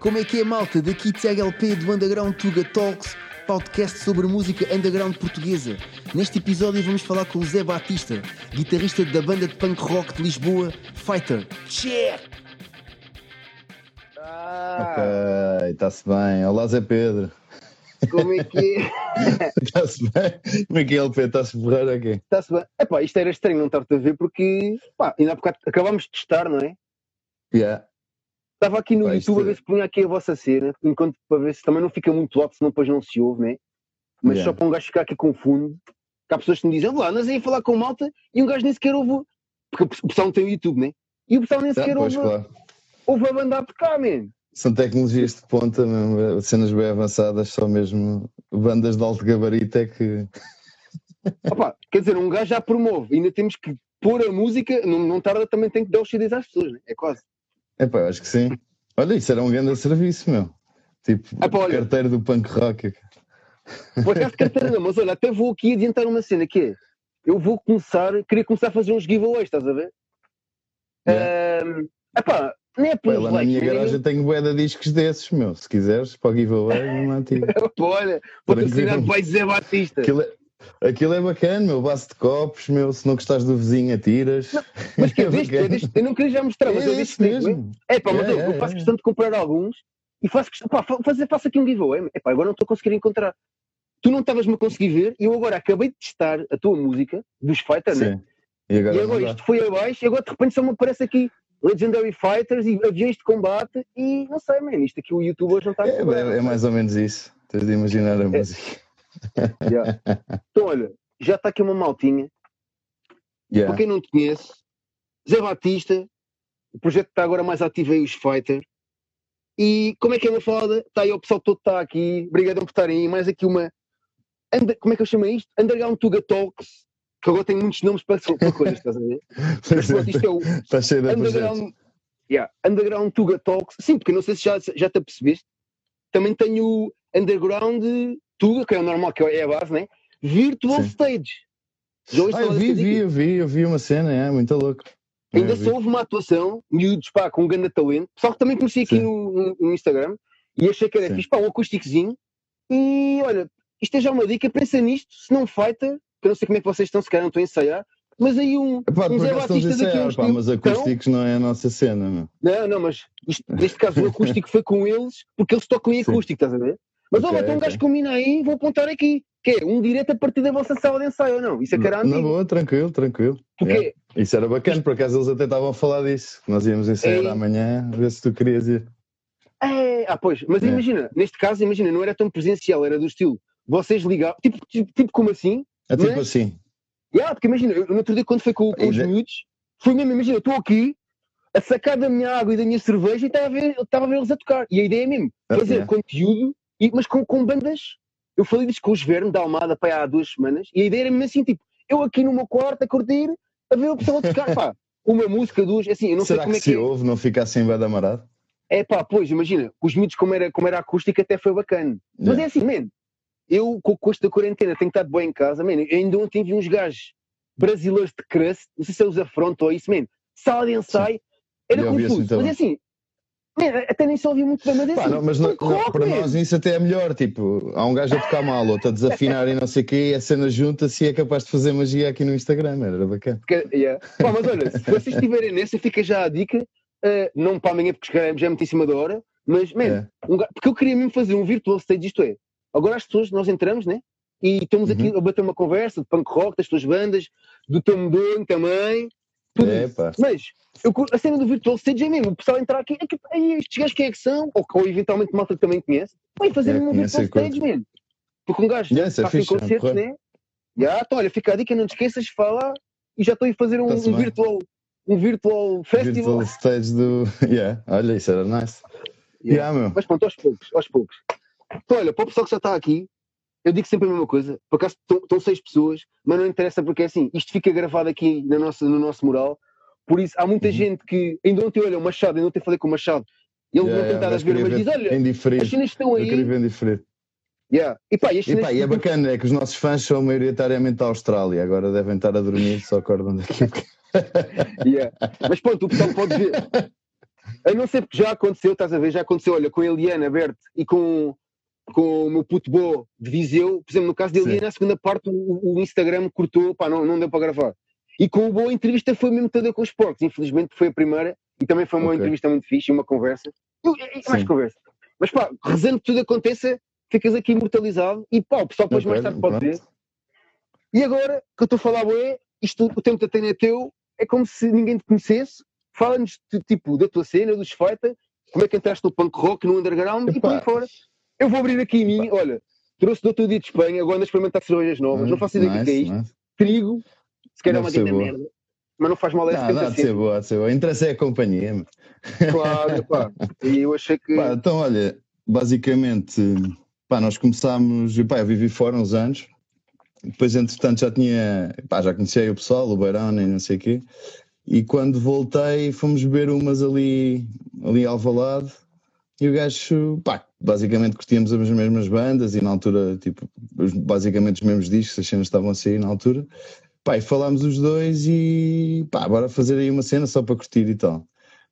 Como é que é, malta? Daqui THLP do Underground Tuga Talks, podcast sobre música underground portuguesa. Neste episódio vamos falar com o Zé Batista, guitarrista da banda de punk rock de Lisboa, Fighter. Cheer! Ah, Ok, está-se bem. Olá, Zé Pedro. como é que é? Está-se bem? Como é que é, LP? Está-se borrar aqui? Está-se bem. Epá, isto era estranho não estar-te a ver porque, pá, ainda há bocado acabámos de testar, não é? Yeah. Estava aqui no isto YouTube a é- ver se punha aqui a vossa cena, enquanto para ver se também não fica muito alto, senão depois não se ouve, né? Mas Yeah. só para um gajo ficar aqui confundo, que há pessoas que me dizem, lá, andas aí a falar com malta e um gajo nem sequer ouve, porque o pessoal não tem o YouTube, né? E o pessoal nem Ah, sequer pois, ouve, claro. ouve a banda a tocar, man. São tecnologias de ponta, mesmo, cenas bem avançadas, só mesmo bandas de alto gabarito é que. Opa, quer dizer, um gajo já promove, ainda temos que pôr a música, não, não tarda também tem que dar os CDs às pessoas, né? É quase. Epá, eu acho que sim. Olha, isso era um grande serviço, meu. Tipo, olha. carteiro do punk rock. Por acaso carteira não, mas olha, até vou aqui adiantar uma cena que é, eu vou começar, queria começar a fazer uns giveaways, estás a ver? Yeah. Ahm, epá, nem é pelos lá na minha garagem tenho bué de discos desses, meu. Se quiseres, para o giveaway, não. Pá, olha, patrocinado Tranquilo. by Zé Batista. Aquilo é, aquilo é bacana, meu. Base de copos, meu. Se não gostares do vizinho, atiras. Mas que É eu, eu, deste, eu não queria já mostrar, mas eu É isso tempo, mesmo. É pá, mas É, eu, é, eu faço é. questão de comprar alguns e faço questão, pá, fa- fazer, faço aqui um giveaway. É pá, agora não estou a conseguir encontrar. Tu não estavas-me a conseguir ver e eu agora acabei de testar a tua música dos Fighters, né? E agora, E não agora isto foi abaixo e agora de repente só me aparece aqui Legendary Fighters e aviões de combate e não sei, man, isto aqui o YouTube hoje não está a É, cobrar. é- é mais ou menos isso. Tens de imaginar a É. música. Yeah. Então olha, já está aqui uma maltinha, Yeah. para quem não te conhece, Zé Batista, o projeto está agora mais ativo aí, os Fighter. E como é que é uma foda? Está aí o pessoal todo está aqui, obrigadão por estarem aí, mais aqui uma, under- como é que eu chamo isto? Underground Tuga Talks, que agora tem muitos nomes para, para coisas, estás a ver? Mas pronto, isto é o, Está cheio de. Underground, yeah, Underground Tuga Talks. Sim, porque não sei se já, já te apercebeste. Também tenho Underground Tuga, que é o normal, que é a base, né? Virtual Sim. Stage. Já Ah, eu vi, vi, eu vi, eu vi uma cena, é muito louco. Ainda Eu vi. só houve uma atuação, miúdos, pá, com um grande talento. Pessoal que também conheci aqui no, no- Instagram e achei que era Sim. fixe, pá, um acústicozinho. E olha, isto é já uma dica, pensa nisto, se não fighter, que eu não sei como é que vocês estão, se calhar não estão a ensaiar, mas aí um, Epá, um Zé Batista daqui uns pá, mas Então, acústicos não é a nossa cena, meu. Não, não, mas isto- neste caso o acústico foi com eles, porque eles tocam em acústico, estás a ver? Mas Ok, olha, então um ok. gajo combina aí, vou apontar aqui, que é um direto a partir da vossa sala de ensaio, ou não? Isso é que era Na boa, tranquilo, tranquilo. Porque Yeah. Isso era bacana, por acaso eles até estavam a falar disso. que Nós íamos ensaiar Ei. amanhã, ver se tu querias ir. é, ah, pois, mas É. imagina, neste caso, imagina, não era tão presencial, era do estilo, vocês ligavam, tipo, tipo, tipo como assim? É tipo Mas- assim. Yeah, porque imagina, eu, no outro dia quando foi com, com os Ainda- miúdos, foi mesmo, imagina, eu estou aqui a sacar da minha água e da minha cerveja e estava a ver, estava a ver eles a tocar. E a ideia é mesmo, Ah, fazer yeah. conteúdo, e, mas com, com bandas. Eu falei disto com os Verno da Almada pá, há duas semanas, e a ideia era mesmo assim, tipo, eu aqui no meu quarto a curtir, a ver o pessoal a tocar, pá, uma música, duas, assim, eu não Será sei como que é que se é. ouve, não fica assim bem amarado? É pá, pois, imagina, os miúdos como era, como era acústica até foi bacana. Mas é assim, man, eu com o custo da quarentena tenho estado bem em casa, man, ainda ontem vi uns gajos brasileiros de crust, não sei se eles afrontam ou isso, man, sala de ensaio, era confuso, assim mas é assim, até nem se ouvia muito bem, mas é Pá, assim, não, mas não- não, para nós isso até é melhor. Tipo, há um gajo a tocar mal, outro a desafinar e não sei o quê, e a cena junta-se e é capaz de fazer magia aqui no Instagram. Era bacana. Porque- yeah. Pá, mas olha, se vocês estiverem nessa, fica já a dica, eh, não para amanhã, porque se calhar já é muito em cima da hora, mas, man, É. um porque eu queria mesmo fazer um virtual stage, isto é, agora as pessoas, nós entramos, né? E estamos aqui Uhum. a bater uma conversa de punk rock, das tuas bandas, do teu medonho também, tudo É. Mas eu, a cena do virtual stage é mesmo, o pessoal entrar aqui, aqui aí, estes gajos quem é que são, ou, ou eventualmente malta que também conhece, vai fazer É, um virtual stage, man. Porque um gajo Yeah, é está fixe, é concertos, né? Já, então, olha, fica a dica, não te esqueças de falar e já estou a fazer um, um virtual, um virtual festival. Virtual stage do. Yeah, olha, isso era nice. Yeah. Yeah, meu. Mas pronto, aos poucos, aos poucos. Então, olha, para o pessoal que já está aqui, eu digo sempre a mesma coisa. Por acaso estão- estão seis pessoas, mas não interessa porque é assim, isto fica gravado aqui na nossa, no nosso mural. Por isso, há muita Uhum. gente que ainda ontem, olha, o Machado, ainda ontem falei com o Machado, ele Yeah, não tem yeah, ver, mas diz: olha, as cenas estão Eu aí. ver em diferido. Yeah. E pá, e E, pá, e é bacana, é que os nossos fãs são maioritariamente da Austrália, agora devem estar a dormir, só acordam daqui. Yeah. Mas pronto, o pessoal pode ver. A não ser porque já aconteceu, estás a ver, já aconteceu, olha, com a Eliana Berto e com, com o meu puto Bo de Viseu, por exemplo, no caso da Sim. Eliana, a segunda parte o, o Instagram cortou, pá, não, não deu para gravar. E com o Bo a entrevista foi mesmo toda com os porcos, infelizmente foi a primeira e também foi uma Ok. entrevista muito fixe, uma conversa. E, e- mais conversa. Mas pá, rezando que tudo aconteça, ficas aqui imortalizado e pá, o pessoal depois mais tarde pode ver. E agora que eu estou a falar, bué, isto, o tempo da antena é teu, é como se ninguém te conhecesse. Fala-nos tipo da tua cena, dos fighter, como é que entraste no punk rock, no underground e por aí fora. Eu vou abrir aqui em mim, olha, trouxe do outro dia de Espanha, agora ando a experimentar cervejas novas, não faço ideia do que é Nice, isto. nice. Trigo, se calhar é uma dica merda, mas não faz mal a esse Não, há de ser boa, há de ser boa. Interessa é a companhia. Claro, pá. E eu achei que. Pá, então, olha, basicamente, pá, nós começámos, pá, eu vivi fora uns anos, depois, entretanto, já tinha, pá, já conhecia o pessoal, o Beirão e não sei o quê, e quando voltei, fomos beber umas ali, ali ao Alvalade, e o gajo, pá, basicamente curtíamos as mesmas bandas, e na altura, tipo, basicamente os mesmos discos, as cenas estavam a sair na altura, pá, e falámos os dois, e pá, bora fazer aí uma cena só para curtir e tal.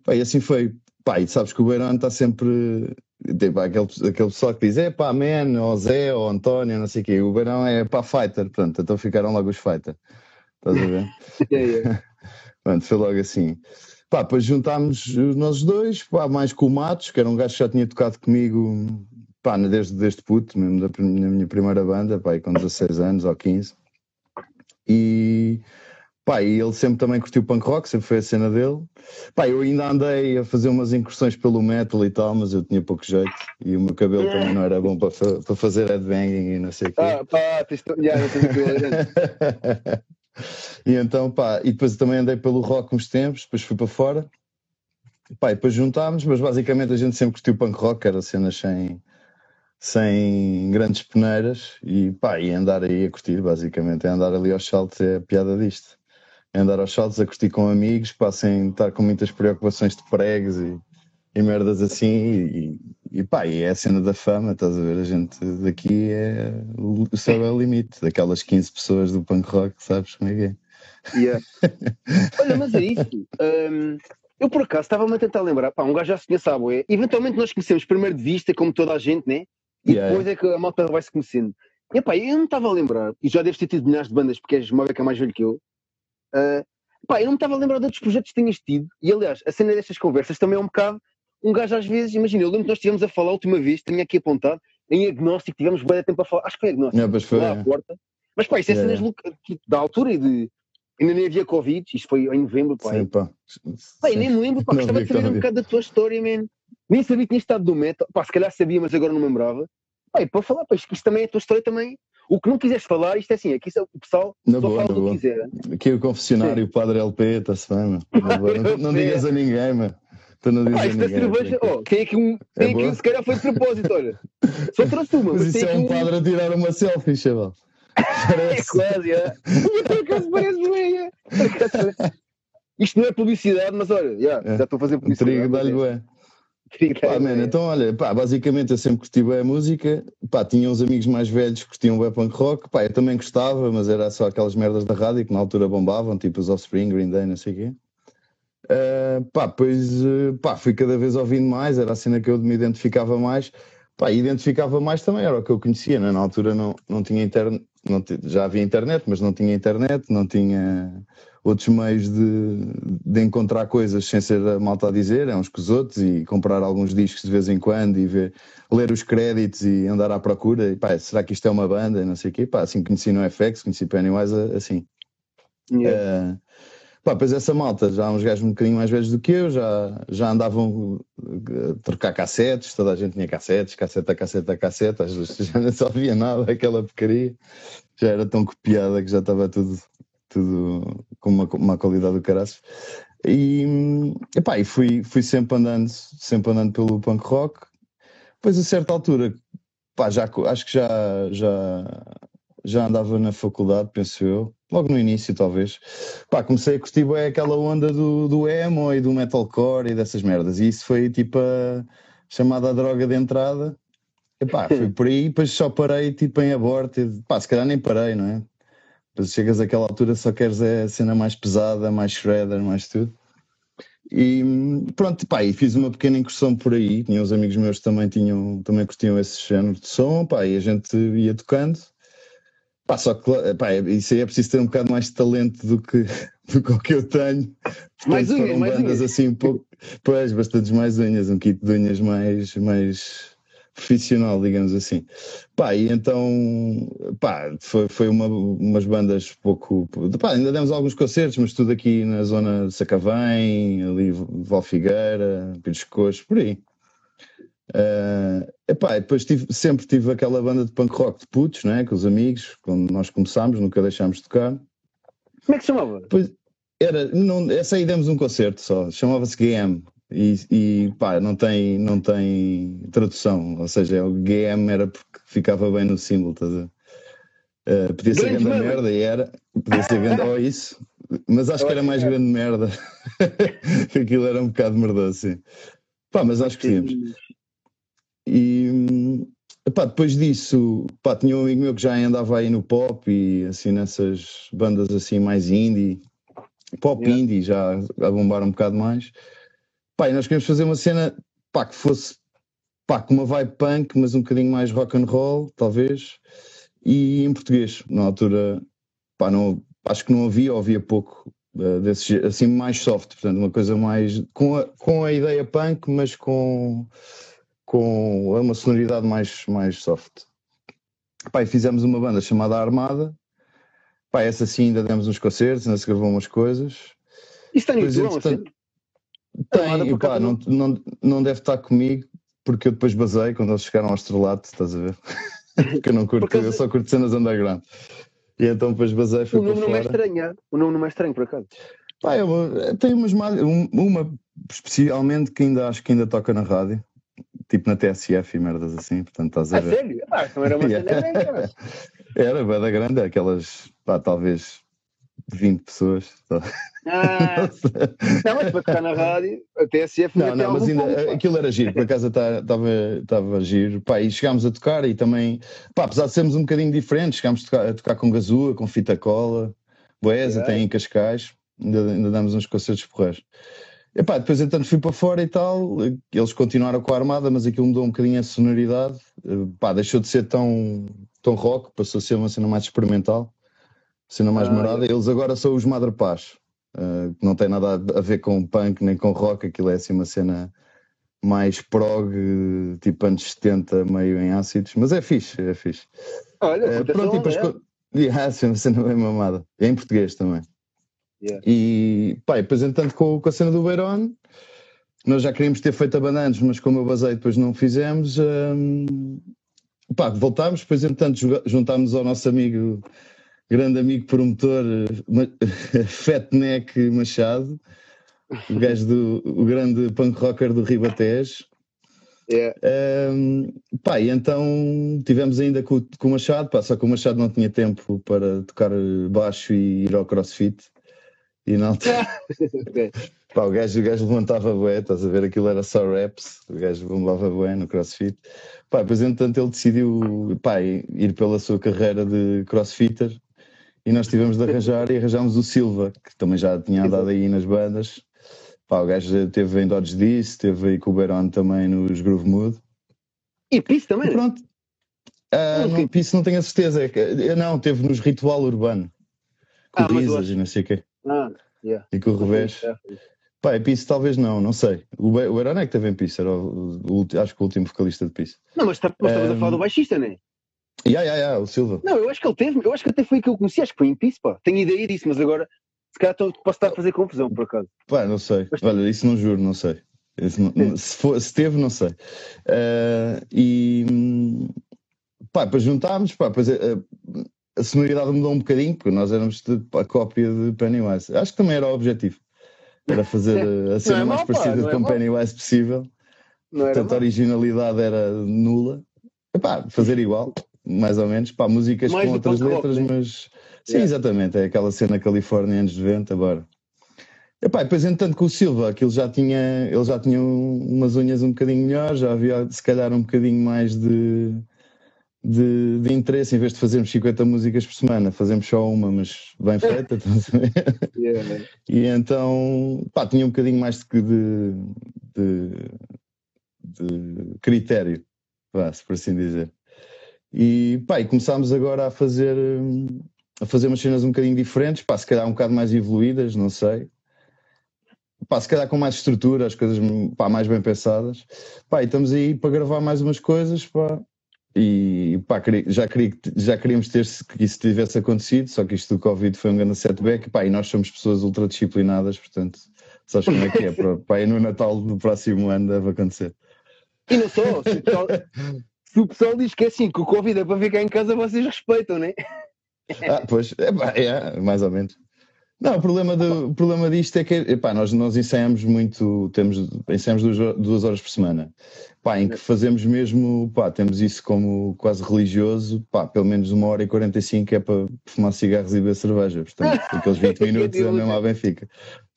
Pá, e assim foi. Pá, e sabes que o Beirão está sempre. Tipo, aquele, aquele pessoal que diz é pá, man, ou Zé, ou António, não sei o quê. O Beirão é pá, fighter. Pronto, então ficaram logo os fighter. Estás a ver? Pronto, foi logo assim. Pá, depois juntámos nós dois, pá, mais com o Matos, que era um gajo que já tinha tocado comigo, pá, desde, desde puto, mesmo da, na minha primeira banda, pá, com 16 anos ou 15. E, pá, e ele sempre também curtiu punk rock, sempre foi a cena dele. Pá, eu ainda andei a fazer umas incursões pelo metal e tal, mas eu tinha pouco jeito e o meu cabelo também não era bom para, fa- para fazer headbanging e não sei o quê. Ah, pá, tens aquilo. e então, pá, e depois também andei pelo rock uns tempos, depois fui para fora, pá, e depois juntámos, mas basicamente a gente sempre curtiu punk rock, era cenas sem, sem grandes peneiras, e pá, e andar aí a curtir, basicamente, é andar ali aos saltos, é a piada disto. É andar aos saltos a curtir com amigos, pá, sem estar com muitas preocupações de pregos e, e merdas assim, e, e pá, e é a cena da fama, estás a ver? A gente daqui é o céu é o limite, daquelas 15 pessoas do punk rock, sabes como é que é? Yeah. Olha, mas é isso. Hum, eu por acaso estava-me a tentar lembrar, pá, um gajo já se conhece a boé. Eventualmente nós conhecemos primeiro de vista, como toda a gente, né? E Yeah. depois é que a malta vai se conhecendo. E pá, eu não estava a lembrar, e já deves ter tido milhares de bandas, porque és uma beca mais velho que eu. Ah, pá, eu não me estava a lembrar de outros projetos que tinhas tido. E aliás, a cena destas conversas também é um bocado. Um gajo às vezes, imagina, eu lembro que nós estivemos a falar a última vez, tinha aqui apontado, em agnóstico, tivemos bem tempo a falar, acho que foi agnóstico Não, pois foi. lá à porta. Mas pá, isso é Yeah, cenas da altura e de. Ainda nem havia Covid, isto foi em novembro, pá. Sim, pá. Pá, nem me lembro, pá, gostava de saber um bocado da tua história, man. Nem sabia que tinha estado do metal. Pá, se calhar sabia, mas agora não me lembrava. Pá, e para falar, pá, isto, isto também é a tua história também. O que não quiseres falar, isto é assim, aqui o pessoal Na só boa, fala boa. que quiser. Aqui o confessionário, o padre LP, está-se bem, boa. Não, não digas a ninguém, meu. Tu não digas Pá, a isto da ninguém. cerveja, oh, tem aqui um. Tem É aqui boa? um, se calhar foi de propósito, olha. Só trouxe uma, Mas mas, isso é um um. padre a tirar uma selfie, chaval. É Parece. quase, é. Por acaso parece bem, é. Por acaso parece. Isto não é publicidade, mas olha, já, É. já estou a fazer publicidade. trigo dá-lhe. Trigo Pá, man, então olha, pá, basicamente eu sempre curti bem a música, pá, tinha uns amigos mais velhos que curtiam bem punk rock, pá, eu também gostava, mas era só aquelas merdas da rádio que na altura bombavam, tipo os Offspring, Green Day, não sei o quê. Ah, pá, pois, eh, pá, fui cada vez ouvindo mais, era a cena que eu me identificava mais, pá, identificava mais também, era o que eu conhecia, né? na altura não, não tinha internet, já havia internet, mas não tinha internet, não tinha outros meios de, de encontrar coisas sem ser a malta a dizer, é uns com os outros, e comprar alguns discos de vez em quando, e ver, ler os créditos e andar à procura, e pá, será que isto é uma banda, e não sei o quê, pá, assim conheci no FX, conheci Pennywise, assim. Yeah. Eh, pá, pois essa malta, já há uns gajos um bocadinho mais velhos do que eu, já, já andavam eh, a trocar cassetes, toda a gente tinha cassetes, cassete a cassete a cassete, às vezes já não só via nada, aquela porcaria, já era tão copiada que já estava tudo, tudo com uma, uma qualidade do caraças. E, epá, e fui, fui sempre andando, sempre andando pelo punk rock. Depois a certa altura, pá, já, acho que já, já, já andava na faculdade, penso eu, logo no início talvez. Pá, comecei a curtir bem aquela onda do, do emo e do metalcore e dessas merdas. E isso foi tipo a chamada droga de entrada. Epá, foi por aí, depois só parei tipo em aborto. e, Pá, se calhar nem parei, não é? Depois chegas àquela altura só queres a cena mais pesada, mais shredder, mais tudo. E pronto, pá, e fiz uma pequena incursão por aí. Tinha uns amigos meus que também, tinham, também curtiam esse género de som, pá, e a gente ia tocando. Pá, só que pá, isso aí é preciso ter um bocado mais de talento do que, do que o que eu tenho. Portanto, Mais unhas, mais bandas unhas. assim um pouco. Pois, bastantes mais unhas, um kit de unhas mais, mais profissional, digamos assim. Pá, e então, pá, foi, foi uma, umas bandas pouco. Pá, ainda demos alguns concertos, mas tudo aqui na zona de Sacavém, ali Val Figueira, Pires Coxo, por aí. Uh, epá, depois tive, sempre tive aquela banda de punk rock de putos, né, com os amigos, quando nós começámos, nunca deixámos de tocar. Como é que se chamava? Pois, era, não, essa aí demos um concerto só, chamava-se GM. E, e pá, não tem, não tem tradução, ou seja, o GM era porque ficava bem no símbolo, estás a? Uh, podia ser Grande grande merda. merda e era, podia ser grande, ou isso, mas acho que era mais grande merda, que aquilo era um bocado merdoso, sim. Pá, mas acho que tínhamos. E epá, depois disso, pá, tinha um amigo meu que já andava aí no pop e assim nessas bandas assim mais indie, pop Yeah. indie já a bombar um bocado mais. Pá, e nós queríamos fazer uma cena pá, que fosse pá, com uma vibe punk, mas um bocadinho mais rock and roll, talvez, e em português. Na altura, pá, não, acho que não havia, ou havia pouco eh, desse, assim mais soft, portanto, uma coisa mais com a, com a ideia punk, mas com, com uma sonoridade mais, mais soft. Pá, e fizemos uma banda chamada Armada. Pá, essa sim ainda demos uns concertos, ainda se gravou umas coisas. Isso Pois, YouTube, não entretanto. Armada, Tem, por pá, não, não, não deve estar comigo, porque eu depois basei quando eles chegaram ao estrelato, estás a ver? porque eu não curto, Por acaso- eu só curto cenas underground. E então depois basei, fui O para nome não é fora. estranho, é? o nome não é estranho, por acaso. Pá, eu, tenho umas mal- um- uma especialmente que ainda acho que ainda toca na rádio, tipo na TSF e merdas assim, portanto estás a Ah, ver. sério? Ah, então era uma Yeah. cara. Era bada grande, aquelas, pá, talvez 20 pessoas. tá? Ah, não, mas para tocar na rádio, a TSF Não, não, mas ainda pá. aquilo era giro, por acaso estava giro. Pá, e chegámos a tocar e também, pá, apesar de sermos um bocadinho diferentes, chegámos a tocar, a tocar com Gazua, com Fita Cola, Boés, Ok. até em Cascais, ainda, ainda damos uns concertos porreiros. E pá, depois então fui para fora e tal, eles continuaram com a Armada, mas aquilo mudou um bocadinho a sonoridade, Eh, pá, deixou de ser tão, tão rock, passou a ser uma cena mais experimental, cena mais Ah, morada. Eles agora são os Madre Paz, eh, que não tem nada a ver com punk nem com rock, aquilo é assim uma cena mais prog, eh, tipo anos 70, meio em ácidos, mas é fixe, é fixe. Olha, Eh, puta pronto, e depois. é. Yeah, assim, uma cena bem mamada. É em português também. Yeah. E pá, depois entanto com, com a cena do Beirón, nós já queríamos ter feito a banda antes, mas como eu basei depois não fizemos. hum, pá, voltámos, depois entanto juga- juntámos ao nosso amigo, grande amigo promotor, Fatneck Machado, o gajo do o grande punk rocker do Ribatejo. Yeah. Um, pá, e então tivemos ainda com, o- com o Machado, pá, só que o Machado não tinha tempo para tocar baixo e ir ao crossfit. E na altura, pá, o, gajo, o gajo levantava bué, estás a ver, aquilo era só raps, o gajo bombava bué no crossfit. Pá, depois entretanto ele decidiu pá, ir pela sua carreira de crossfitter e nós tivemos de arranjar e arranjámos o Silva, que também já tinha andado aí nas bandas. Pá, o gajo teve em Dodge Diss, esteve aí com o Beirón também nos Groove Mood. E Piso também, E né? pronto. Ah, Não, não, isso não tenho a certeza. É eu não, teve nos Ritual Urbano. Com Ah, Risas e não sei o quê. Ah, yeah. E com o revés. É. Pá, é Piso talvez não, não sei. O, Be- o Beirón é que teve em Piso, era o, o ulti- acho que o último vocalista de Piso. Não, mas tá- mas estavas a Um, falar do baixista, né? Ya, ya, ya, o Silva. Não, eu acho que ele teve, eu acho que até foi que eu conheci, acho que foi em Piso, pá. Tenho ideia disso, mas agora se calhar tô- posso estar a fazer confusão, por acaso. Pá, não sei. Mas- Olha, isso não juro, não sei. Não- não- se, for, se teve, não sei. Ah, e pá, depois juntámos, pá, depois a, a sonoridade mudou um bocadinho, porque nós éramos de- a cópia de Pennywise. Acho que também era o objetivo. Era fazer a- a cena é mais pá, parecida não é com mau. Pennywise possível. Não Portanto, a mal. originalidade era nula. Epá, fazer igual, mais ou menos. Pá, músicas Mais com outras punk rock, letras, né? mas. Sim, exatamente. É aquela cena Califórnia anos 90, bora. Epá, e depois, entanto, com o Silva, aquilo já tinha, ele já tinha um- umas unhas um bocadinho melhores, já havia se calhar um bocadinho mais de, de, de interesse, em vez de fazermos 50 músicas por semana, fazemos só uma, mas bem feita. Yeah. e então, pá, tinha um bocadinho mais de, de, de critério, se por assim dizer. E, pá, e começámos agora a fazer, a fazer umas cenas um bocadinho diferentes, pá, se calhar um bocado mais evoluídas, não sei. Pá, se calhar com mais estrutura, as coisas pá, mais bem pensadas. Pá, e estamos aí para gravar mais umas coisas, pá, e pá, já, queria, já queríamos ter que isso tivesse acontecido, só que isto do Covid foi um grande setback. Pá, e nós somos pessoas ultradisciplinadas, portanto, sabes como é que é? pá, e no Natal do próximo ano deve acontecer. E não só, se o pessoal, se o pessoal diz que é assim, que o Covid é para ficar em casa, vocês respeitam, não é? Ah, pois, é, é, mais ou menos. Não, o problema, do, o problema disto é que epá, nós, nós ensaiamos muito, temos, ensaiamos duas, duas horas por semana, pá, em que fazemos mesmo, pá, temos isso como quase religioso, pá, pelo menos uma hora e 45 é para fumar cigarros e beber cerveja, portanto, aqueles 20 minutos é mesmo à Benfica.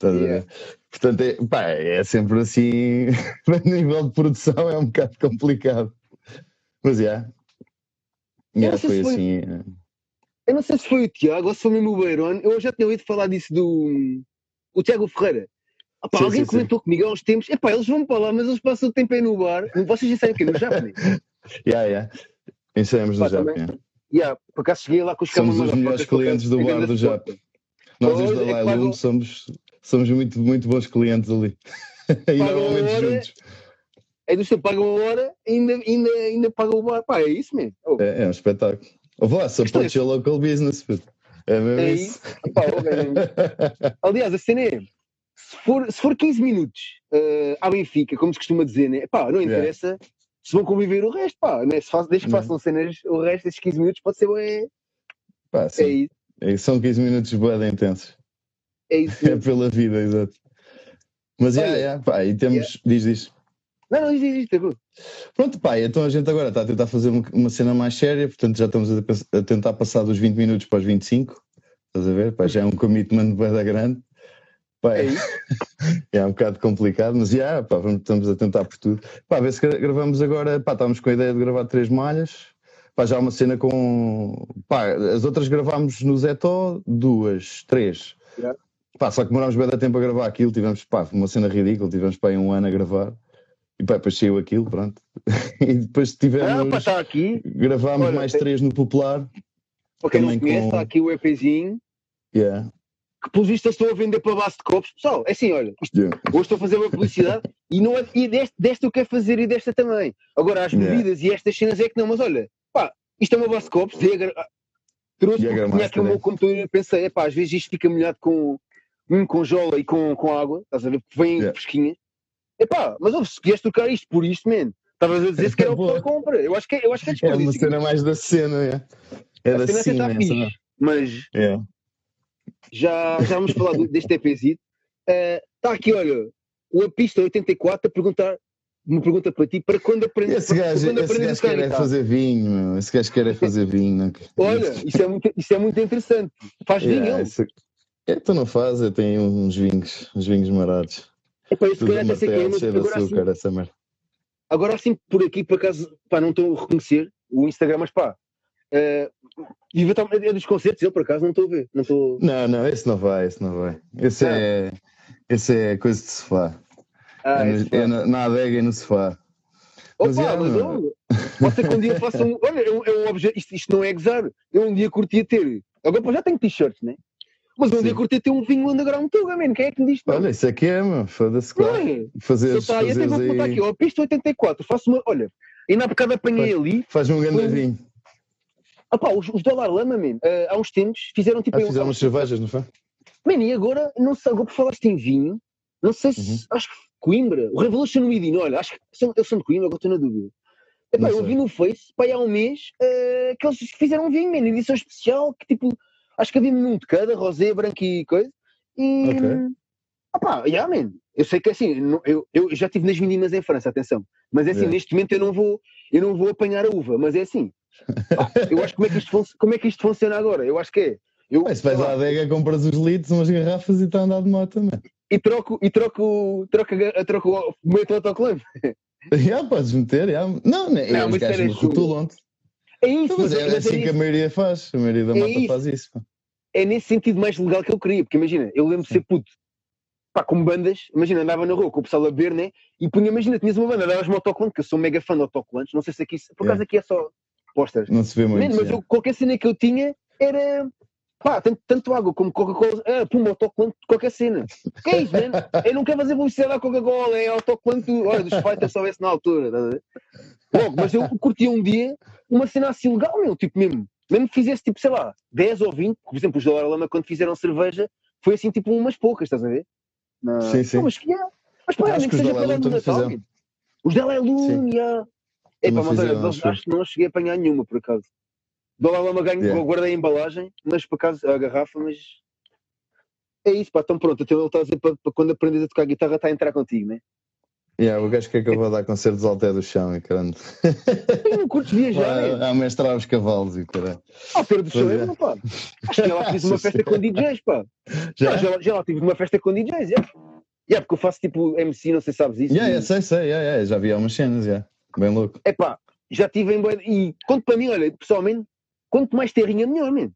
Yeah. Portanto, é, pá, é sempre assim, a nível de produção é um bocado complicado. Mas já, yeah. yeah, foi assim. Eu não sei se foi o Tiago ou se foi mesmo o Beirone. Eu já tinha ouvido falar disso do o Tiago Ferreira. Sim, alguém sim, comentou sim. comigo há uns tempos: epá, eles vão para lá, mas eles passam o tempo aí no bar. Vocês já sabem o quê? No Japão? Já, já. Ensaiamos no Japão. Yeah. Yeah, por acaso cheguei lá com os Somos os melhores clientes do bar do Japão. Nós, os da é Lailum, somos, somos muito, muito bons clientes ali. e normalmente juntos. É do seu pagam a hora e ainda, ainda, ainda pagam o bar. Pá, é isso mesmo. Oh. É, é um espetáculo. Vá, support é... your local business, puto. É mesmo é isso. Aliás, a cena é, se for, se for 15 minutos uh, à Benfica, como se costuma dizer, né? pá, não interessa yeah. se vão conviver o resto, pá, né? se faz, desde que façam cenas, o resto desses 15 minutos pode ser é, pá, sim. é isso. É, são 15 minutos bem intensos. É isso. É pela vida, exato. Mas, é, yeah, yeah, pá, e temos, yeah. diz, diz. Não, não existe. É Pronto, pai, então a gente agora está a tentar fazer uma cena mais séria, portanto já estamos a, tentar passar dos 20 minutos para os 25. Estás a ver? Já é um commitment bem grande. É, é um bocado complicado, mas já, pá, estamos a tentar por tudo. Pá, ver se gravamos agora, pá, estávamos com a ideia de gravar três malhas. Pá, já uma cena com. Pá, as outras gravámos no Zetó, duas, três. Yeah. Pá, só que demorámos bem da tempo a gravar aquilo, tivemos, pá, uma cena ridícula, tivemos, pá, um ano a gravar. E pá, depois saiu aquilo, pronto. e depois tivemos. Ah, pá, está aqui. Gravámos Olha, mais tem... três no Popular. Para quem não conhece, com... está aqui o EPzinho. Yeah. Que pelos vistos estou a vender para base de copos. Pessoal, é assim, olha, yeah. hoje estou a fazer uma publicidade e, não é, e deste, desta eu quero fazer e desta também. Agora, as bebidas yeah. e estas cenas é que não, mas olha, pá, isto é uma base de copos. Ah, trouxe porque tinha aqui o meu computador e pensei, é pá, às vezes isto fica molhado com, um com jola e com, com água, estás a ver? Porque vêm yeah. fresquinhas. Epá, mas ouve, se queres trocar isto por isto, man, estavas a dizer se era o que compra. Eu acho que, é, eu acho que é É uma cena mais da cena, é. É da cena. cena fixe, é? mas é. já, já vamos falar deste EPzito. Está uh, aqui, olha, o Apista 84 a perguntar uma pergunta para ti, para quando aprendes Esse gajo, esse gajo quer é fazer vinho, meu. esse gajo quer é fazer vinho. Olha, isso é, muito, isso é muito interessante. Faz vinho yeah, esse... É, tu não faz, eu tenho uns vinhos, uns vinhos marados. É que mas agora açúcar, assim, essa Agora assim, por aqui, por acaso, pá, não estou a reconhecer o Instagram, mas pá, uh, é dos concertos, eu por acaso não estou a ver. Não, tô... não, não, esse não vai, esse não vai. Esse, ah. é, esse é coisa de sofá. Ah, é, é na, na adega e no sofá. Opa, mas, é, mas eu, pode ser que um dia faça um. Olha, é um, é um objeto, isto, isto não é gozar. Eu um dia curtia ter. Agora já tenho t-shirts, né? Mas um dia curti ter um vinho underground tuga, man. Quem é que me diz? Olha, isso aqui é, meu. Foda-se, claro. É? Fazer tá, eu até vou botar aqui, ó, pista 84. Faço uma. Olha, ainda há bocado apanhei faz, ali. Faz um grande um... vinho. Ah pá, os, os Dólar Lama, man, uh, há uns tempos fizeram tipo. Ah, fizeram umas cervejas, não foi? Man, e agora, não sei, agora por falaste em vinho, não sei se. Uhum. Acho que Coimbra, o Revolution Medina, olha, acho que são, eles são de Coimbra, agora estou na dúvida. Epá, eu vi no Face, pá, há um mês, uh, que eles fizeram um vinho, man, edição especial, que tipo Acho que havia um de cada, rosé, branco e coisa. E. Okay. Opá, yeah, man. Eu sei que é assim, eu, eu já estive nas mínimas em França, atenção. Mas é assim, yeah. neste momento eu não vou, eu não vou apanhar a uva, mas é assim. Eu acho como é que isto, como é que isto funciona agora? Eu acho que é. Eu, Mas se vais à adega, compras os litros, umas garrafas e está a andar de moto também. E troco, e troco, troco, troco, meto o autoclave. Já, podes meter, já. Não, não, não os gajos rotulam-te. É isso, Mas é assim é que a maioria faz. A maioria da É malta isso. faz isso. é nesse sentido mais legal que eu queria, porque imagina, eu lembro de ser puto, pá, com bandas, imagina, andava na rua com o pessoal a beber, né? E punha, imagina, tinhas uma banda, davas-me autocolante, que eu sou mega fã de autocolantes, não sei se aqui, por acaso Yeah. aqui é só posters. Não se vê muito. Man, mas eu, qualquer cena que eu tinha era, pá, tanto, tanto água como Coca-Cola, ah, puma, autocolante, qualquer cena. Que é isso, mano? Eu não quero fazer publicidade à Coca-Cola, é autocolante, olha, dos fighters só esse na altura, estás a ver? Logo, mas eu curtia um dia uma cena assim legal, meu, tipo mesmo. Mesmo que fizesse tipo, sei lá, 10 ou 20, por exemplo, os da Lama quando fizeram cerveja, foi assim tipo umas poucas, estás a ver? Na... Sim, sim. Não, mas, yeah. mas pá, Acho nem que que seja para também Natal. Os da Sim. yeah. Epá, Também mas olha, acho acho que não cheguei a apanhar nenhuma, por acaso. Do Lama ganho, Yeah. guardei a embalagem, mas por acaso a garrafa, mas. É isso, pá, então pronto, então ele está a dizer para, para quando aprendes a tocar guitarra está a entrar contigo, né? Yeah, o gajo quer que eu vou dar concertos ao pé do chão e caramba. Eu não curto viajar? Lá, a mestrar os cavalos e caralho. Ao Pedro do Chão, é. não, pá. Acho que já lá fiz uma festa com DJs, pá. Já? Já, já, já lá tive uma festa com DJs, já. Já, porque eu faço tipo MC, não sei se sabes isso. Yeah, e- yeah, sei, sei, yeah, yeah, já vi algumas cenas, yeah. bem louco. É pá, já tive em. E quanto para mim, olha, pessoalmente, quanto mais terrinha, melhor, mesmo.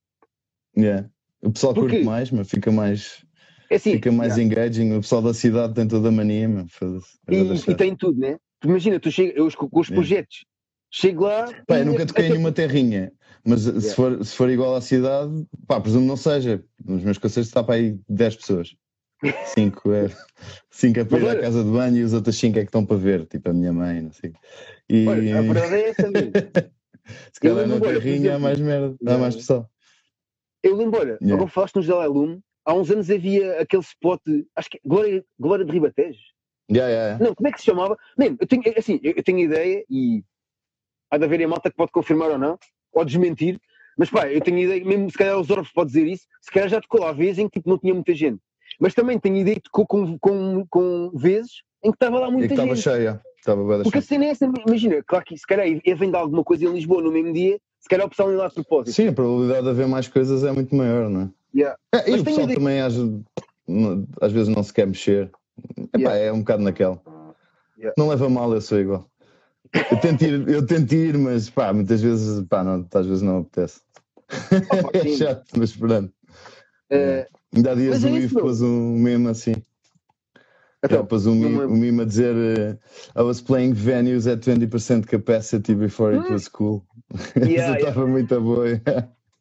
Yeah. O pessoal Porquê? curte mais, mas fica mais, É assim. fica mais já. engaging. O pessoal da cidade tem toda a mania, meu. vou E, e tem tudo, né? Tu imagina, tu chega, eu com os Yeah. projetos, chego lá. Pá, eu nunca toquei até- nenhuma terrinha, mas Yeah. se, for, se for igual à cidade, pá, presumo não seja. Nos meus concertos está para aí 10 pessoas. 5 é, cinco é para ir à casa de banho e os outros 5 é que estão para ver, tipo a minha mãe, não sei. E Olha, a verdade é essa mesmo. se calhar olha, por terrinha há mais merda, há mais pessoal. Eu lembro, olha, Yeah. agora falaste nos Dalai Lume, há uns anos havia aquele spot, acho que Glória, Glória de Ribatejo. Yeah, yeah. Não, como é que se chamava? Nem, eu tenho, assim, eu, tenho ideia e há de haver em malta que pode confirmar ou não, ou desmentir, mas pá, eu tenho ideia, mesmo se calhar os Orbs pode dizer isso, se calhar já tocou lá vezes em que tipo, não tinha muita gente. Mas também tenho ideia que tocou com, com, com vezes em que estava lá E muita que estava gente. cheia, estava bem Porque a cena é essa, imagina, claro que se calhar vem de alguma coisa em Lisboa no mesmo dia, se calhar o pessoal ir lá de propósito. Sim, a probabilidade de haver mais coisas é muito maior, não é? Yeah. É, e Mas o pessoal ideia- também às, às vezes não se quer mexer. Epá, Yeah. É um bocado naquela. Yeah. Não leva mal, eu sou igual. Eu tento ir, eu tento ir mas pá, muitas vezes, pá, não, às vezes não apetece. Opa, é chato, mas pronto. Eh, Ainda há dias o meu. pôs um meme assim. Então, pôs um um a dizer eh, I was playing venues at 20% capacity before it was cool. yeah, Isso yeah, estava muito boa.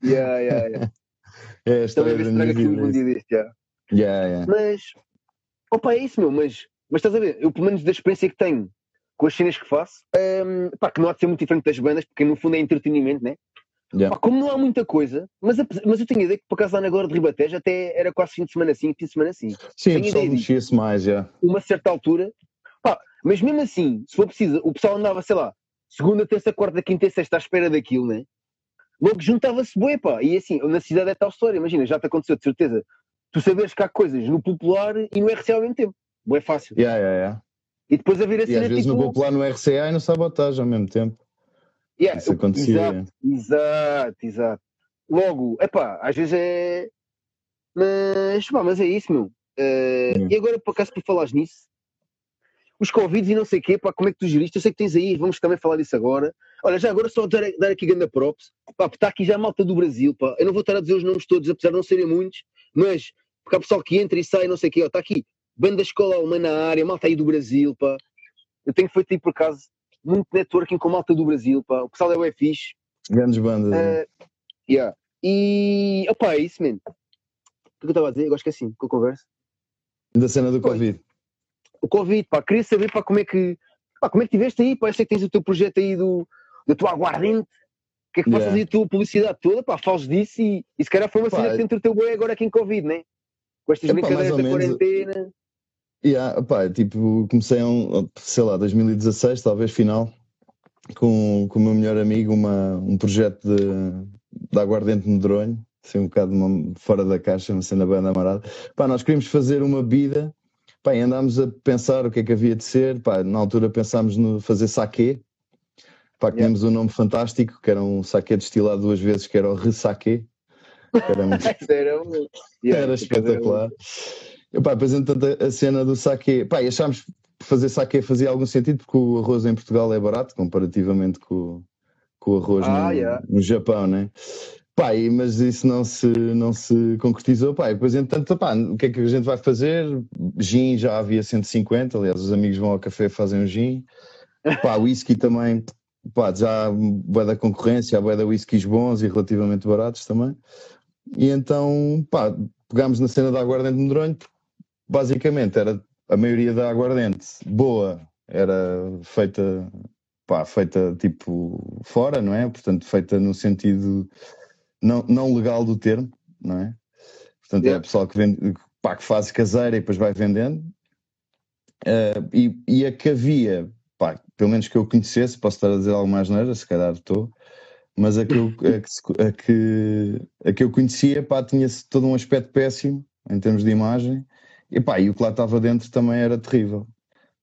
yeah, yeah, yeah. É a Também minha traga aqui um dia deste, yeah. Yeah, yeah. Mas, opa, é isso, meu, mas, mas estás a ver, eu pelo menos da experiência que tenho com as cenas que faço, hum, pá, que não há de ser muito diferente das bandas, porque no fundo é entretenimento, né? Yeah. Pá, como não há muita coisa, mas, mas eu tenho a ideia que por acaso lá na Glória de Ribatejo até era quase fim de semana assim, fim de semana assim. Sim, o Tenho pessoal ideia disso. mexia-se mais, já. Uma certa altura, pá, mas mesmo assim, se for preciso, o pessoal andava, sei lá, segunda, terça, quarta, quinta e sexta à espera daquilo, né? Logo juntava-se bué, pá. E assim, na cidade é tal história, imagina, já te aconteceu de certeza. Tu saberes que há coisas no popular e no RCA ao mesmo tempo. Bué fácil. Yeah, yeah, yeah. E depois haver a E cena às vezes tipo. no popular no RCA e no sabotagem ao mesmo tempo. Yeah, Isso acontecia. Exato, exato, exato. Logo, epá, às vezes é. Mas, pá, mas é isso, meu. Hum. E agora, por acaso, por falares nisso, os Covid e não sei o quê, pá, como é que tu geriste? Eu sei que tens aí, vamos também falar disso agora. Olha, já agora só dar, dar aqui ganda props, pá, porque está aqui já a malta do Brasil, pá. Eu não vou estar a dizer os nomes todos, apesar de não serem muitos, mas porque há pessoal que entra e sai, não sei o quê, ó, está aqui, banda escola alemã na área, malta aí do Brasil, pá. Eu tenho feito aí, por acaso, muito networking com malta do Brasil, pá. O pessoal é bué fixe. Grandes bandas. Eh, yeah. E, opá, é isso, man. O que eu estava a dizer? Agora esqueci, com a conversa. Da cena do Pois. Covid. O Covid, pá, queria saber, pá, como é que, pá, como é que tiveste aí, pá, eu sei que tens o teu projeto aí do, da tua aguardente, o que é que Yeah. aí a tua publicidade toda, pá, falas disso e, e se calhar foi uma Pá, cena que te entreteu bem agora aqui em Covid, né? Com estas mais brincadeiras ou da menos. quarentena. Yeah, pá, tipo, comecei um, sei lá, 2016, talvez final, com, com o meu melhor amigo, uma, um projeto de, de aguardente medronho, assim um bocado uma- fora da caixa, uma cena bem amarada. Pá, nós queríamos fazer uma bebida, pá, e andámos a pensar o que é que havia de ser, pá, na altura pensámos no fazer saquê, pá, que Yeah. tínhamos um nome fantástico, que era um saquê destilado duas vezes, que era o ressaquê, era muito era, um- yeah, era espetacular. E, pá, depois, entretanto, a- cena do saque. Pá, achámos que fazer saque fazia algum sentido porque o arroz em Portugal é barato comparativamente com, com o arroz Ah, no, yeah. no Japão, né? Pá, e- mas isso não se, não se concretizou. Pá, e depois, entretanto, pá, o que é que a gente vai fazer? Gin já havia 150, aliás, os amigos vão ao café fazem um gin. Pá, whisky também, pá, já boa da concorrência, há boa da whiskies bons e relativamente baratos também. E então, pá, pegámos na cena da aguardente de Medronho, basicamente era a maioria da aguardente boa, era feita, pá, feita tipo fora, não é? Portanto, feita no sentido não, não legal do termo, não é? Portanto, é Yeah. a pessoal que, vende, pá, que faz caseira e depois vai vendendo. Eh, e, e a que havia, pá, pelo menos que eu conhecesse, posso estar a dizer algo mais neira, se calhar estou, mas a que, eu, a, que, a, que, a que eu conhecia, pá, tinha todo um aspecto péssimo em termos de imagem, e pá, e o que lá estava dentro também era terrível.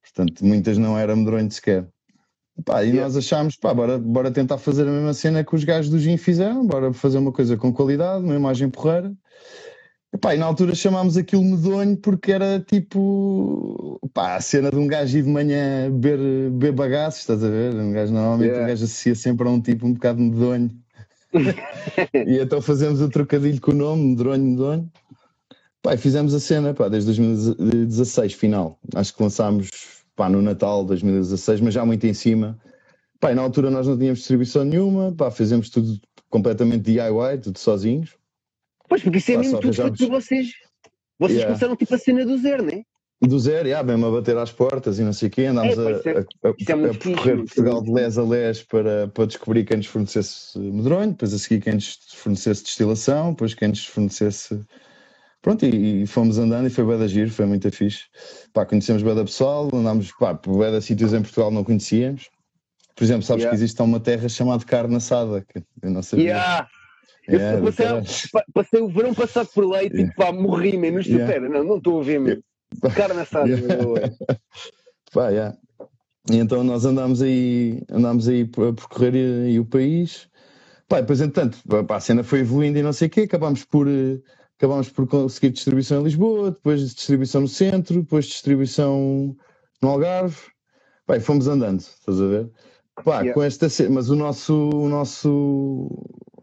Portanto, muitas não era medronho sequer. Pá, e Yeah. nós achámos, pá, bora, bora tentar fazer a mesma cena que os gajos do Gin fizeram, bora fazer uma coisa com qualidade, uma imagem porreira. E, pá, e na altura chamámos aquilo medonho porque era tipo, pá, a cena de um gajo ir de manhã beber, beber bagaços, estás a ver? Um gajo, normalmente Yeah. um gajo associa sempre a um tipo um bocado medonho. e então fazemos o trocadilho com o nome, medronho, medonho. Pá, fizemos a cena, pá, desde 2016, final. Acho que lançámos, pá, no Natal de 2016, mas já muito em cima. Pá, na altura nós não tínhamos distribuição nenhuma, pá, fizemos tudo completamente DIY, tudo sozinhos. Pois, porque isso é Pá, mesmo tudo por vocês. Vocês Yeah. começaram tipo a cena do zero, né? Do zero, yeah, mesmo a bater às portas e não sei o quê, andámos É, a, é- a- a- é a percorrer Portugal de les a les para, para descobrir quem nos fornecesse medronho, depois a seguir quem nos fornecesse destilação, depois quem nos fornecesse. Pronto, e, e fomos andando e foi bué da giro, foi muito fixe. Pá, conhecemos bué da pessoal, andámos pá, por bué da sítios em Portugal não conhecíamos. Por exemplo, sabes Yeah. que existe uma terra chamada carne assada, que eu não sabia. Yeah. Yeah, eu passei, pa- passei o verão passado por lá e tipo, pá, morri. Isto Yeah. espera, não, não estou a ver mesmo. Carne assada, Yeah. meu. Pá, yeah. E então nós andámos aí, andámos aí a percorrer aí o país. Pá, depois, entretanto, pá, a cena foi evoluindo e não sei o quê, acabámos por, eh, acabámos por conseguir distribuição em Lisboa, depois distribuição no centro, depois distribuição no Algarve. E fomos andando, estás a ver? Pá, Yeah. com esta mas o nosso, o nosso,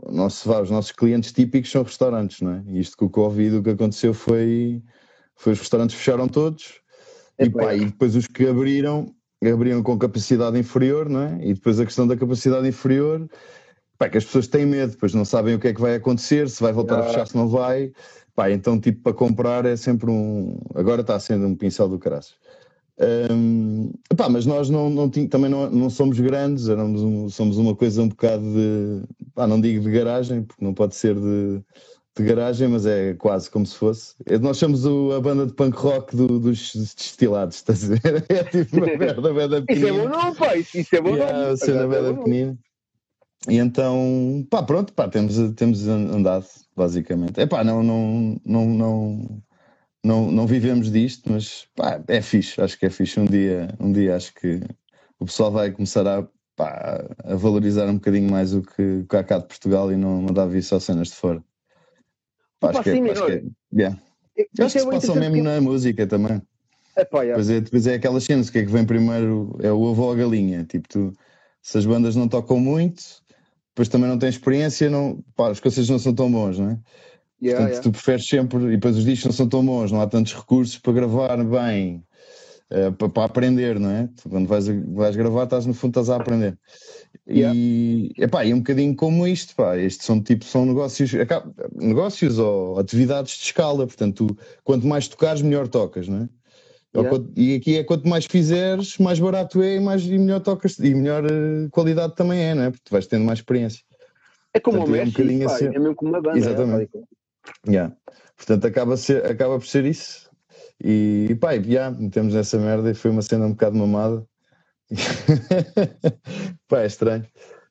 o nosso, vá, os nossos clientes típicos são restaurantes, não é? E isto com o Covid, o que aconteceu foi, foi os restaurantes fecharam todos e, Epá, pá, é. e depois os que abriram, abriram com capacidade inferior, não é? E depois a questão da capacidade inferior, pá, que as pessoas têm medo, depois não sabem o que é que vai acontecer, se vai voltar a Ah. fechar, se não vai. Pá, então, tipo, para comprar é sempre um. Agora está sendo um pincel do caraças. Hum, pá, mas nós não, não tin- também não, não somos grandes, éramos um- somos uma coisa um bocado de. Pá, não digo de garagem, porque não pode ser de, de garagem, mas é quase como se fosse. É- Nós somos o- a banda de punk rock do- dos destilados, estás a ver? É tipo uma merda, Isso é pequenina. bom nome, pá. Isso, isso é bom Yeah, a cena é bom pequenina. E então, pá, pronto, pá, temos, temos andado, basicamente. É pá, não, não, não, não, não, não vivemos disto, mas pá, é fixe, acho que é fixe. Um dia, um dia acho que o pessoal vai começar a, pá, a valorizar um bocadinho mais o que o que há cá de Portugal e não mandar vir só cenas de fora. Pá, acho que é, sim, acho que é, yeah. Acho que é se bem passa mesmo na música também. Epá, yeah. Depois é, depois é aquelas cenas, o que é que vem primeiro? É o ovo ou a galinha. Tipo, tu, se as bandas não tocam muito, depois também não tens experiência, não, pá, os concertos não são tão bons, não é? Yeah, Portanto, yeah. tu preferes sempre, e depois os discos não são tão bons, não há tantos recursos para gravar bem, eh, para, para aprender, não é? Tu, quando vais, vais gravar, estás no fundo, estás a aprender. E, epá, é um bocadinho como isto, pá, estes são tipo, são negócios, negócios ou atividades de escala, portanto, tu, quanto mais tocares, melhor tocas, não é? Yeah. quanto- e aqui é quanto mais fizeres, mais barato é e, mais, e melhor tocas, e melhor eh, qualidade também é, não é? Porque tu vais tendo mais experiência. É como o Portanto, é um assim. é mesmo como uma banda. Exatamente. é, Yeah. Portanto, acaba, ser, acaba por ser isso. E, e pá, e, yeah, metemos nessa merda e foi uma cena um bocado mamada. pá, é estranho.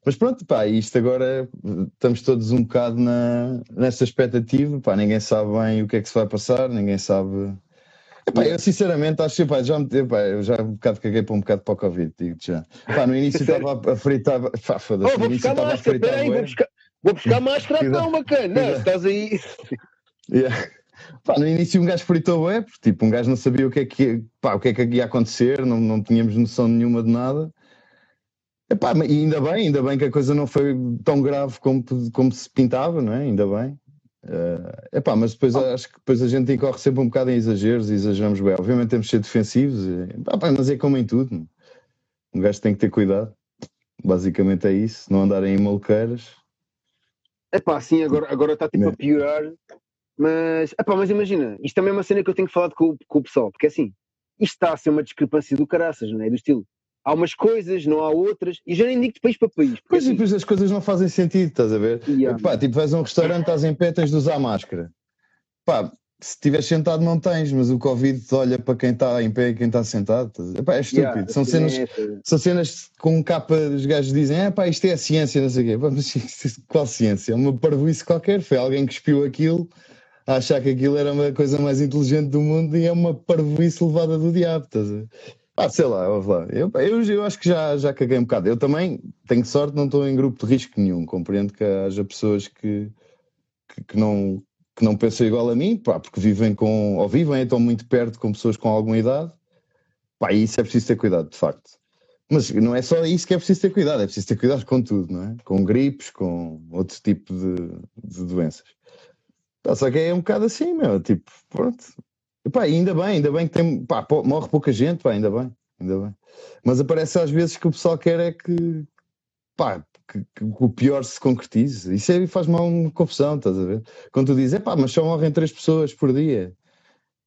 Mas pronto, pá, isto agora estamos todos um bocado na, nessa expectativa. Pá, ninguém sabe bem o que é que se vai passar, ninguém sabe. Epá, eu sinceramente acho que pá, já, me- epá, eu já um bocado caguei para um bocado para o Covid, digo-te já. Pá, no início estava a- fritar. Pá, foda-se, Oh, no vou início buscar estava a máscara, fritar. peraí, vou buscar, vou buscar máscara não, bacana. Não, estás aí. Yeah. Pá, no início um gajo fritou é, porque tipo, um gajo não sabia o que é que, ia- pá, o que, é que ia acontecer, não, não tínhamos noção nenhuma de nada. Epá, e ainda bem, ainda bem que a coisa não foi tão grave como, como se pintava, não é? Ainda bem. Uh, epá, mas depois oh. acho que depois a gente incorre sempre um bocado em exageros e exageramos bem. Obviamente temos de ser defensivos, e, epá, mas é como em tudo. Um gajo tem que ter cuidado. Basicamente é isso, não andarem em malqueiras. É pá, sim, agora, agora está tipo é. a piorar. Mas, epá, mas imagina, isto também é uma cena que eu tenho que falar com, com o pessoal, porque assim, isto está a ser uma discrepância do caraças, não é? Do estilo, há umas coisas, não há outras, e já nem digo de país para país. Pois, assim, depois as coisas não fazem sentido, estás a ver? Yeah. Pá, tipo, vais a um restaurante, estás em pé, tens de usar máscara. Pá, se estiveres sentado não tens, mas o Covid olha para quem está em pé e quem está sentado. Epá, é estúpido. Yeah, são, cenas, é são cenas com capa, os gajos dizem, é pá, isto é a ciência, não sei o quê. Pá, mas qual ciência? É uma parvoíce qualquer. Foi alguém que espiou aquilo a achar que aquilo era uma coisa mais inteligente do mundo e é uma parvoíce levada do diabo, estás a ver? Ah, sei lá, lá. Eu, eu, eu, acho que já, já caguei um bocado. Eu também tenho sorte, não estou em grupo de risco nenhum. Compreendo que haja pessoas que, que, que não, que não pensam igual a mim, pá, porque vivem com, ou vivem, estão muito perto com pessoas com alguma idade. Pá, isso é preciso ter cuidado, de facto. Mas não é só isso que é preciso ter cuidado, é preciso ter cuidado com tudo, não é? Com gripes, com outro tipo de, de doenças. Só que é um bocado assim, meu, tipo, pronto, e, pá, ainda bem, ainda bem que tem, pá, morre pouca gente, pá, ainda bem, ainda bem. Mas aparece às vezes que o pessoal quer é que, pá, que, que o pior se concretize. Isso aí faz-me uma confusão, estás a ver? Quando tu dizes, é pá, mas só morrem três pessoas por dia.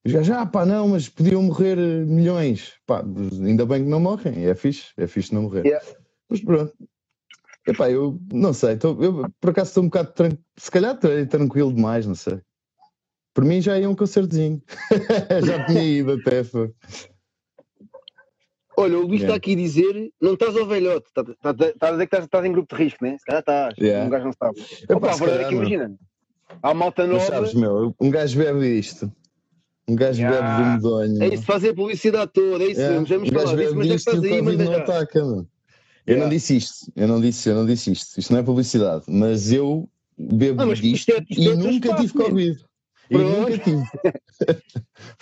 Os gajos, ah pá, não, mas podiam morrer milhões. Pá, ainda bem que não morrem, é fixe, é fixe não morrer. Yeah. Mas pronto. Epá, eu não sei, tô, eu por acaso estou um bocado, tranquilo, se calhar tranquilo demais, não sei. Por mim já ia um concertozinho. já tinha ido até. Foi. Olha, o Luís está yeah. aqui a dizer: não estás ao velhote, estás tá, tá, tá a dizer que estás, estás em grupo de risco, né? Se calhar estás, yeah. um gajo não sabe. Opa, a verdade é que imagina, há malta nova. Mas sabes, meu, um gajo bebe isto. Um gajo yeah. bebe de medonho. É isso, fazer a publicidade toda, é isso yeah. Vamos um falar disso, mas é que estás aí, mas não ataca, mano. Eu yeah. não disse isto, eu não disse, eu não disse isto. Isto não é publicidade, mas eu bebo não, mas disto é, isto é e nunca tive Covid. E nunca tive.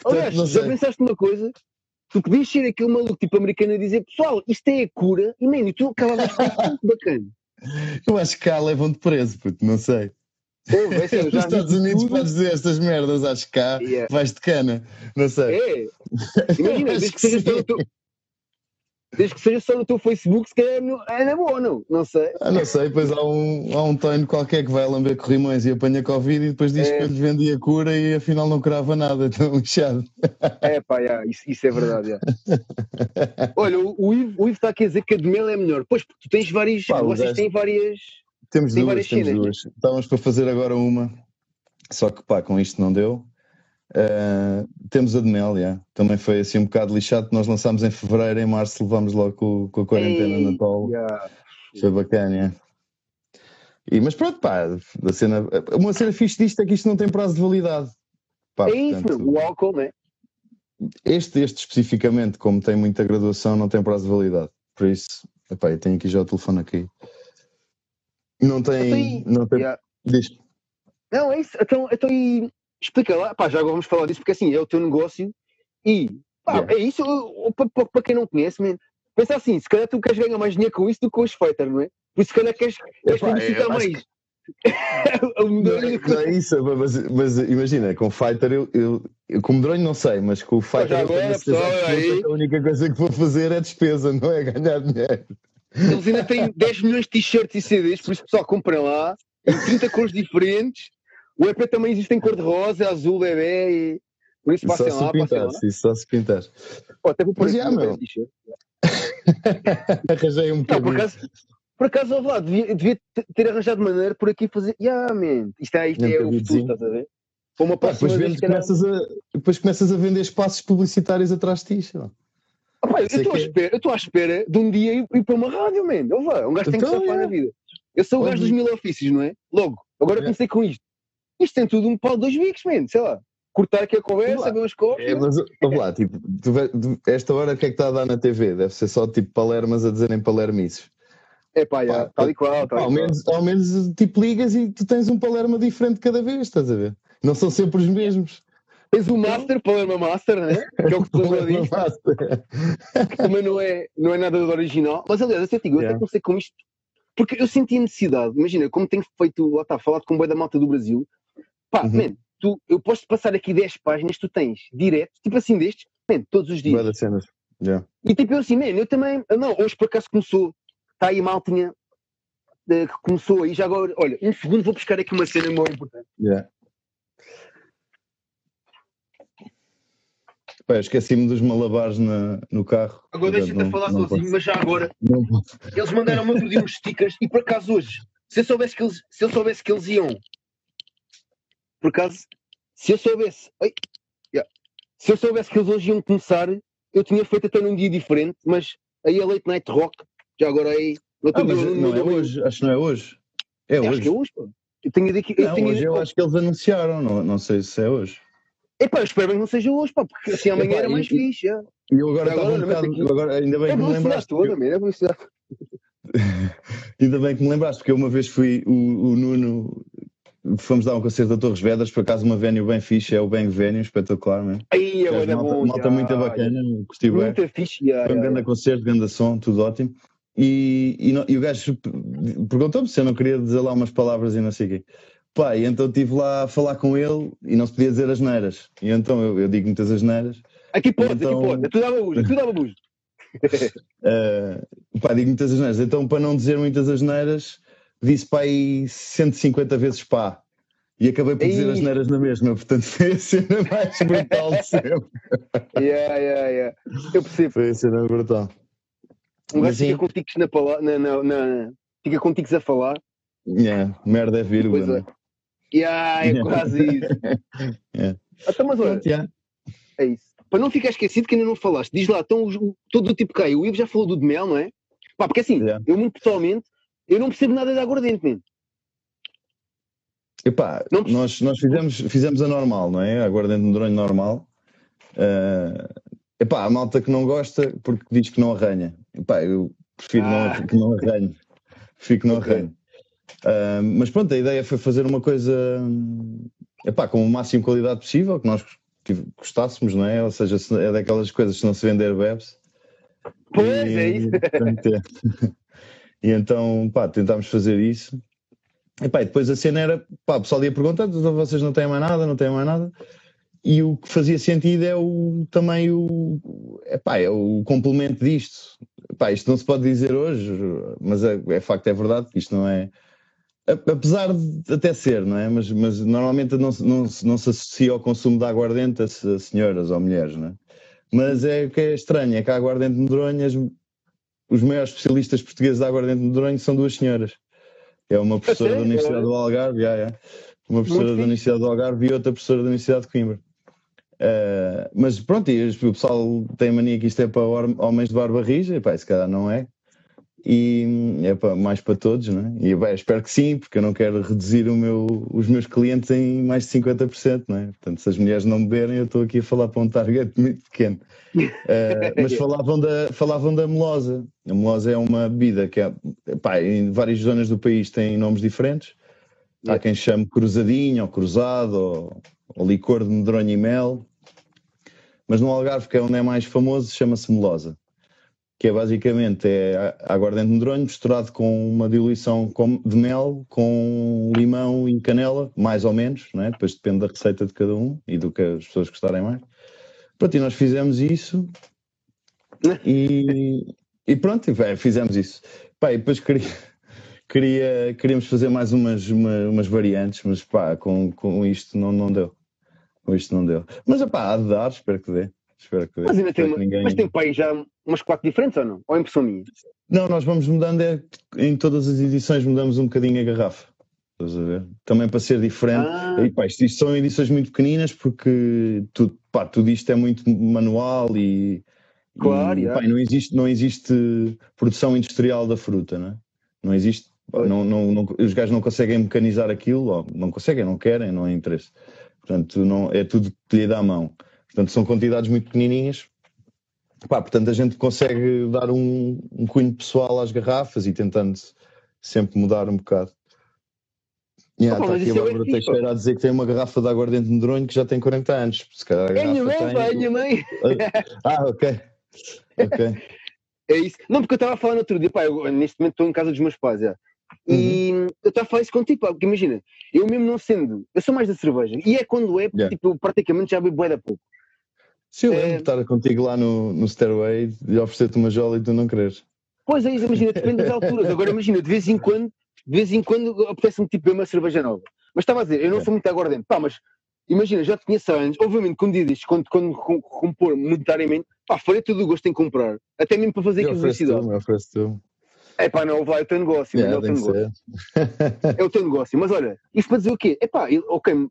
Aliás, já pensaste numa coisa? Tu podias ser aquele maluco tipo americano a dizer pessoal, isto é a cura, e man, tu acabavas com muito bacana. Eu acho que cá levam-te preso, puto, não sei. Pô, Nos Estados Unidos tudo. podes dizer estas merdas, acho que cá yeah. vais de cana, não sei. É, imagina, desde que, que seja pelo teu, Desde que seja só no teu Facebook, se calhar é na boa, não? Não sei. Ah, não sei, depois há um, há um treino qualquer que vai lamber corrimões e apanha Covid e depois diz é. que eu lhe vendi a cura e afinal não crava nada, tão inchado. É pá, yeah, isso, isso, é verdade. Yeah. Olha, o, o, Ivo, o Ivo está aqui a dizer que a de mel é melhor. Pois, porque tu tens várias. Pá, vocês têm várias. Temos duas, várias temos cenas, duas. Né? Estávamos para fazer agora uma, só que pá, com isto não deu. Uh, temos a de Mel, yeah. também foi assim um bocado lixado. Nós lançámos em fevereiro, em março levámos logo com, com a quarentena Ei, Natal. Yeah. Foi bacana. Yeah. E, mas pronto, pá, a cena, uma cena fixe disto é que isto não tem prazo de validade. Pá, é isso, portanto, o álcool, né? Este, este especificamente, como tem muita graduação, não tem prazo de validade. Por isso, epá, eu tenho aqui já o telefone aqui. Não tem. Então, não tem. Yeah. Diz. Não, é isso. Então, então e explica lá, pá, já agora vamos falar disso, porque assim, é o teu negócio e pá, yeah. é isso, para quem não conhece, man, pensa assim, se calhar tu queres ganhar mais dinheiro com isso do que com os fighters, não é? Por isso, se calhar queres, queres Epá, publicitar mais. Que... não, não, é isso, mas, mas, imagina, com o Fighter eu, eu, eu com o medronho não sei, mas com o Fighter agora, pessoal, aí... a única coisa que vou fazer é despesa, não é ganhar dinheiro. Eles ainda têm 10 milhões de t-shirts e CDs, por isso pessoal comprem lá, em 30 cores diferentes o EP também existe em cor-de-rosa, azul, bebê e. Por isso passem lá, se pintar, lá. Isso só se pintar. Até vou pôr já, meu. Arranjei um bocadinho. Por acaso, por acaso lá, devia, devia, ter arranjado maneira por aqui fazer. Yeah, man. Isto é, isto é o futuro, estás a ver? Uma próxima depois, vez, começas a, depois começas a vender espaços publicitários atrás de ti. Opa, eu estou à, espera, eu à espera de um dia ir, ir para uma rádio, man. Eu vou, um gajo tem que então, safar é. na vida. Eu sou o gajo dos mil ofícios, não é? Logo, agora é. comecei com isto. Isto tem tudo um pau de dois bicos, man. Sei lá. Cortar aqui a conversa, ver umas copos. É, mas vamos lá, tipo, tu, tu, esta hora o que é que está a dar na TV? Deve ser só tipo palermas a dizerem palermices. É pá, já, tal e qual. Tal ao, menos, ao menos tipo ligas e tu tens um palerma diferente cada vez, estás a ver? Não são sempre os mesmos. Tens o Master, Palermo Master, né? que é o que tu diz, que também não é, não é nada do original. Mas aliás, eu, digo, eu yeah. até comecei com isto, porque eu senti a necessidade, imagina, como tenho feito, lá está, falado com o boi da malta do Brasil, pá, uhum. man, tu, eu posso passar aqui 10 páginas, tu tens direto, tipo assim destes, man, todos os dias. Yeah. E tipo eu assim, man, eu também, não, hoje por acaso começou, está aí mal tinha que começou aí, já agora, olha, um segundo vou buscar aqui uma cena muito importante. Yeah. Pá, esqueci-me dos malabares na, no carro. Agora deixa-te a falar sozinho, posso. mas já agora. Eles mandaram-me outro dia uns stickers e por acaso hoje, se eu soubesse que eles, se eu soubesse que eles iam, por acaso, se eu soubesse, ai, yeah, se eu soubesse que eles hoje iam começar, eu tinha feito até num dia diferente, mas aí a Late Night Rock, já agora aí. Ah, mas não, não é hoje, acho que não é hoje. É, hoje. Acho que é hoje, pô. Eu tenho eu, não, tenho hoje eu acho que eles anunciaram, não, não sei se é hoje. Epá, eu espero bem que não seja hoje, pá, porque assim amanhã Epá, era mais e, fixe. E eu agora estava um bocado, aqui, agora, ainda bem é que me lembraste. Toda, porque... é velocidade. ainda bem que me lembraste, porque eu uma vez fui, o, o Nuno, fomos dar um concerto a Torres Vedras, por acaso uma venue bem fixe, é o Bang Venue, espetacular, mesmo. Aí, agora é malta, bom. Malta muito bacana, gostei bem. Muito fixe, já, Foi um grande concerto, grande som, tudo ótimo. E, e, e o gajo perguntou-me se eu não queria dizer lá umas palavras e não sei o quê. Pá, e então estive lá a falar com ele e não se podia dizer as neiras. E então eu, eu digo muitas asneiras. Aqui pode, então... aqui pode. É tudo dava bujo, tudo dava bujo. uh, pá, digo muitas asneiras. Então, para não dizer muitas asneiras, disse para aí 150 vezes pá. E acabei por dizer as neiras na mesma, portanto foi a cena mais brutal de sempre. yeah, yeah, yeah. Eu percebo. Foi a cena brutal. Um gajo fica contigo na, na, na, na, fica contigo a falar. Yeah, merda é vírgula. Né? Yeah, é quase isso. yeah. Então, mas olha, yeah. é isso. Para não ficar esquecido que ainda não falaste, diz lá, então, todo o tipo cai. O Ivo já falou do de mel, não é? Pá, porque assim, yeah. eu muito pessoalmente, eu não percebo nada de aguardente, mesmo. Epá, não nós, nós fizemos, fizemos a normal, não é? A aguardente de medronho normal. Uh, epá, a malta que não gosta porque diz que não arranha. Epá, eu prefiro ah. não, que não arranhe. Prefiro que não okay. arranhe. Uh, mas pronto, a ideia foi fazer uma coisa epá, com o máximo de qualidade possível, que nós gostássemos, não é? Ou seja, é daquelas coisas que não se vender bebes. Pois, e, é isso. É. e então, pá, tentámos fazer isso. E, pá, e depois a cena era, pá, o pessoal ia perguntando, então vocês não têm mais nada, não têm mais nada. E o que fazia sentido é o, também o, epá, é o complemento disto. Epá, isto não se pode dizer hoje, mas é, é facto, é verdade, isto não é Apesar de até ser, não é? Mas, mas normalmente não, não, não se associa ao consumo de aguardente a senhoras ou mulheres, não é? Mas é o que é estranho, é que a aguardente de medronhas, os maiores especialistas portugueses de aguardente de medronho são duas senhoras. É uma professora da Universidade do Algarve, yeah, yeah. uma professora da Universidade do Algarve e outra professora da Universidade de Coimbra. Uh, mas pronto, e o pessoal tem mania que isto é para homens de barba rija, e pá, se calhar não é e é para, mais para todos, não é? E bem, espero que sim, porque eu não quero reduzir meu, os meus clientes em mais de 50%, não é? Portanto, se as mulheres não beberem, eu estou aqui a falar para um target muito pequeno. Uh, mas falavam da, falavam da melosa. A melosa é uma bebida que é, pá, em várias zonas do país tem nomes diferentes. Há quem chame cruzadinho, ou cruzado, ou, ou licor de medronho e mel. Mas no Algarve, que é onde é mais famoso, chama-se melosa que é basicamente é aguardente medronho misturado com uma diluição de mel com limão e canela, mais ou menos, não é? depois depende da receita de cada um e do que as pessoas gostarem mais. Pronto, e nós fizemos isso e, e pronto, e, fizemos isso. Pá, e depois queria, queria, queríamos fazer mais umas, uma, umas variantes, mas pá, com, com isto não, não deu. Com isto não deu. Mas pá, há de dar, espero que dê. Espero que, mas ainda tem, uma, ninguém... mas tem pai já umas quatro diferentes ou não? Ou é impressão minha? Não, nós vamos mudando, é, em todas as edições mudamos um bocadinho a garrafa. Estás a ver? Também para ser diferente. Ah. E, pá, isto, isto, são edições muito pequeninas porque tudo, pá, tudo isto é muito manual e. Claro, e, pá, não, existe, não existe produção industrial da fruta, não é? Não existe. Não, não, não, os gajos não conseguem mecanizar aquilo, não conseguem, não querem, não é interesse. Portanto, não, é tudo que lhe dá a mão. Portanto, são quantidades muito pequenininhas. Pá, portanto, a gente consegue dar um, um cunho pessoal às garrafas e tentando sempre mudar um bocado. Yeah, está mas aqui a é Bárbara bem fixe, Teixeira a dizer que tem uma garrafa de aguardente medronho que já tem 40 anos. Se calhar a É a minha mãe, pá, é a tem... minha mãe. Ah, ok. Ok. É isso. Não, porque eu estava a falar no outro dia, pá, eu, neste momento estou em casa dos meus pais, já. E Uhum. eu estava a falar isso contigo, pá, porque imagina, eu mesmo não sendo, eu sou mais da cerveja, e é quando é, Yeah. tipo, praticamente já bebo bué da pouco. Se eu É. lembro de estar contigo lá no, no Stairway e oferecer-te uma jola e tu não queres. Pois é, isso, imagina, depende das alturas. Agora imagina, de vez em quando, de vez em quando apetece-me tipo uma cerveja nova. Mas estava a dizer, eu não É. sou muito aguardente, pá, mas imagina, já te conheço há anos, obviamente, quando dizes, quando, quando com- compor monetariamente, pá, farei todo o gosto em comprar, até mesmo para fazer aqui publicidade. uma, eu ofereço-te uma. É pá, não, vai, é o teu negócio, mano, é Yeah, o teu negócio. É o teu negócio. Mas olha, isto para dizer o quê? É pá, ok,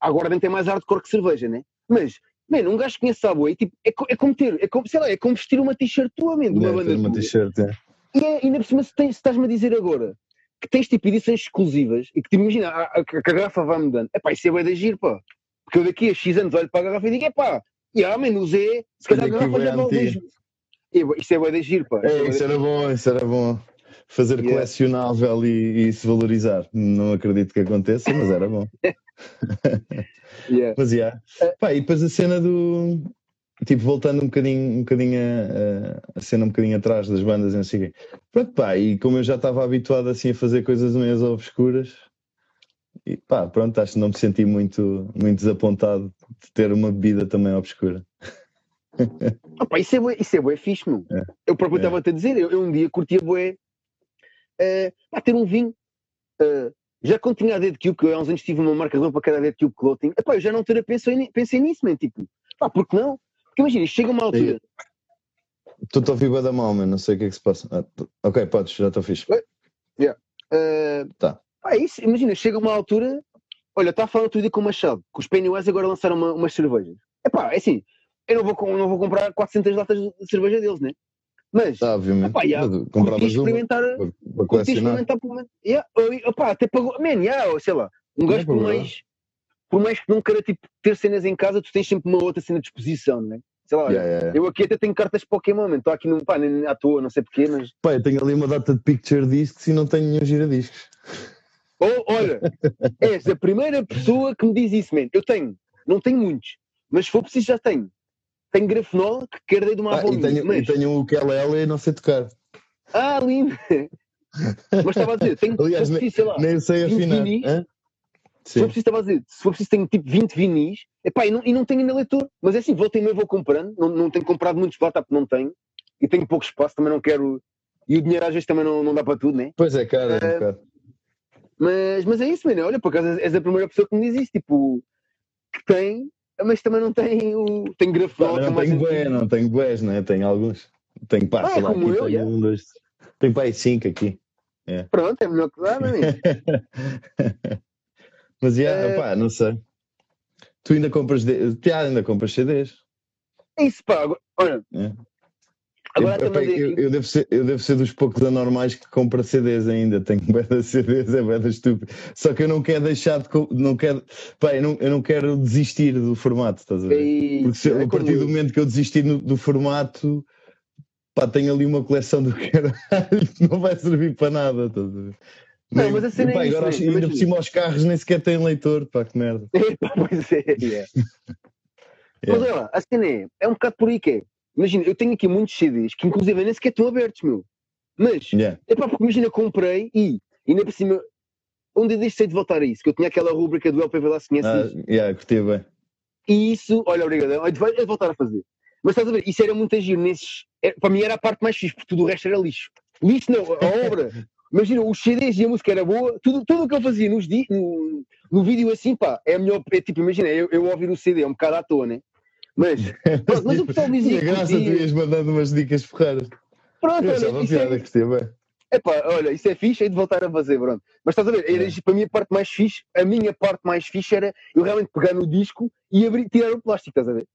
agora nem tem mais hardcore que cerveja, né? Mas, mano, um gajo conhece Subway, tipo, é, é como ter, é como, sei lá, é como vestir uma t-shirt tua, man, de uma Yeah, banda uma t-shirt, é. E é, ainda por cima, se, tens- se estás-me a dizer agora que tens tipo edições exclusivas e que, tipo, imagina, a, a, a garrafa vai mudando, é pá, isso é bem de agir, pá. Porque eu daqui a X anos olho para a garrafa e digo, é pá, yeah, man, usei, se calhar a garrafa já vale. 10 É, é bem de agir, pá. É É, isso era bom, isso era bom. Fazer Yeah. colecionável e, e se valorizar. Não acredito que aconteça, mas era bom. yeah. Mas yeah. Pá, e depois a cena do. Tipo, voltando um bocadinho, um bocadinho a, a- a cena um bocadinho atrás das bandas e não sei o quê. Pronto, pá, e como eu já estava habituado assim a fazer coisas meias obscuras, e pá, pronto, acho que não me senti muito, muito desapontado de ter uma bebida também obscura. Opa, isso é bué, isso é bué fixe, meu. É. Eu próprio É. estava-te a dizer, eu, eu um dia curtia bué eh, pá, ter um vinho. Eh, já quando tinha a Dead Cube, que eu há uns anos tive uma marca de roupa que era a Dead Cube Clothing, epá, eu já não teria pensei, pensei nisso, man, tipo, pá, porque não? Porque imagina, chega uma altura, Estou-te a ouvir da mal, mas não sei o que é que se passa. Ah, tu- ok, podes, já estou fixe. eh, Tá. pá, é isso, imagina, chega uma altura, olha, estava a falar outro dia com o Machado, que os Pennywise agora lançaram uma, umas cervejas. Epá, é assim, eu não vou, não vou comprar 400 latas de cerveja deles, né? Mas, Tá, obviamente. Mas curti Compravas uma experimentar... para, para experimentar pelo menos. Yeah, até pagou. Man, yeah, sei lá. Um é gajo por mais, por mais que não queira tipo, ter cenas em casa, tu tens sempre uma outra cena de exposição, né? Sei lá, Yeah, yeah, yeah. eu aqui até tenho cartas de Pokémon, estou aqui num pá, nem à toa, não sei porquê, mas. Pá, eu tenho ali uma data de picture discs e não tenho nenhum giradiscos. Oh, olha, és a primeira pessoa que me diz isso, man. Eu tenho, não tenho muitos, mas se for preciso já tenho. Tenho grafenol que herdei de uma Ah, avó e tenho, mas... e tenho o ukulele e não sei tocar. Ah, lindo! mas estava a dizer, tenho, Aliás, preciso, sei lá, Nem sei 20 afinar. vinis? Se for preciso, estava a dizer, se for preciso, tenho tipo 20 vinis, epá, e, não, e não tenho ainda leitor. Mas é assim, volta e meia vou comprando, não, não tenho comprado muitos lá, tá, porque não tenho, e tenho pouco espaço, também não quero. E o dinheiro às vezes também não, não dá para tudo, né? Pois é, cara, é um Eh, bocado. Mas, mas é isso, mano. Olha, por acaso és a primeira pessoa que me diz isso, tipo, que tem, mas também não tem o. Tem Pá, é não tenho antigo. bué, não tenho bués, né? Tenho alguns. Tenho pá, Ah, é sei lá, como aqui eu, tenho yeah. um, dois. Tenho pá, cinco aqui. Pronto, é melhor que dá, não é? Mas yeah, Eh, pá, não sei. Tu ainda compras, de... ainda compras CDs. É isso, pá. agora- Olha, É. agora eu, também eu, eu devo ser, eu devo ser dos poucos anormais que compra CDs ainda. Tenho beda CDs, é beda estúpido. Só que eu não quero deixar de. Não quero, pá, eu, não, eu não quero desistir do formato, estás a ver? E- Porque se, é a partir do momento que eu desistir no- do formato, pá, tenho ali uma coleção do caralho que não vai servir para nada, estás a ver? Não, Nem- mas a cena e, pá, é isso, agora, né? ainda por cima os carros nem sequer têm leitor, pá, que merda. Epá, pois é, yeah. Mas Yeah. olha lá, a cena é, é um bocado por aí que é. Imagina, eu tenho aqui muitos CDs que inclusive nem sequer estão abertos, meu. Mas, Yeah. é pá, porque imagina, comprei e, ainda por cima, um dia deixei de voltar a isso, que eu tinha aquela rúbrica do LPV lá, se conheces Ah, yeah, curti bem. E isso, olha, obrigado, é de, é voltar a fazer. Mas estás a ver, isso era muito agir nesses. é- para mim era a parte mais fixe, porque tudo o resto era lixo. Lixo não, a obra. Imagina, os CDs e a música era boa, tudo, tudo o que eu fazia nos di, no, no vídeo assim, pá, é a melhor. É, tipo, imagina, eu, eu ouvir o CD, é um bocado à toa, né? Mas, pronto, mas o pessoal dizia Tinha que graça, tu ias mandando umas dicas ferreiras. Pronto, Eu olha, isso piada, é, curti bem. epá, olha, isso é fixe, é de voltar a fazer, pronto. Mas estás a ver, era, É. para mim a parte mais fixe, a minha parte mais fixe era eu realmente pegar no disco e abrir, tirar o plástico, estás a ver?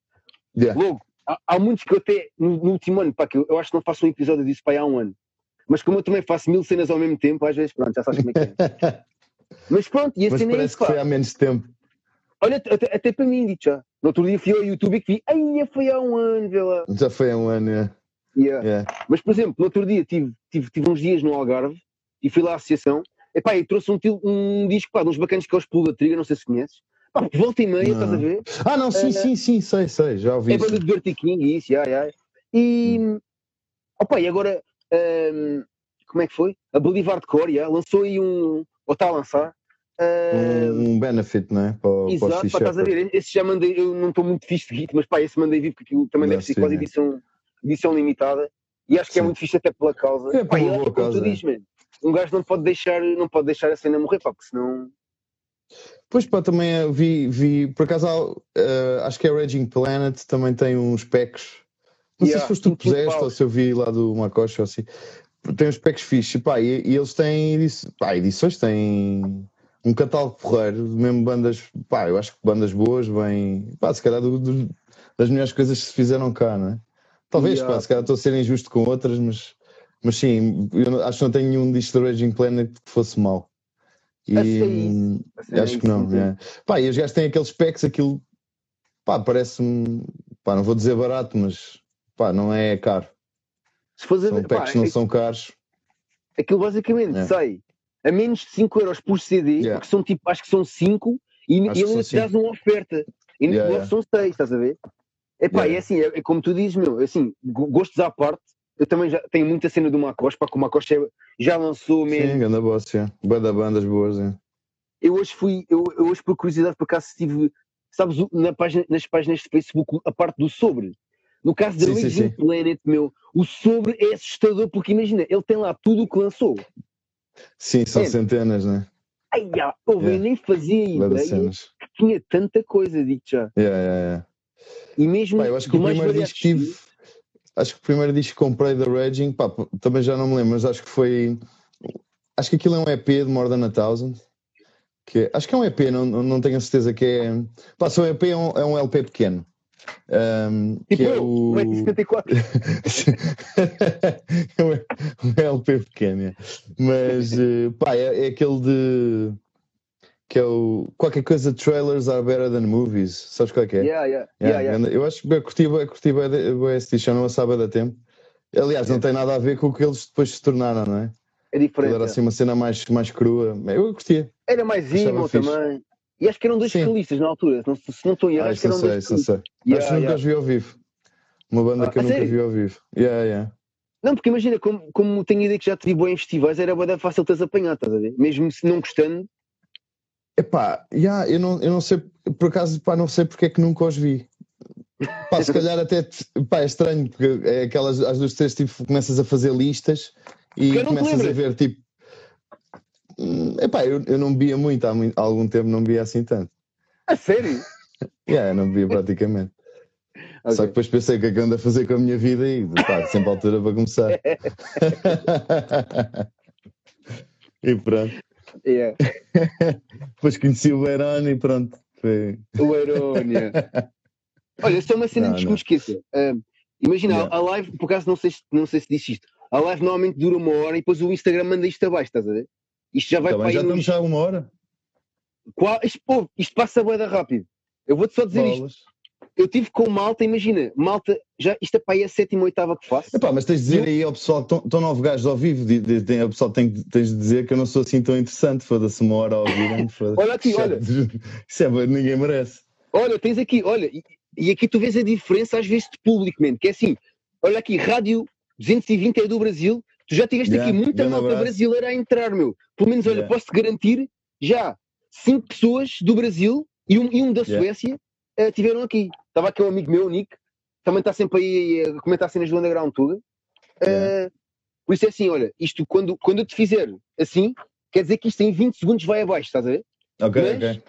Yeah. Logo, há, há muitos que eu até, no, no último ano, pá, que eu, eu acho que não faço um episódio disso para há um ano. Mas como eu também faço mil cenas ao mesmo tempo, às vezes, pronto, já sabes como é que é. Mas pronto, e a Mas cena é parece isso, que foi há menos tempo. Olha, até, até para mim, digo já. No outro dia fui ao YouTube e que vi, ai, foi há um ano, vê lá. Já foi há um ano, yeah. Yeah. Yeah. Mas, por exemplo, no outro dia tive, tive, tive uns dias no Algarve e fui lá à associação Epá, e trouxe um, um disco, pá, de uns bacanas que é os Pulo da Triga, não sei se conheces. Pá, volta e meia, Não. estás a ver? Ah, não, sim, Eh, sim, sim, sei, sei, já ouvi É banda de Dirty King, isso, ai, ai. E, Hum. opa, e agora, ahm, como é que foi? A Boulevard Core, yeah, lançou aí um, ou está a lançar. Um, um benefit, não é? Para, para Exato, Sea pá, estás a ver? Esse já mandei, eu não estou muito fixe de hit, mas pá, esse mandei vir porque aquilo também Não, deve ser sim, quase é. edição, edição limitada. E acho que é Sim. muito fixe até pela causa. É, Pá, e uma é causa, tu é. dizes, man, um gajo não pode deixar, não pode deixar a cena morrer, pá, porque senão. Pois pá, também eh, vi, vi por acaso eh, acho que é Raging Planet, também tem uns packs. Não sei Yeah, se foste tu que 25 puseste ou se eu vi lá do Macoche ou assim. Tem uns packs fixes, pá, e, e eles têm edições, pá, edições, têm um catálogo porreiro, mesmo bandas, pá, eu acho que bandas boas, bem, pá, se calhar do- do- das melhores coisas que se fizeram cá, não é? Talvez, Yeah. pá, se calhar estou a ser injusto com outras, mas, mas sim, eu acho que não tenho nenhum disco do Raging Planet que fosse mau. E, A ser isso. A cena acho que não, é. Pá, e os gajos têm aqueles packs, aquilo, pá, parece-me, pá, não vou dizer barato, mas, pá, não é caro. Se fores a São pá, packs que não é- são caros. aquilo basicamente É. sai a menos de 5 euros por CD, Yeah. porque são tipo, acho que são 5 e, e ainda te dás uma oferta. E no Yeah, yeah. são 6, estás a ver? Epá, Yeah. é assim, é, é como tu dizes, meu, é assim, go- gostos à parte, eu também já tenho muita cena do Macoste, pá, que o Macoste é- já lançou Sim, mesmo. ganda boss, é. Banda bandas boas, é. Eu hoje fui, eu, eu hoje por curiosidade, por acaso estive, sabes, na página, nas páginas de Facebook, a parte do sobre. No caso da Sim, sim, Raging sim. Planet, meu, o sobre é assustador, porque imagina, ele tem lá tudo o que lançou. Sim, são É. centenas, né? Ai, ah, ouve, eu Yeah. nem fazia ideia que tinha tanta coisa, digo já. Yeah, yeah, yeah. E mesmo Pá, eu acho que o primeiro disco que tive, acho que o primeiro disco que comprei da Raging, pá, também já não me lembro, mas acho que foi, acho que aquilo é um EP de More Than a Thousand, que é- acho que é um EP, não, não não tenho a certeza que é, pá, se é um EP é um, é um LP pequeno. Ahm, Tipo que é eu, o 1,74m. É um- um LP pequeno, é. mas eh, pá, é, é aquele de que é o qualquer coisa trailers are better than movies, sabes qual é que é? Yeah, yeah, Yeah, yeah, Eu acho que eu curti, eu esse disco, já não lançava da tempo. Aliás, não tem nada a ver com o que eles depois se tornaram, não é? É diferente. era é. assim uma cena mais, mais crua. Eu curtia. Era mais emo também. E acho que eram dois Sim. vocalistas na altura. Não, se não estou em erro, Ah, acho que eram sei, dois isso sei. Yeah, acho que nunca os vi ao vivo. Uma banda Ah, que eu nunca sério? vi ao vivo. Yeah, yeah. Não, porque imagina, como, como tenho a ideia que já te vi bem em festivais, era bué da fácil teres apanhado, estás a ver? Mesmo se não gostando, Epá, yeah, eu, não, eu não sei, por acaso, pá, não sei porque é que nunca os vi. Pá, se calhar até pá, é estranho, porque é aquelas, às duas, três, tipo, começas a fazer listas e começas a ver, tipo. Hum, Epá, eu, eu não bebia muito há, muito, há algum tempo, não bebia assim tanto. a sério. Yeah, eu não bebia praticamente. Só que depois pensei o que é que eu ando a fazer com a minha vida e pá, sempre a altura para começar. e pronto. Yeah. Depois conheci o Verón e pronto. Foi... O Aerónia. Olha, só uma cena Não, que me esqueça. Imagina, Yeah. a live, por acaso não sei, se- não sei se disse isto, a live normalmente dura uma hora e depois o Instagram manda isto abaixo, estás a ver? Isto já vai Tá para bem, já nos... estamos já a uma hora. Qual... Isto, pô, isto passa bué da rápido. Eu vou-te só dizer isto. Bolas. Eu tive com malta, imagina, malta, já, isto é para aí a sétima ou oitava que faço. Epá, mas tens de dizer aí ao pessoal, estão nove gajos ao vivo, di- di- tem- o pessoal tem, tens de dizer que eu não sou assim tão interessante, foda-se uma hora a ouvir. foda-se. Olha aqui, olha. Isso é, bué, ninguém merece. Olha, tens aqui, olha, e, e aqui tu vês a diferença às vezes de público, man, que é assim, olha aqui, Rádio 220 é do Brasil, tu já tiveste Yeah, aqui muita malta abraço. brasileira a entrar, meu. Pelo menos, olha, Yeah. posso-te garantir, já cinco pessoas do Brasil e um, e um da Yeah. Suécia eh, tiveram aqui. Estava aqui um amigo meu, o Nick, também está sempre aí a comentar cenas do underground tudo. Eh, Yeah. por isso é assim, olha, isto quando, quando eu te fizer assim, quer dizer que isto em 20 segundos vai abaixo, estás a ver? Ok, Mas- ok.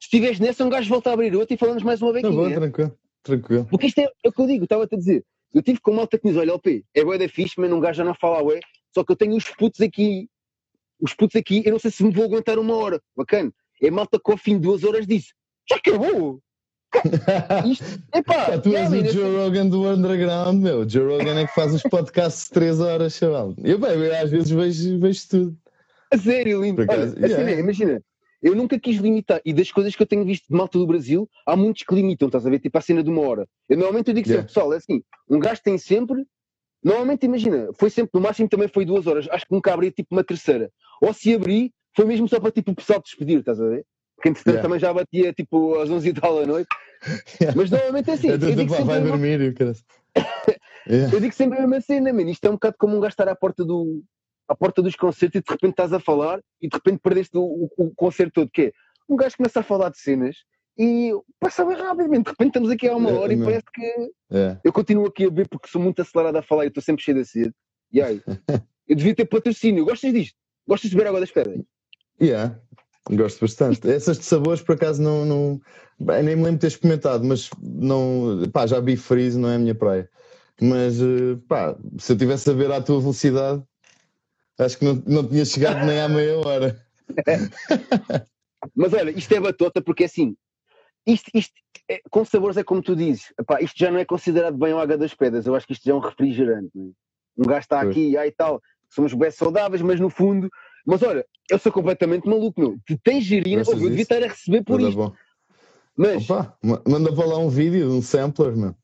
Se estiveres nessa, um gajo volta a abrir outro e falamos mais uma Tá bequinha. bom, tranquilo, tranquilo. Porque isto é, é o que eu digo, estava-te a dizer. Eu tive com malta que me diz, olha, LP, é bué da fixe, mas um gajo já não fala ué, só que eu tenho os putos aqui, os putos aqui, eu não sei se me vou aguentar uma hora. Bacana. É malta que ao fim de duas horas disse, já acabou. Isto, epá, Pá, tu és o man, Joe Rogan do underground, meu. O Joe Rogan é que faz os podcasts de 3 horas, chaval. Eu, bem, às vezes vejo, vejo tudo. A sério, lindo. Olha, a yeah. é, imagina, eu nunca quis limitar, e das coisas que eu tenho visto de malta do Brasil, há muitos que limitam, estás a ver? Tipo a cena de uma hora. Eu normalmente eu digo Yeah. sempre, pessoal, é assim, um gajo tem sempre, normalmente imagina, foi sempre, no máximo também foi duas horas, acho que nunca abri tipo uma terceira. Ou se abri, foi mesmo só para tipo, o pessoal despedir, estás a ver? Porque entretanto Yeah. também já batia tipo às 11 e tal da noite. Mas normalmente é assim. É eu, digo sempre vai dormir e o cara. Yeah. eu digo sempre a mesma cena, mano. Isto é um bocado como um gajo estar à porta, do, à porta dos concertos e de repente estás a falar e de repente perdeste o, o, o concerto todo. Que é? Um gajo começa a falar de cenas e passa bem rapidamente. De repente estamos aqui há uma É, hora e não. parece que Yeah. eu continuo aqui a beber porque sou muito acelerado a falar e estou sempre cheio de sede. E aí, eu devia ter patrocínio. Gostas disto? Gostas de beber água das pedras? Yeah, gosto bastante. Essas de sabores, por acaso, não. não bem, nem me lembro de ter experimentado, mas não. Pá, já vi freeze, não é a minha praia. Mas, eh, pá, se eu tivesse a ver à tua velocidade, acho que não, não tinha chegado nem à meia hora. Mas olha, isto é batota porque assim, isto, isto é- com sabores é como tu dizes, epá, isto já não é considerado bem o água das pedras, eu acho que isto já é um refrigerante. não é? Um gajo está aqui, aí tal, somos bem saudáveis, mas no fundo, mas olha, eu sou completamente maluco, meu. Tu tens gerina, eu devia estar a receber por Tudo isto, bom. mas Opa, ma- manda para lá um vídeo, um sampler, meu.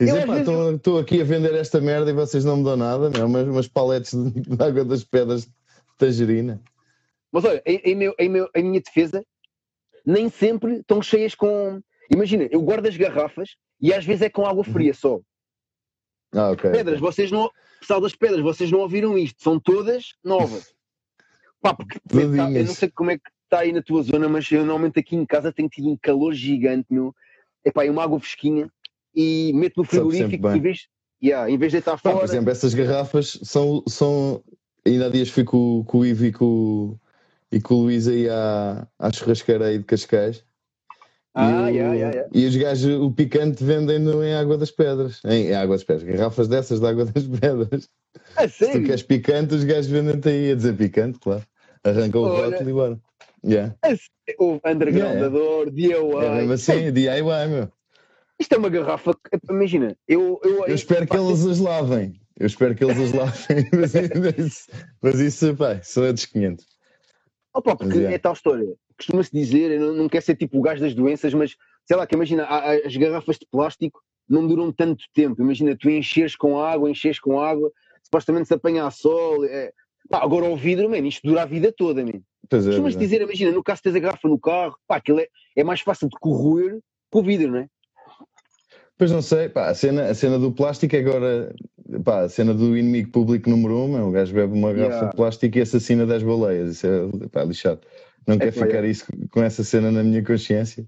Às pá, estou aqui a vender esta merda e vocês não me dão nada, meu, umas, umas paletes de, de água das pedras de tangerina. mas olha, em, em meu, em, meu, em minha defesa, nem sempre estão cheias com. Imagina, eu guardo as garrafas e às vezes é com água fria só. Ah, ok. Pedras, vocês não. Pessoal das pedras, vocês não ouviram isto, são todas novas. Pá, porque tá- eu não sei como é que está aí na tua zona, mas eu normalmente aqui em casa tenho tido um calor gigante, meu. Epá, e uma água fresquinha e meto no frigorífico em vez, yeah, em vez de estar Pá, por fora. exemplo, essas garrafas são. são ainda há dias fui com, com o Ivo e com, o- e com o Luís aí à, à churrasqueira aí de Cascais. ah, e, yeah, yeah, yeah. e os gajos, o picante vendem-no em água das pedras. Em, em água das pedras, garrafas dessas de água das pedras. A Se tu sério? queres picante, os gajos vendem-te aí a dizer picante, claro. Arrancam o rótulo e bora. Yeah. Sé- O undergroundador, DIY. É mesmo assim, DIY, meu. Isto é uma garrafa. que- Imagina, eu. Eu, Eu espero que eles as lavem. Eu espero que eles as lavem. mas, isso, mas isso, pá, a dos 500. Opa, porque Mas é. é tal história. Costuma-se dizer, eu não, não quero ser tipo o gajo das doenças, mas sei lá, que imagina, as garrafas de plástico não duram tanto tempo. Imagina, tu encheres com água, encheres com água, supostamente se apanha a sol. É... Pá, agora o vidro, man, isto dura a vida toda, man. Pois é, é. dizer, imagina, no caso teres a garrafa no carro, pá, aquilo é, é mais fácil de corroer que o vidro, não é? Pois não sei, pá, a cena, a cena do plástico é agora, pá, a cena do inimigo público número um, meu, o gajo bebe uma garrafa Yeah. de plástico e assassina 10 baleias, isso é, pá, lixado. Não quero pá, ficar isso, com essa cena na minha consciência.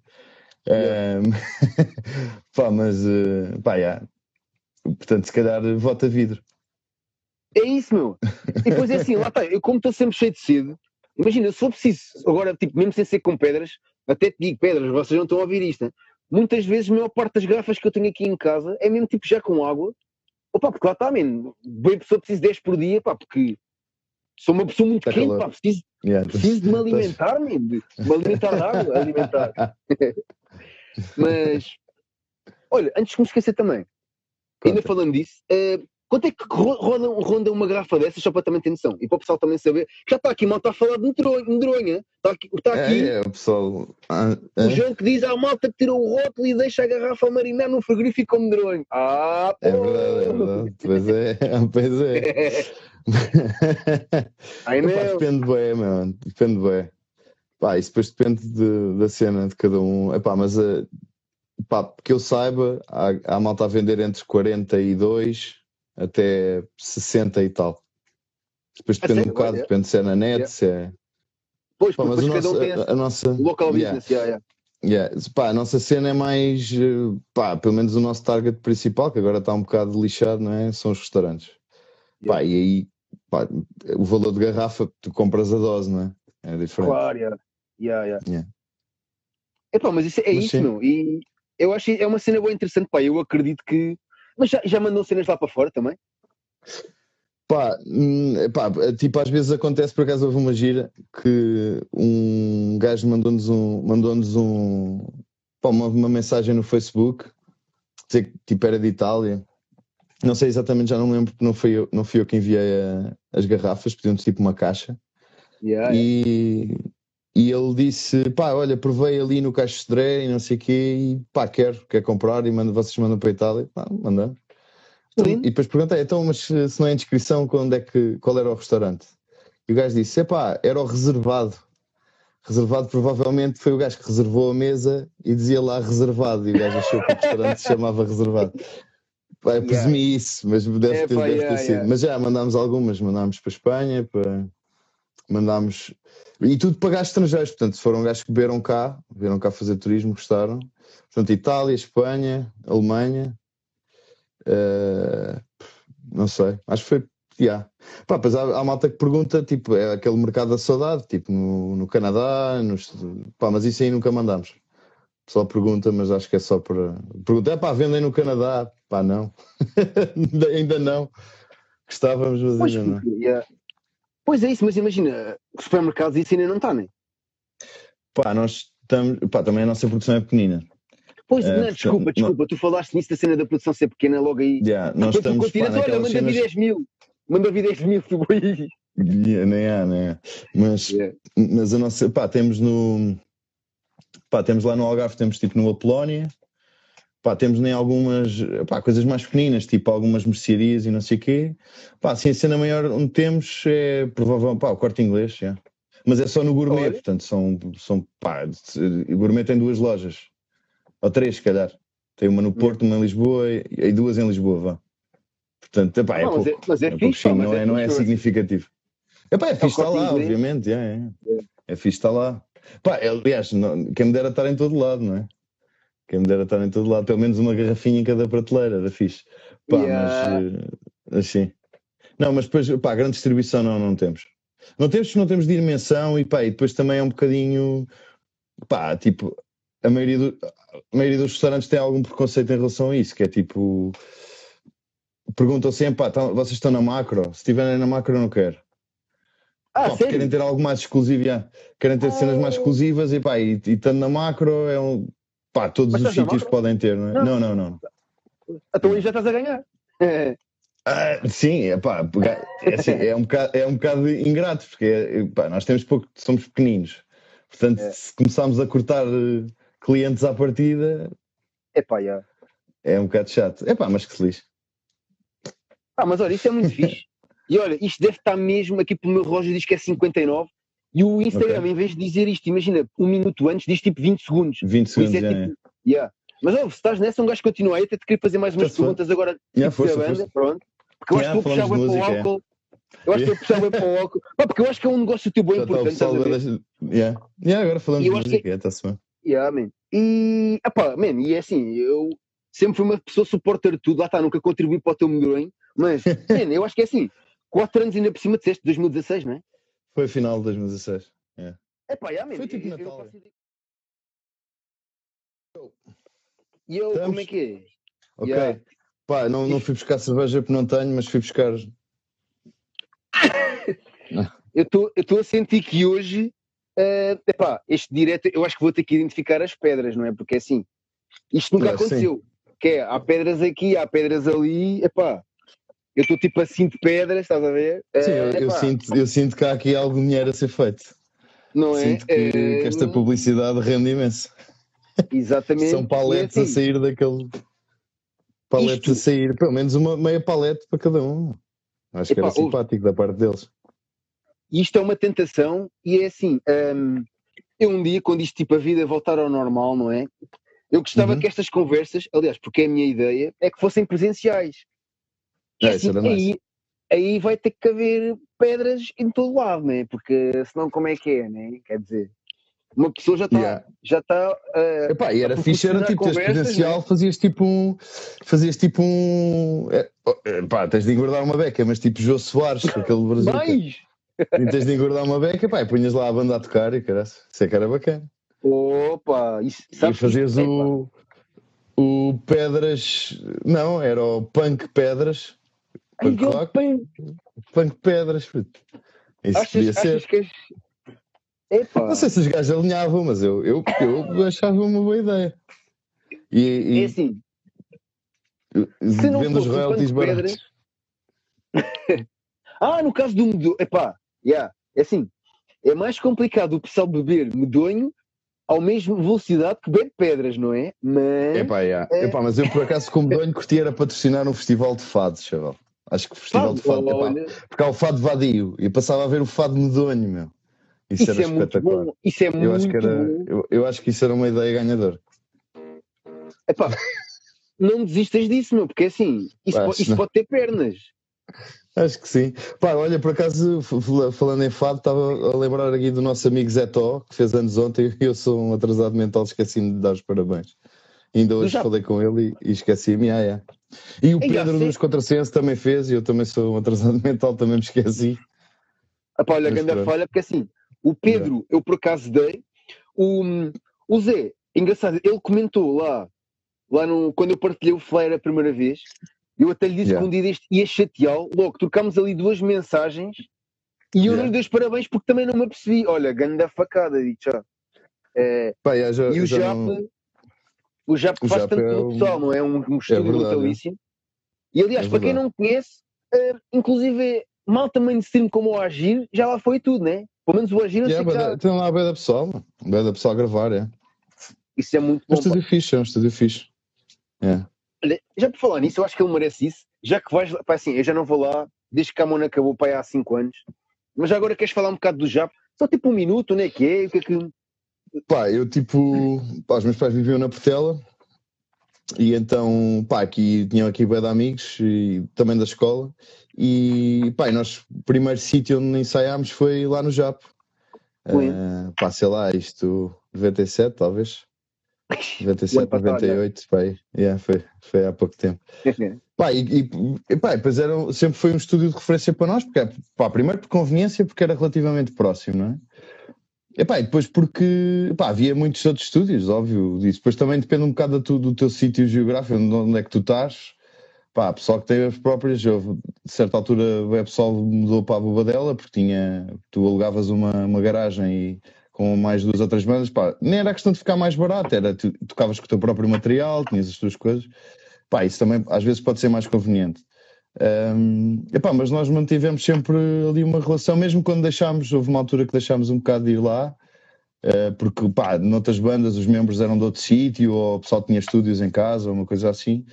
Yeah. Ahm, pá, mas, eh, pá, yeah. portanto, se calhar vota vidro. É isso, meu. E depois é assim, lá está, eu como estou sempre cheio de sede, imagina, se for preciso, agora, tipo, mesmo sem ser com pedras, até te digo pedras, vocês não estão a ouvir isto, né? Muitas vezes a maior parte das garrafas que eu tenho aqui em casa é mesmo tipo já com água, opa, porque lá está, man, bem pessoa preciso 10 por dia, pá, porque sou uma pessoa muito Está quente, pá, preciso, Yeah. preciso de me alimentar, man, de me alimentar de água, alimentar. Mas, olha, antes que me esquecer também, ainda falando disso, eh, quanto é que ro- roda, ronda uma garrafa dessas, só para também ter noção? E para o pessoal também saber, já está aqui, mal está a falar de medronha, está aqui, está aqui É, é, o pessoal. ah, o é? João que diz à malta que tirou o rótulo e deixa a garrafa marinar no frigorífico com medronho. Ah, pô! É verdade, é verdade. Pois é, pois é. Ai, Epá, depende bem, meu. Depende bem. Pá, isso depois depende de- da cena de cada um. Epá, mas eh, pá, que eu saiba, há, há malta a vender entre 42 até 60 e tal. Depois A depende um sério? bocado, Olha. depende se é na net, Yeah. se é. Pois, Pá, mas o depois cada nosso, um tem a, a nossa. local yeah. business. Yeah, yeah. Yeah. Pá, a nossa cena é mais, eh, pá, pelo menos o nosso target principal, que agora está um bocado lixado, não é? São os restaurantes. Pá, e aí, pá, o valor de garrafa, tu compras a dose, não é? É diferente. Claro, yeah. Yeah, yeah. Yeah. Epá, mas isso é Mas isso, sim. meu. E eu acho que é uma cena bem interessante, pá. Eu acredito que. Mas já, já mandou cenas lá para fora também? Pá, hum, pá, tipo, às vezes acontece, por acaso houve uma gira que um gajo mandou-nos um, mandou-nos um, pá, uma, uma mensagem no Facebook, dizer que tipo era de Itália. Não sei exatamente, já não me lembro, porque não fui eu, não fui eu que enviei a- as garrafas, pediu-nos tipo uma caixa. Yeah, yeah. E, ele disse: pá, olha, provei ali no Caixo Sodré e não sei o quê, e pá, quero, quer comprar, e manda, vocês mandam para a Itália. Pá, mandamos. Então, e depois perguntei: então, mas se se não é inscrição, quando é que, qual era o restaurante? E o gajo disse: epá, era o reservado. Reservado provavelmente foi o gajo que reservou a mesa e dizia lá reservado. E o gajo achou que o restaurante se chamava reservado. Pá, presumi Yeah. isso, mas deve É, ter, pá, deve yeah, ter sido. yeah. Mas já mandámos algumas, mandámos para a Espanha, para... mandámos. E tudo para gajos estrangeiros, portanto, foram gajos que beberam cá, vieram cá fazer turismo, gostaram. Portanto, Itália, Espanha, Alemanha, eh, não sei, acho que foi. Yeah. Pá, pois há, há malta que pergunta, tipo, é aquele mercado da saudade, tipo no, no Canadá, nos, pá, mas isso aí nunca mandamos. O pessoal pergunta, mas acho que é só para. Pergunta, é pá, vendem no Canadá? Pá, não. ainda, não. Gostávamos, mas Pois, ainda não. Pois é isso, mas imagina, os supermercados isso ainda não está, né? Pá, nós estamos. Pá, também a nossa produção é pequenina. Pois, É, não, desculpa, não- desculpa, tu falaste nisso da cena da produção ser pequena logo aí. Yeah, nós Depois estamos pá, olha, manda cenas. 10 mil, manda vir 10 mil, fui aí. Yeah, nem há, nem há. Mas, Yeah. mas a nossa. Pá, temos no. Pá, temos lá no Algarve, temos tipo no Apolónia. Pá, temos nem algumas pá, coisas mais pequeninas, tipo algumas mercearias e não sei o quê. Pá, assim, a cena maior onde temos é provavelmente pá, o corte inglês, já. mas é só no gourmet, Olha. portanto, são, são pá, o gourmet tem duas lojas, ou três, se calhar. Tem uma no Porto, uma em Lisboa e, e duas em Lisboa, vá. Portanto, epá, é Não, mas pouco. é- mas é pouco, fixe, mas não é é, não é significativo. Epá, é fixe estar lá, inglês. obviamente, é, é. é fixe estar lá. Pá, é, aliás, não, quem me dera estar em todo lado, não é? Quem me dera estar em todo lado, pelo menos uma garrafinha em cada prateleira, era fixe. Pá, Yeah. mas eh, assim. Não, mas depois, pá, grande distribuição não, não temos. Não temos não temos dimensão e pá, e depois também é um bocadinho, pá, tipo, a maioria, do- a maioria dos restaurantes tem algum preconceito em relação a isso, que é tipo, perguntam sempre, pá, tá- vocês estão na macro? Se estiverem na macro eu não quero. Ah, Pá, querem ter algo mais exclusivo, já. querem ter cenas mais Ah. exclusivas e pá, e, e estando na macro é um, pá, todos Mas os sítios podem ter, não é? Não. Não, não, não. Então aí já estás a ganhar. É. Ah, sim, é pá, pega- é, assim, é, um bocado, é um bocado ingrato, porque é, pá, nós temos pouco, somos pequeninos. Portanto, É. se começarmos a cortar eh, clientes à partida, Epá, já. é um bocado chato. É pá, mas que se lixe. Ah, mas olha, isto é muito fixe. E olha, isto deve estar mesmo aqui pelo meu relógio, diz que é 59. E o Instagram, Ok. em vez de dizer isto, imagina, um minuto antes, diz tipo 20 segundos. 20 Por isso segundos, é é. tipo, yeah. Mas ó, se estás nessa, um gajo continua aí, até te queria fazer mais umas perguntas agora Yeah, tipo, força, da banda, força. pronto. Porque eu acho Yeah, que vou puxar de para o é. álcool. Eu acho que vou puxar bem para o álcool. Pá, porque eu acho que é um negócio teu bem está o importante, estás pessoal a a ver? deixar- yeah. Yeah, agora falamos E de eu acho música, é, está-se bem. Yeah, man. E, epá, man, e é assim, eu sempre fui uma pessoa supporter de tudo, lá está, nunca contribuí para o teu medronho, mas, man, eu acho que é assim, 4 anos ainda por cima disseste, 2016, não é? Foi final de 2016. Epá, yeah, man, Foi tipo eu- Natal, ideia. E eu, Estamos? como é que é? Ok. Yeah. Pá, não, não fui buscar cerveja porque não tenho, mas fui buscar. Eu estou a sentir que hoje, eh, epá, este direto, eu acho que vou ter que identificar as pedras, não é? Porque assim, isto nunca Eu acho que sim. aconteceu. Que é, há pedras aqui, há pedras ali, epá, eu estou tipo assim de pedras, estás a ver? Sim, Eh, eu, eu epá, sinto, eu sinto que há aqui algum dinheiro a ser feito. não é? Sinto que, Eh, que esta publicidade rende imenso. Exatamente. São paletes E a assim, sair daquele. Paletes Isto- a sair, pelo menos uma meia palete para cada um. Acho que era ouve. simpático da parte deles. Isto é uma tentação e é assim, hum, eu um dia, quando isto tipo a vida voltar ao normal, não é? Eu gostava Uhum. que estas conversas, aliás, porque é a minha ideia, é que fossem presenciais. E É, assim, aí, aí vai ter que haver pedras em todo lado, não é? Porque senão como é que é, né? Quer dizer, uma pessoa já está, Yeah. já está, ah, Epá, e era fixe, era tipo, teres conversas, presencial, fazias tipo um. Fazias tipo um. É, oh, é, pá, tens de engordar uma beca, mas tipo Jô Soares, aquele Brasil. mais! E tens de engordar uma beca, pá, e punhas lá a banda a tocar e caralho, isso é que era bacana. Opa! Isso, e sabes fazias o, o Pedras. Não, era o Punk Pedras. Ai, Punk Rock, Punk Pedras. puto. Isso podia achas, ser. achas que. Epá. Não sei se os gajos alinhavam, mas eu, eu, eu achava uma boa ideia. E, É e assim, se não vendo os royalties baratos. Pedras... ah, no caso do medonho, epá, yeah, é assim, é mais complicado o pessoal beber medonho ao mesmo velocidade que bebe pedras, não é? Mas, Epá, yeah. É. Epá, mas eu por acaso, como donho, curti era patrocinar um festival de fado, chaval. Acho que o festival de fado. epá, olha, porque há o fado vadio. E eu passava a ver o fado medonho, meu. Isso, isso era é muito espetacular. bom. Isso é Eu muito acho, que era, bom. eu, eu acho que isso era uma ideia ganhadora. Epá, não desistas disso, meu, porque assim, isso, Pá, po- isso pode ter pernas. Acho que sim. Pá, olha, por acaso, falando em fado, estava a lembrar aqui do nosso amigo Zé Tó, que fez anos ontem, e eu sou um atrasado mental, esqueci-me de dar os parabéns. Ainda hoje Já- falei com ele e, e esqueci-me. Ah, é. E o Pedro dos Contrassenso também fez, e eu também sou um atrasado mental, também me esqueci. Epá, olha, Mas grande falha, porque assim, o Pedro, eu por acaso dei, o, o Zé, engraçado, ele comentou lá, lá no, quando eu partilhei o flyer a primeira vez, eu até lhe disse Yeah. que um dia deste ia chateá-lo, logo trocámos ali duas mensagens e eu não Yeah. lhe dei os parabéns porque também não me apercebi. Olha, grande facada, digo já. É, Pá, já, já, e o já Jap, não- o Jap o faz Jap tanto é um- pessoal, não é? Um, um estúdio verdade, natalício. E aliás, É para quem não conhece, eh, inclusive malta mainstream como o Agir, já lá foi tudo, né? Pelo menos o Agir, Yeah, bué já- tem lá a da pessoal, mano. Bué da pessoal a gravar, é. isso é muito É um bom. pá. estúdio fixe, é um estúdio fixe. É. Olha, já por falar nisso, eu acho que ele merece isso. Já que vais lá, pá, assim, eu já não vou lá, desde que a Mona acabou para aí há 5 anos. Mas agora queres falar um bocado do Jap? Só tipo um minuto, né? Que é? O que é que. Pá, eu tipo, pá, os meus pais viviam na Portela e então, pá, aqui tinham aqui bué de amigos e também da escola e, pá, e nós, o primeiro sítio onde ensaiámos foi lá no Japo. Foi. Eh, pá, sei lá, isto 97 talvez, O 97, ano passado, 98, pá, yeah, foi, foi há pouco tempo. Pá, e, e, pá, depois era, sempre foi um estúdio de referência para nós, porque, é, pá, primeiro por conveniência, porque era relativamente próximo, não é? E, pá, e depois porque pá, havia muitos outros estúdios, óbvio, disso. Depois também depende um bocado do, do teu sítio geográfico, onde, é que tu estás. Pá, pessoal que tem as próprias, houve, de certa altura o pessoal mudou para a Bobadela, porque tinha, tu alugavas uma, uma garagem e com mais duas ou três bandas, pá, nem era questão de ficar mais barato, era tu tocavas com o teu próprio material, tinhas as tuas coisas. Pá, isso também às vezes pode ser mais conveniente. Ahm, epá, mas nós mantivemos sempre ali uma relação, mesmo quando deixámos, houve uma altura que deixámos um bocado de ir lá, eh, porque pá, noutras bandas os membros eram de outro sítio, ou o pessoal tinha estúdios em casa, ou uma coisa assim,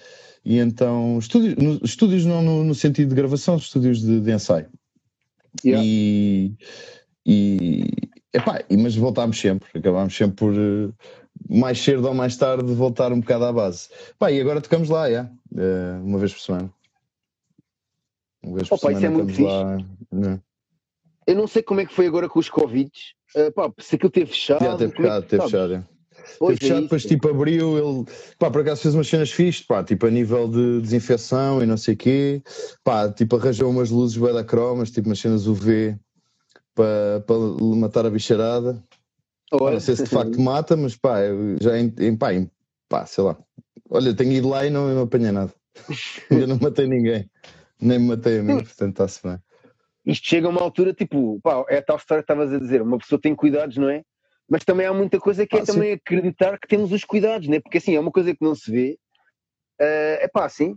e então, estúdios, no- estúdios não no, no sentido de gravação, estúdios de, de ensaio. Yeah. E, e, epá, mas voltámos sempre, acabámos sempre por eh, mais cedo ou mais tarde voltar um bocado à base. Pá, e agora tocamos lá, yeah, eh, uma vez por semana. Uma vez Opa, isso é muito estamos lá. né? Eu não sei como é que foi agora com os Covid. Uh, pá, se aquilo teve fechado. Já teve é que- fechado, teve fechado. é. Pois Teve é fechado, depois tipo abriu, ele pá, por acaso fez umas cenas fixes, pá, tipo a nível de desinfecção e não sei o quê, pá, tipo arranjou umas luzes da cromas, tipo umas cenas UV para para matar a bicharada. Pá, Não sei se de facto mata, mas pá, eu já em, em, pá, em- pá, sei lá. Olha, tenho ido lá e não, não apanhei nada. Ainda não matei ninguém. Nem me matei a mim, portanto está-se bem. isto chega a uma altura, tipo, pá, é a tal história que estavas a dizer, uma pessoa tem cuidados, não é? Mas também há muita coisa que é Ah, sim. também acreditar que temos os cuidados, né? Porque assim, é uma coisa que não se vê. é pá, assim.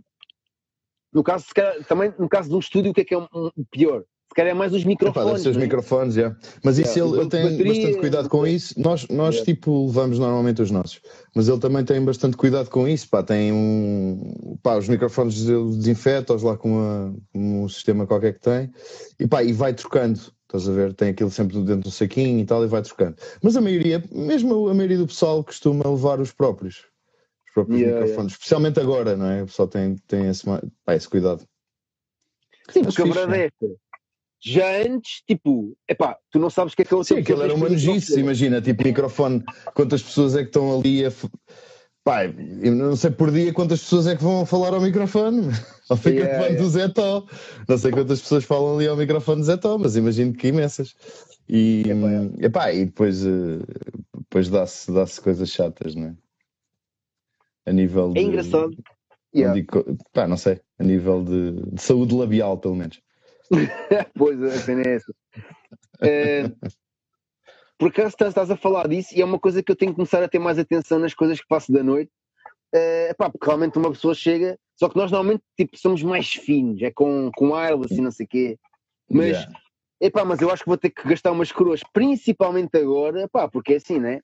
No caso, se calhar, também no caso de um estúdio, o que é que é um, um- o pior? Se calhar é mais os Epá, deve microfones. ser os não é? microfones, já. Mas isso Yeah, ele, ele enquanto tem bateria, bastante cuidado com isso. Nós, nós Yeah. tipo, levamos normalmente os nossos. Mas ele também tem bastante cuidado com isso. Pá, tem um. Pá, os microfones ele desinfeta-os lá com uma- um sistema qualquer que tem. E pá, e vai trocando. Estás a ver? Tem aquilo sempre dentro do saquinho e tal, e vai trocando. Mas a maioria, mesmo a maioria do pessoal, costuma levar os próprios. Os próprios Yeah, microfones. Especialmente agora, não é? O pessoal tem, tem esse, pá, esse cuidado. Sim, porque a verdade é esta. Já antes, tipo, epá, tu não sabes o que é que é o Sim, aquilo era uma microfone. nojice, imagina, tipo microfone, quantas pessoas é que estão ali a. Pá, eu não sei por dia quantas pessoas é que vão falar ao microfone, ao microfone Yeah, yeah. do Zé Tó. Não sei quantas pessoas falam ali ao microfone do Zé Tó, mas imagino que imensas. E, Epá, é. epá, e depois, eh, depois dá-se dá coisas chatas, não é? A nível de. É engraçado. não Yeah. digo- pá, não sei, a nível de, de saúde labial, pelo menos. pois, a cena é essa. Eh, por acaso estás, estás a falar disso e é uma coisa que eu tenho que começar a ter mais atenção nas coisas que faço da noite. Eh, epá, porque realmente uma pessoa chega, só que nós normalmente tipo, somos mais finos, é com, com wireless e não sei o quê. Mas, Yeah. epá, mas eu acho que vou ter que gastar umas coroas, principalmente agora, epá, porque é assim, né?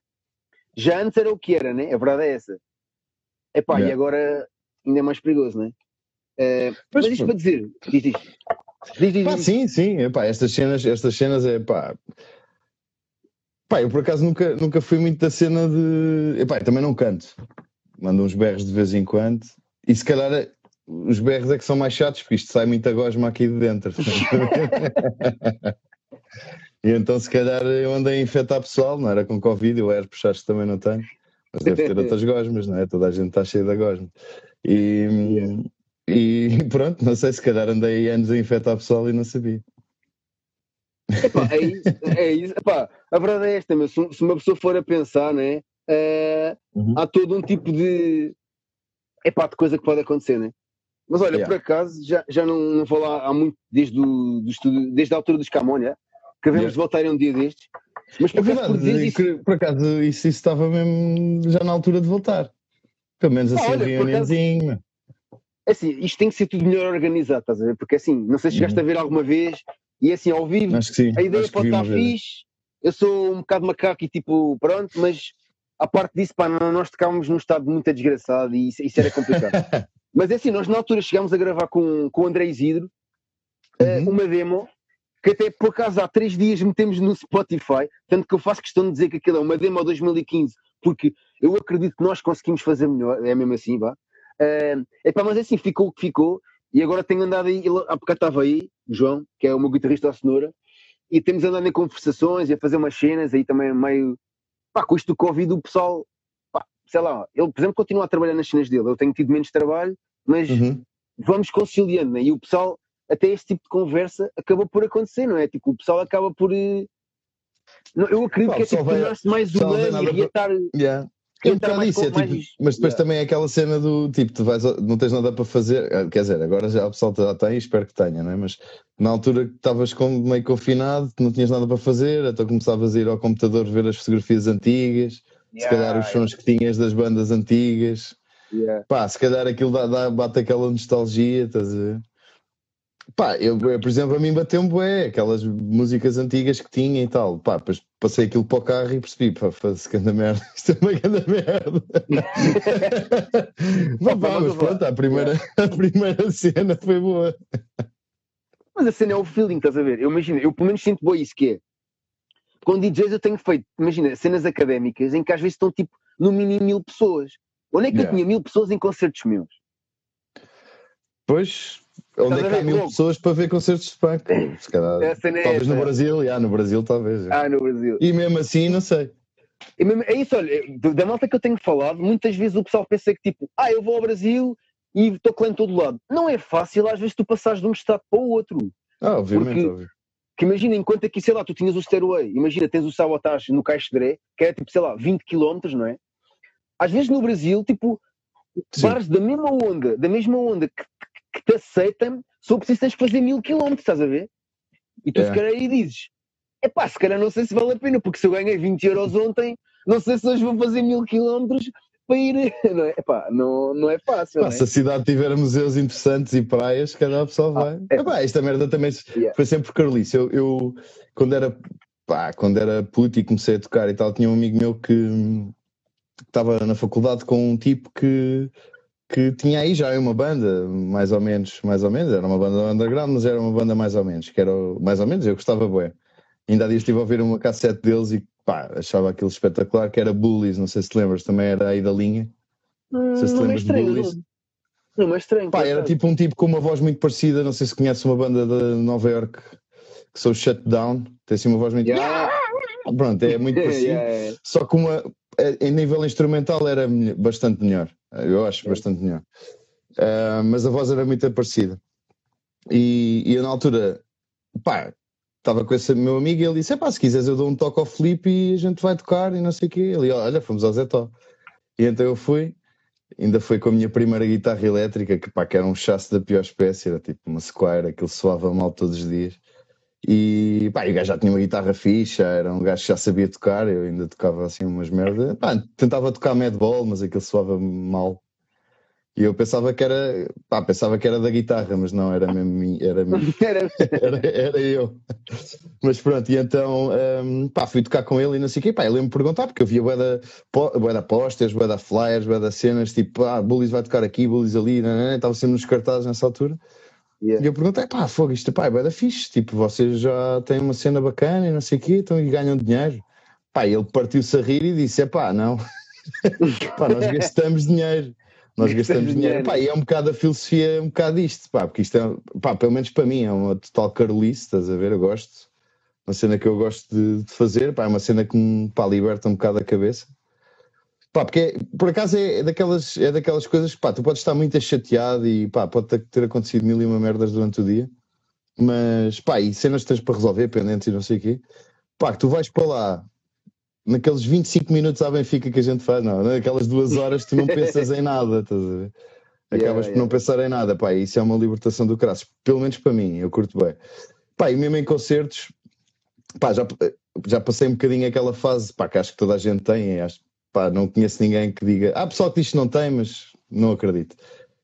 Já antes era o que era, né? A verdade é essa. Epá, e Yeah. agora ainda é mais perigoso, né? Uh, mas, isto para dizer, diz, diz. Diz, diz, pá, sim, sim, epá, estas cenas, estas cenas é pá. Pá, eu por acaso nunca, nunca fui muito da cena de. Epá, também não canto. Mando uns berros de vez em quando. E se calhar os berros é que são mais chatos, porque isto sai muita gosma aqui de dentro. e então, se calhar, eu andei a infectar pessoal, não era com Covid, o herpes acho que também não tenho, mas deve ter outras gosmas, não é? Toda a gente está cheia de gosma. E, e pronto, não sei, se calhar andei anos a infectar pessoal e não sabia. Epá, é isso, é isso. Epá, a verdade é esta, mas se uma pessoa for a pensar, né, uh, uhum. há todo um tipo de, epá, de coisa que pode acontecer, né? Mas olha, yeah. por acaso, já, já não, não vou lá há muito, desde, o, do estudo, desde a altura dos Camões, yeah? que devemos yeah. voltar um dia destes. Mas por, é verdade, por, isso... por acaso isso, isso estava mesmo já na altura de voltar. Pelo menos assim, olha, reuniãozinho. É assim, isto tem que ser tudo melhor organizado, estás a ver? Porque assim, não sei se chegaste uhum. a ver alguma vez, e assim, ao vivo, sim. a ideia pode estar fixe, eu sou um bocado macaco e tipo, pronto, mas a parte disso, pá, nós tocávamos num estado muito desgraçado e isso, isso era complicado. Mas é assim, nós na altura chegámos a gravar com, com o André Isidro uh, uma demo que até por acaso há três dias metemos no Spotify, tanto que eu faço questão de dizer que aquilo é uma demo 2015, porque eu acredito que nós conseguimos fazer melhor, é mesmo assim, vá. Uh, epá, mas é assim, ficou o que ficou, e agora tenho andado aí, há bocado estava aí, João, que é o meu guitarrista da Cenoura, e temos andado em conversações e a fazer umas cenas aí também meio, pá, com isto do Covid o pessoal sei lá, ele, por exemplo, continua a trabalhar nas cenas dele. Eu tenho tido menos trabalho, mas uhum. vamos conciliando, né? E o pessoal, até este tipo de conversa acabou por acontecer, não é? Tipo, o pessoal acaba por. Eh, eu acredito Pá, que é tipo, tornar-se mais humano e estar. Yeah. É um bocado isso, é, tipo, mas depois yeah. também é aquela cena do tipo, tu vais, não tens nada para fazer, eh, quer dizer, agora já o pessoal já tem, espero que tenha, não é? Mas na altura que estavas meio confinado, não tinhas nada para fazer, então começavas a ir ao computador ver as fotografias antigas, Yeah, se calhar os sons que tinhas das bandas antigas. Yeah. Pá, se calhar aquilo dá, dá, bate aquela nostalgia, estás a ver? Pá, eu, eu, por exemplo, a mim bateu-me bué, aquelas músicas antigas que tinha e tal. Pá, depois passei aquilo para o carro e percebi, pá, faz grande merda, isto é uma grande merda. pá, pá, mas pronto, a primeira, a primeira cena foi boa. Mas a cena é o feeling, estás a ver? Eu imagino, eu pelo menos sinto boa isso que é com DJs eu tenho feito, imagina, cenas académicas em que às vezes estão tipo no mínimo mil pessoas. Onde é que yeah. eu tinha mil pessoas em concertos meus? Pois, onde é que há mil pessoas para ver concertos de punk? Se calhar, é talvez no Brasil, já, no Brasil talvez. Ah, no Brasil. E mesmo assim, não sei. Mesmo, é isso, olha, da malta que eu tenho falado, muitas vezes o pessoal pensa que tipo, ah, eu vou ao Brasil e estou em todo lado. Não é fácil às vezes tu passares de um estado para o outro. Ah, obviamente, porque, óbvio. Que imagina, enquanto aqui, sei lá, tu tinhas o Stairway, imagina, tens o Sabotage no Caixedré, que é tipo, sei lá, 20 km, não é? Às vezes no Brasil, tipo, Sim. bares da mesma onda, da mesma onda que, que te aceitam, só preciso tens que fazer mil km, estás a ver? E tu é. se calhar aí dizes, é pá, se calhar não sei se vale a pena, porque se eu ganhei 20 euros ontem, não sei se hoje vou fazer mil quilómetros para ir, não é? Epá, não, não é fácil. Pá, é? Se a cidade tiver museus interessantes e praias, cada pessoa ah, vai. Ah, é. Epá, esta merda também yeah. foi sempre Carlice. Eu, eu, quando era pá, quando era puto e comecei a tocar e tal, tinha um amigo meu que estava na faculdade com um tipo que que tinha aí já uma banda, mais ou menos, mais ou menos, era uma banda underground, mas era uma banda mais ou menos, que era mais ou menos, eu gostava bem. Ainda há dias estive a ouvir uma cassete deles e pá, achava aquilo espetacular, que era Bullies, não sei se te lembras, também era aí da linha. Hum, não sei se te lembras de Bullies. Não, é estranho. Pá, era tipo um tipo com uma voz muito parecida, não sei se conhece uma banda de Nova York que são Shutdown, tem assim uma voz muito. Yeah. Pronto, é muito parecido. yeah, yeah. Só que uma, em nível instrumental era bastante melhor, eu acho bastante melhor. Uh, mas a voz era muito parecida. E, e eu na altura, pá, estava com esse meu amigo e ele disse: pá, se quiseres eu dou um toque ao Felipe e a gente vai tocar e não sei o quê. Ele, olha, fomos ao Zetó. E então eu fui, ainda foi com a minha primeira guitarra elétrica, que pá, que era um chasse da pior espécie, era tipo uma Squire, aquilo soava mal todos os dias. E pá, o gajo já tinha uma guitarra fixa, era um gajo que já sabia tocar, eu ainda tocava assim umas merdas. Pá, tentava tocar madball, mas aquilo soava mal. E eu pensava que era, pá, pensava que era da guitarra, mas não, era mesmo era, mesmo, Era- era, eu. Mas pronto, e então um, pá, fui tocar com ele e não sei o quê, pá, ele ia me perguntar, porque eu via bué da, bué da posters, bué da flyers, bué da cenas, tipo, ah, Bullies vai tocar aqui, Bullies ali, né, estava sempre nos cartazes nessa altura. Yeah. E eu perguntei, pá, fogo, isto pá, é da fixe, tipo, vocês já têm uma cena bacana e não sei o quê, então e ganham dinheiro. Pá, ele partiu-se a rir e disse, é pá, não, pá, nós gastamos dinheiro. Nós Gastamos gastamos dinheiro. dinheiro. Pá, e é um bocado a filosofia, é um bocado isto, pá, porque isto é, pá, pelo menos para mim, é uma total carolice, estás a ver? Eu gosto, uma cena que eu gosto de, de fazer, pá, é uma cena que me pá, liberta um bocado a cabeça. Pá, porque é- por acaso é, é daquelas, é daquelas coisas que pá, tu podes estar muito chateado e pá, pode ter, acontecido mil e uma merdas durante o dia, mas pá, e cenas que tens para resolver, pendentes e não sei o quê, pá, que tu vais para lá naqueles 25 minutos à Benfica que a gente faz, não, naquelas duas horas tu não pensas em nada, estás a ver? Acabas Yeah, por yeah. não pensar em nada, pá, isso é uma libertação do crasso, pelo menos para mim, eu curto bem. Pá, e mesmo em concertos, pá, já, já passei um bocadinho aquela fase, pá, que acho que toda a gente tem, acho, pá, não conheço ninguém que diga, ah, pessoal que diz que não tem, mas não acredito.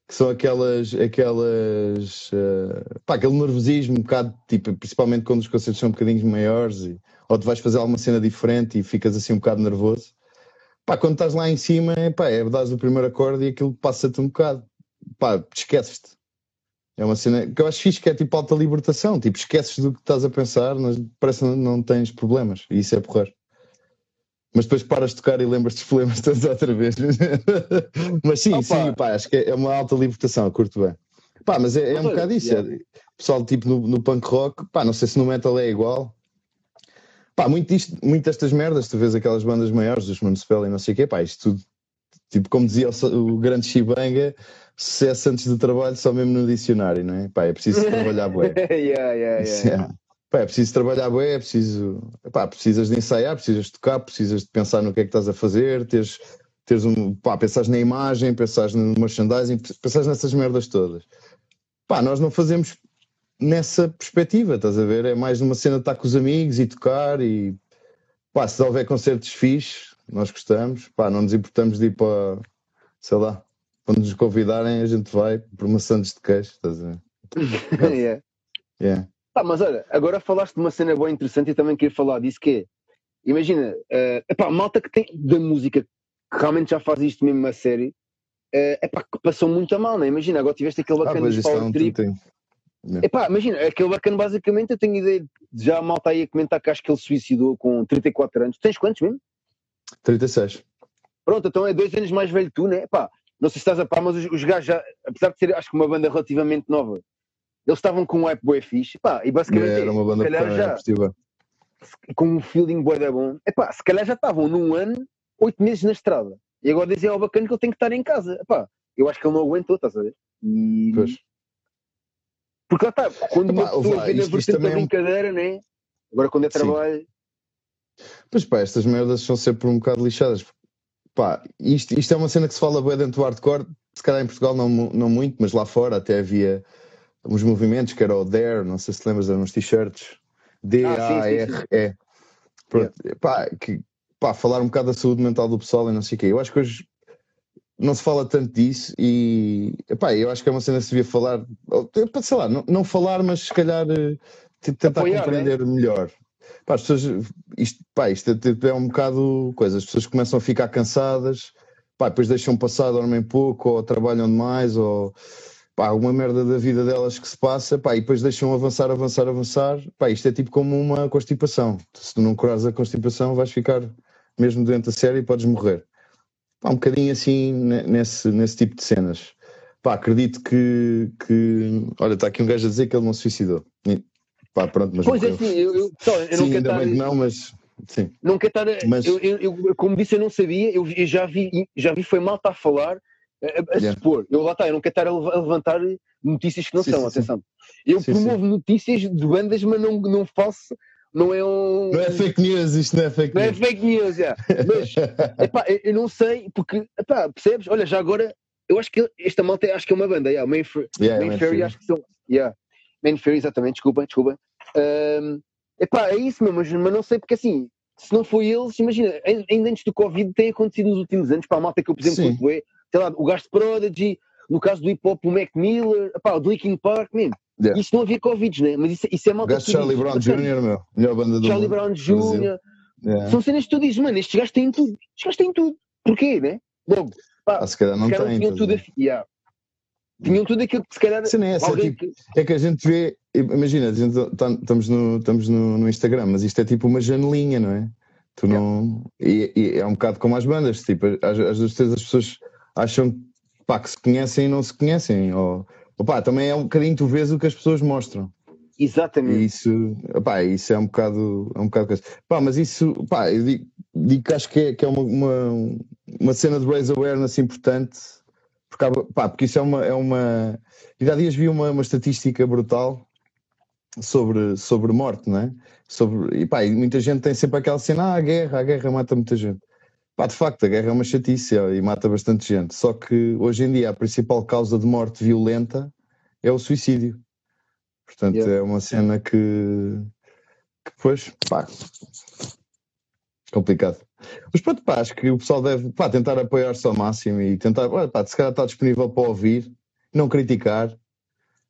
Que são aquelas, aquelas, eh, pá, aquele nervosismo um bocado, tipo, principalmente quando os concertos são um bocadinho maiores, e, ou tu vais fazer alguma cena diferente e ficas assim um bocado nervoso. Pá, quando estás lá em cima, é, pá, é dares o primeiro acorde e aquilo passa-te um bocado. Pá, esqueces-te. É uma cena que eu acho fixe, que é tipo alta libertação. Tipo, esqueces do que estás a pensar, mas parece que não, não tens problemas. E isso é porrer. Mas depois paras de tocar e lembras dos problemas todos outra vez. mas sim, Opa. sim, pá, acho que é uma alta libertação, curto bem. Pá, mas é, é um olha, bocado isso. yeah. é- pessoal, tipo no, no punk rock, pá, não sei se no metal é igual. Pá, muito, isto, muito destas merdas, tu vês aquelas bandas maiores, dos Municipal e não sei o quê, pá, isto tudo, tipo, como dizia o, o grande Chibanga, sucesso antes do trabalho só mesmo no dicionário, não é? Pá, é preciso trabalhar bué. yeah, yeah, Isso yeah. É. Pá, é preciso trabalhar bem, é preciso. Pá, precisas de ensaiar, precisas de tocar, precisas de pensar no que é que estás a fazer, teres, teres um. Pá, pensares na imagem, pensares no merchandising, pensares nessas merdas todas. Pá, nós não fazemos nessa perspectiva, estás a ver? É mais numa cena de estar com os amigos e tocar e. Pá, se houver concertos fixes, nós gostamos, pá, não nos importamos de ir para. sei lá, quando nos convidarem, a gente vai por maçãs de queijo, estás a ver? Yeah. Yeah. Tá, mas olha, agora falaste de uma cena bem interessante e também queria falar disso que é, imagina, é epá, a malta que tem da música que realmente já faz isto mesmo a sério, é epá, que passou muito a mal, né? Imagina, agora tiveste aquele Ah, bacana dos isso é Power Trip. tem. Epá, imagina, aquele bacana basicamente eu tenho ideia de já a malta aí a comentar que acho que ele suicidou com 34 anos. Tens quantos mesmo? 36. Pronto, então é dois anos mais velho que tu, né? Epá, não sei se estás a par, mas os, os gajos já, apesar de ser acho que uma banda relativamente nova, eles estavam com um hype bué fixe, epá, e basicamente é Era isso. uma banda se calhar já, festiva. com um feeling bué da bom. Epá, se calhar já estavam num ano, oito meses na estrada. E agora dizem ao bacana que ele tem que estar em casa. Epá, eu acho que ele não aguentou, estás a ver? E... Pois. Porque lá está, quando uma Epá, ouve pessoa vê na vertente da é um- brincadeira, né? Agora quando é Sim. trabalho. Pois pá, estas merdas são sempre um bocado lixadas. Pá, isto, isto é uma cena que se fala bem dentro do hardcore, se calhar em Portugal não, não muito, mas lá fora até havia uns movimentos que era o Dare, não sei se lembras, eram uns t-shirts. D-A-R-E. Pronto, pá, que, pá, falar um bocado da saúde mental do pessoal e não sei o quê. Eu acho que hoje não se fala tanto disso e epá, eu acho que é uma cena que se devia falar, sei lá, não, não falar, mas se calhar eh, tentar Apoiar, compreender melhor. Pá, as pessoas, isto, pá, isto é, é um bocado coisa, as pessoas começam a ficar cansadas, pá, depois deixam passar, dormem pouco, ou trabalham demais, ou pá, alguma merda da vida delas que se passa, pá, e depois deixam avançar, avançar, avançar. Pá, isto é tipo como uma constipação. Se tu não curares a constipação, vais ficar mesmo doente a sério e podes morrer. Pá, um bocadinho assim ne- nesse, nesse tipo de cenas. Pá, acredito que, que. Olha, está aqui um gajo a dizer que ele não se suicidou. E, Pá, pronto, mas Pois é, sim, eu, eu, pessoal, eu Sim, ainda bem que não, mas sim. não quero estar. Mas- Eu, eu- como disse, eu não sabia, eu, eu já vi, já vi, foi mal estar a falar, a, a Yeah. supor. Eu lá está, eu não quero estar a lev- a levantar notícias que não Sim, são, sim, atenção. Eu Sim, promovo notícias de bandas, mas não, não faço, não é um. Não é fake news, isto não é fake não é news. fake news, já. Mas, epá, eu, eu não sei, porque, epá, percebes? Olha, já agora, eu acho que esta malta acho que é uma banda, yeah, Main, Yeah, Main Fury, Fury. acho que são. Yeah. Main Fury, exatamente, desculpem, desculpem. Ahm, epá, é isso mesmo, mas, mas não sei porque assim, se não foi eles, imagina, ai- ainda antes do Covid tem acontecido nos últimos anos, para a malta que eu, por exemplo. Sei lá, o Gasto Prodigy, no caso do hip hop, o Mac Miller, pá, o do Linkin Park, mesmo. Yeah. Isso não havia Covid, né? Mas isso, isso é mal O gajo de Charlie Brown Jr., meu. Melhor banda do Charlie. Brown. Jr. Yeah. São cenas que tu dizes, mano, estes gajos têm tudo. Estes gajos têm tudo. Porquê, né? Logo, pá, Ah, se calhar não tem. tinham tudo. a- yeah. Tinham tudo aquilo que se calhar. Cena é essa, é tipo- que- É que a gente vê, imagina, a gente tá- estamos, no, estamos no, no Instagram, mas isto é tipo uma janelinha, não é? Tu não. E, e é um bocado como as bandas, tipo, às, às vezes as pessoas acham pá, que se conhecem e não se conhecem. Ou, opá, também é um bocadinho, tu vês o que as pessoas mostram. Exatamente. E isso, opá, isso é um bocado, é um bocado coisa. Pá, mas isso, pá, eu digo, digo que acho que é, que é uma, uma, uma cena de raise awareness importante, porque, pá, porque isso é uma, é uma. Eu há dias vi uma, uma estatística brutal sobre, sobre morte, não é? Sobre, e pá, e muita gente tem sempre aquela cena, ah, a guerra, a guerra mata muita gente. Pá, de facto, a guerra é uma chatice e mata bastante gente. Só que hoje em dia a principal causa de morte violenta é o suicídio. Portanto, Yeah. é uma cena que, que depois, pá, complicado. Mas pronto, pá, acho que o pessoal deve pá, tentar apoiar-se ao máximo e tentar, pá, se calhar está disponível para ouvir, não criticar.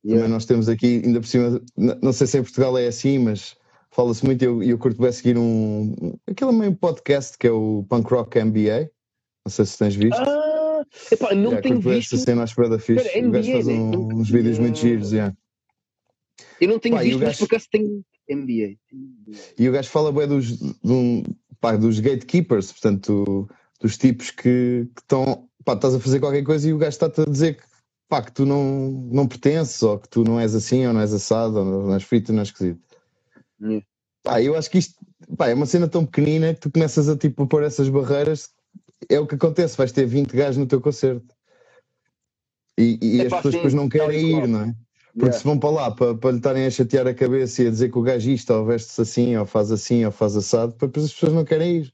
Yeah. Também nós temos aqui, ainda por cima, não sei se em Portugal é assim, mas fala-se muito e eu, eu curto bem seguir um, aquele meio podcast que é o Punk Rock MBA. Não sei se tens visto. Ah, epá, não Yeah, tenho visto. essa cena, que é da fixe. Espera, o gajo NBA, faz né? um- uns vídeos muito giros, yeah. Eu não tenho Pá, visto, mas por acaso tenho NBA. E o gajo fala bem dos, de um- pá, dos gatekeepers, portanto, dos tipos que, estão, pá, estás a fazer qualquer coisa e o gajo está-te a dizer que, pá, que tu não, não pertences, ou que tu não és assim, ou não és assado, ou não és frito, ou não és esquisito. Yeah. Pá, eu acho que isto, pá, é uma cena tão pequenina que tu começas a, tipo, pôr essas barreiras, é o que acontece, vais ter 20 gajos no teu concerto. E, e É as pá, pessoas sim, depois não e querem ir, não é? Porque Yeah. se vão para lá para, para lhe estarem a chatear a cabeça e a dizer que o gajo isto, ou veste-se assim, ou faz assim, ou faz assado, depois as pessoas não querem ir.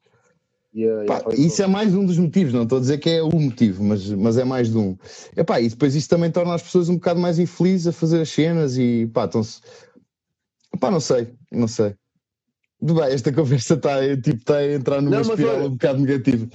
Yeah, Pá, yeah, isso é mais um dos motivos, não estou a dizer que é o motivo, mas, mas é mais de um. Epá, e depois isso também torna as pessoas um bocado mais infelizes a fazer as cenas e pá, estão-se. Pá, não sei, não sei. Bem, esta conversa está tipo, tá a entrar numa Não, espiral olha- um bocado negativa.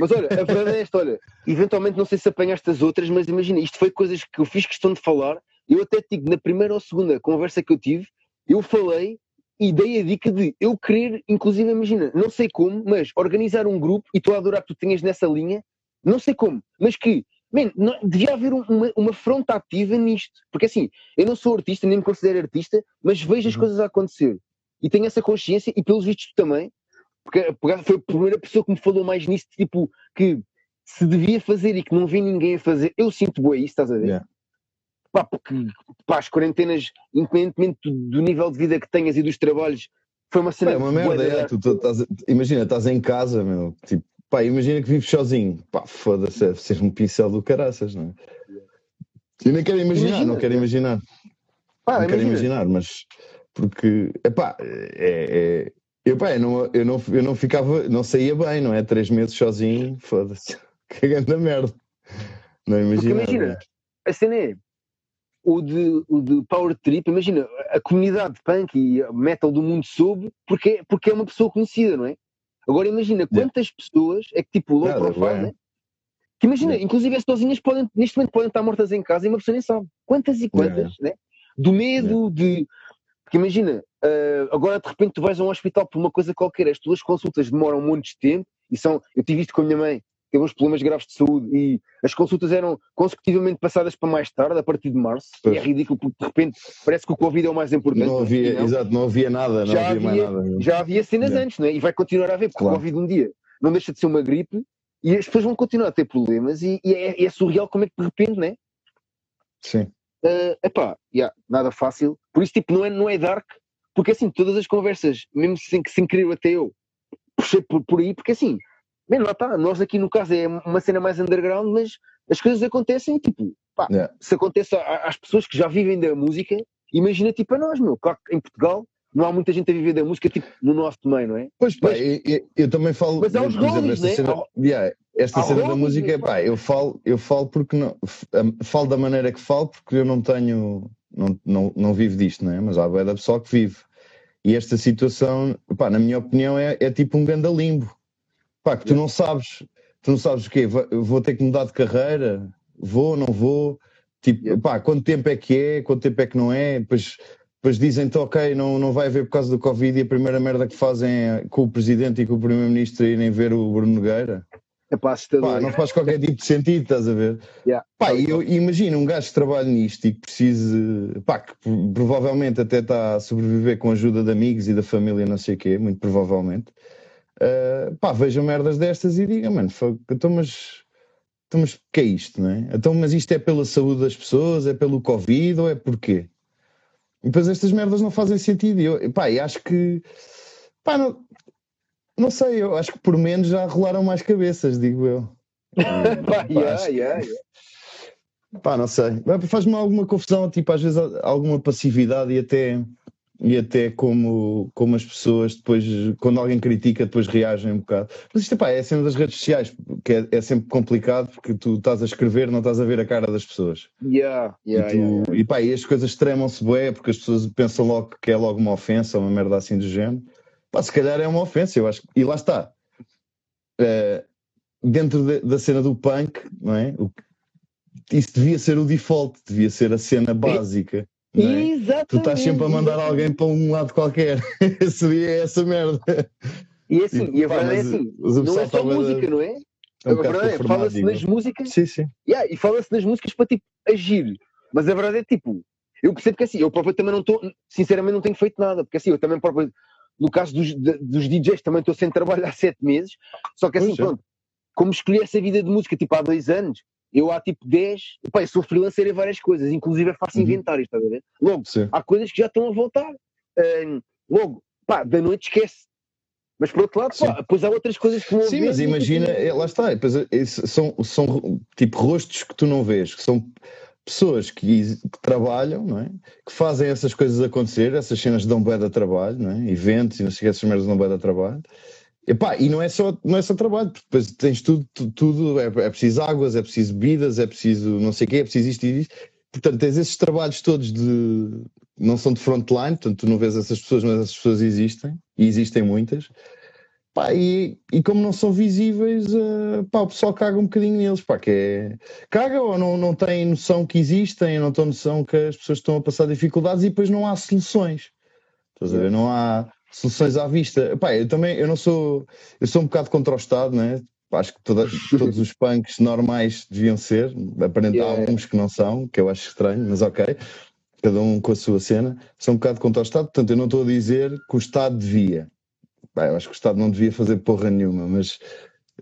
Mas olha, a verdade é esta, olha, eventualmente não sei se apanhaste as outras, mas imagina, isto foi coisas que eu fiz questão de falar. Eu até digo, na primeira ou segunda conversa que eu tive, eu falei e dei a dica de eu querer, inclusive, imagina, não sei como, mas organizar um grupo, e estou a adorar que tu tenhas nessa linha, não sei como, mas que, man, não- devia haver um- uma, uma fronte ativa nisto. Porque assim, eu não sou artista, nem me considero artista, mas vejo as Uhum. coisas a acontecer. E tenho essa consciência, e pelos vistos também, porque porque foi a primeira pessoa que me falou mais nisso, tipo, que se devia fazer e que não vi ninguém a fazer, eu sinto boa isso, estás a ver? Yeah. Pá, porque pá, as quarentenas, independentemente do, nível de vida que tenhas e dos trabalhos, foi uma cena é uma merda, da- é, tu, tu estás imagina, estás em casa, meu, tipo, pá, imagina que vives sozinho, pá, foda-se, deve ser um pincel do caraças, não é? Eu nem quero imaginar, Imagina. não quero imaginar. Pá, não quero imagina. imaginar, mas porque epá, é, é, eu, pá, eu, não, eu, não, eu não ficava, não saía bem, não é? Três meses sozinho, foda-se, que grande merda. Não imagina. imagina, a cena é o de, o de Power Trip, imagina, a comunidade punk e metal do mundo soube porque, porque é uma pessoa conhecida, não é? Agora imagina quantas pessoas é que tipo low Nada, profile, né? Que imagina, Yeah. inclusive as sozinhas podem, neste momento podem estar mortas em casa e uma pessoa nem sabe. Quantas e quantas, né? Do medo de. Porque imagina, ah, agora de repente tu vais a um hospital por uma coisa qualquer, as tuas consultas demoram um monte de tempo e são. Eu tive isto com a minha mãe, teve uns problemas graves de saúde e as consultas eram consecutivamente passadas para mais tarde, a partir de março, e é ridículo porque de repente parece que o Covid é o mais importante. Não havia, Não. exato, não havia nada, não Já havia, mais havia- nada. Já havia cenas Yeah. antes, não é? E vai continuar a haver, porque Claro. o Covid um dia não deixa de ser uma gripe e as pessoas vão continuar a ter problemas e, e é, é surreal como é que de repente, né? Sim. Uh, epá, yeah, nada fácil. Por isso, tipo, não é, não é dark, porque assim, todas as conversas, mesmo sem, sem querer até eu, puxei por, por aí, porque assim, bem, lá está, nós aqui no caso é uma cena mais underground, mas as coisas acontecem, tipo, pá, Yeah. se acontece às pessoas que já vivem da música, imagina tipo a nós, meu, claro que em Portugal não há muita gente a viver da música, tipo, no nosso meio, não é? Pois pá, Mas- eu, eu- eu também falo. Mas há os esta né? cena, yeah, esta cena da música, né? pá, eu falo, eu falo porque não. Falo da maneira que falo porque eu não tenho. Não, não, não vivo disto, não é? Mas há da pessoal que vive. E esta situação, pá, na minha opinião, é, é tipo um grande limbo. Pá, que tu não sabes. Tu não sabes o quê? Vou ter que mudar de carreira? vou, não vou, tipo, pá, quanto tempo é que é, quanto tempo é que não é, depois, depois dizem-te, ok, não, não vai haver por causa do Covid e a primeira merda que fazem é com o Presidente e com o Primeiro-Ministro irem ver o Bruno Nogueira. É pá. Pá, não faz qualquer tipo de sentido, estás a ver? Yeah. Pá, eu imagino um gajo que trabalha nisto e que precise, pá, que pro- provavelmente até está a sobreviver com a ajuda de amigos e da família, não sei o quê, muito provavelmente. Ah, pá, veja merdas destas e diga, mano, fuck, então mas, então mas que é isto, não é? Então, mas isto é pela saúde das pessoas, é pelo Covid ou é porquê? E depois estas merdas não fazem sentido. E eu, pá, e acho que, pá, não, não sei, eu acho que por menos já rolaram mais cabeças, digo eu. Pá, Pá, yeah, que- yeah, yeah. Pá, não sei. Faz-me alguma confusão, tipo, às vezes alguma passividade e até, e até como, como as pessoas depois, quando alguém critica, depois reagem um bocado. Mas isto pá, é a cena das redes sociais, que é, é sempre complicado porque tu estás a escrever, não estás a ver a cara das pessoas. Yeah, yeah, e, tu, yeah, yeah. e pá, e as coisas extremam-se bué porque as pessoas pensam logo que é logo uma ofensa, uma merda assim do género. Pá, se calhar é uma ofensa, eu acho. E lá está. Eh, dentro de- da cena do punk, não é? O isso devia ser o default, devia ser a cena básica. Não é? Exatamente. Tu estás sempre a mandar alguém para um lado qualquer. Seria essa merda. E é assim, e a Pá, verdade é assim, não é só música, não é? é um a verdade é, fala-se nas músicas Sim, sim. Yeah, e fala-se nas músicas para tipo agir. Mas a verdade é tipo, eu percebo que assim, eu próprio também não estou, sinceramente não tenho feito nada, porque assim, eu também próprio, no caso dos, dos DJs, também estou sem trabalho há sete meses, só que assim, Pois é. pronto, como escolhi essa vida de música tipo há dois anos, eu há tipo 10, pá, eu sou freelancer em várias coisas, inclusive eu faço Uhum. inventários, estás a ver? Logo, Sim. há coisas que já estão a voltar. Ahn, logo, pá, da noite esquece. Mas por outro lado, pá, depois há outras coisas que vão Sim, mas imagina, é, lá está, depois, é, isso são, são tipo rostos que tu não vês, que são pessoas que, que trabalham, não é? Que fazem essas coisas acontecer, essas cenas dão bué de trabalho, não é? Eventos e não sei o que, essas merdas dão bué de trabalho. Epá, e não é, só, não é só trabalho, porque depois tens tudo, tu- tudo, é, é preciso águas, é preciso bebidas, é preciso não sei o quê, é preciso isto e isto. Portanto, tens esses trabalhos todos de. não são de frontline, portanto, tu não vês essas pessoas, mas essas pessoas existem, e existem muitas. Pá, e, e como não são visíveis, eh, pá, o pessoal caga um bocadinho neles, pá, que é... Caga ou não, não tem noção que existem, não tem noção que as pessoas estão a passar dificuldades e depois não há soluções. Estás a ver? Não há soluções à vista. Pá, eu também, eu não sou... Eu sou um bocado contra o Estado, né? Acho que toda- todos os punks normais deviam ser. Aparentemente há Yeah. alguns que não são, que eu acho estranho, mas ok. Cada um com a sua cena. Sou um bocado contra o Estado, portanto eu não estou a dizer que o Estado devia. Pá, eu acho que o Estado não devia fazer porra nenhuma, mas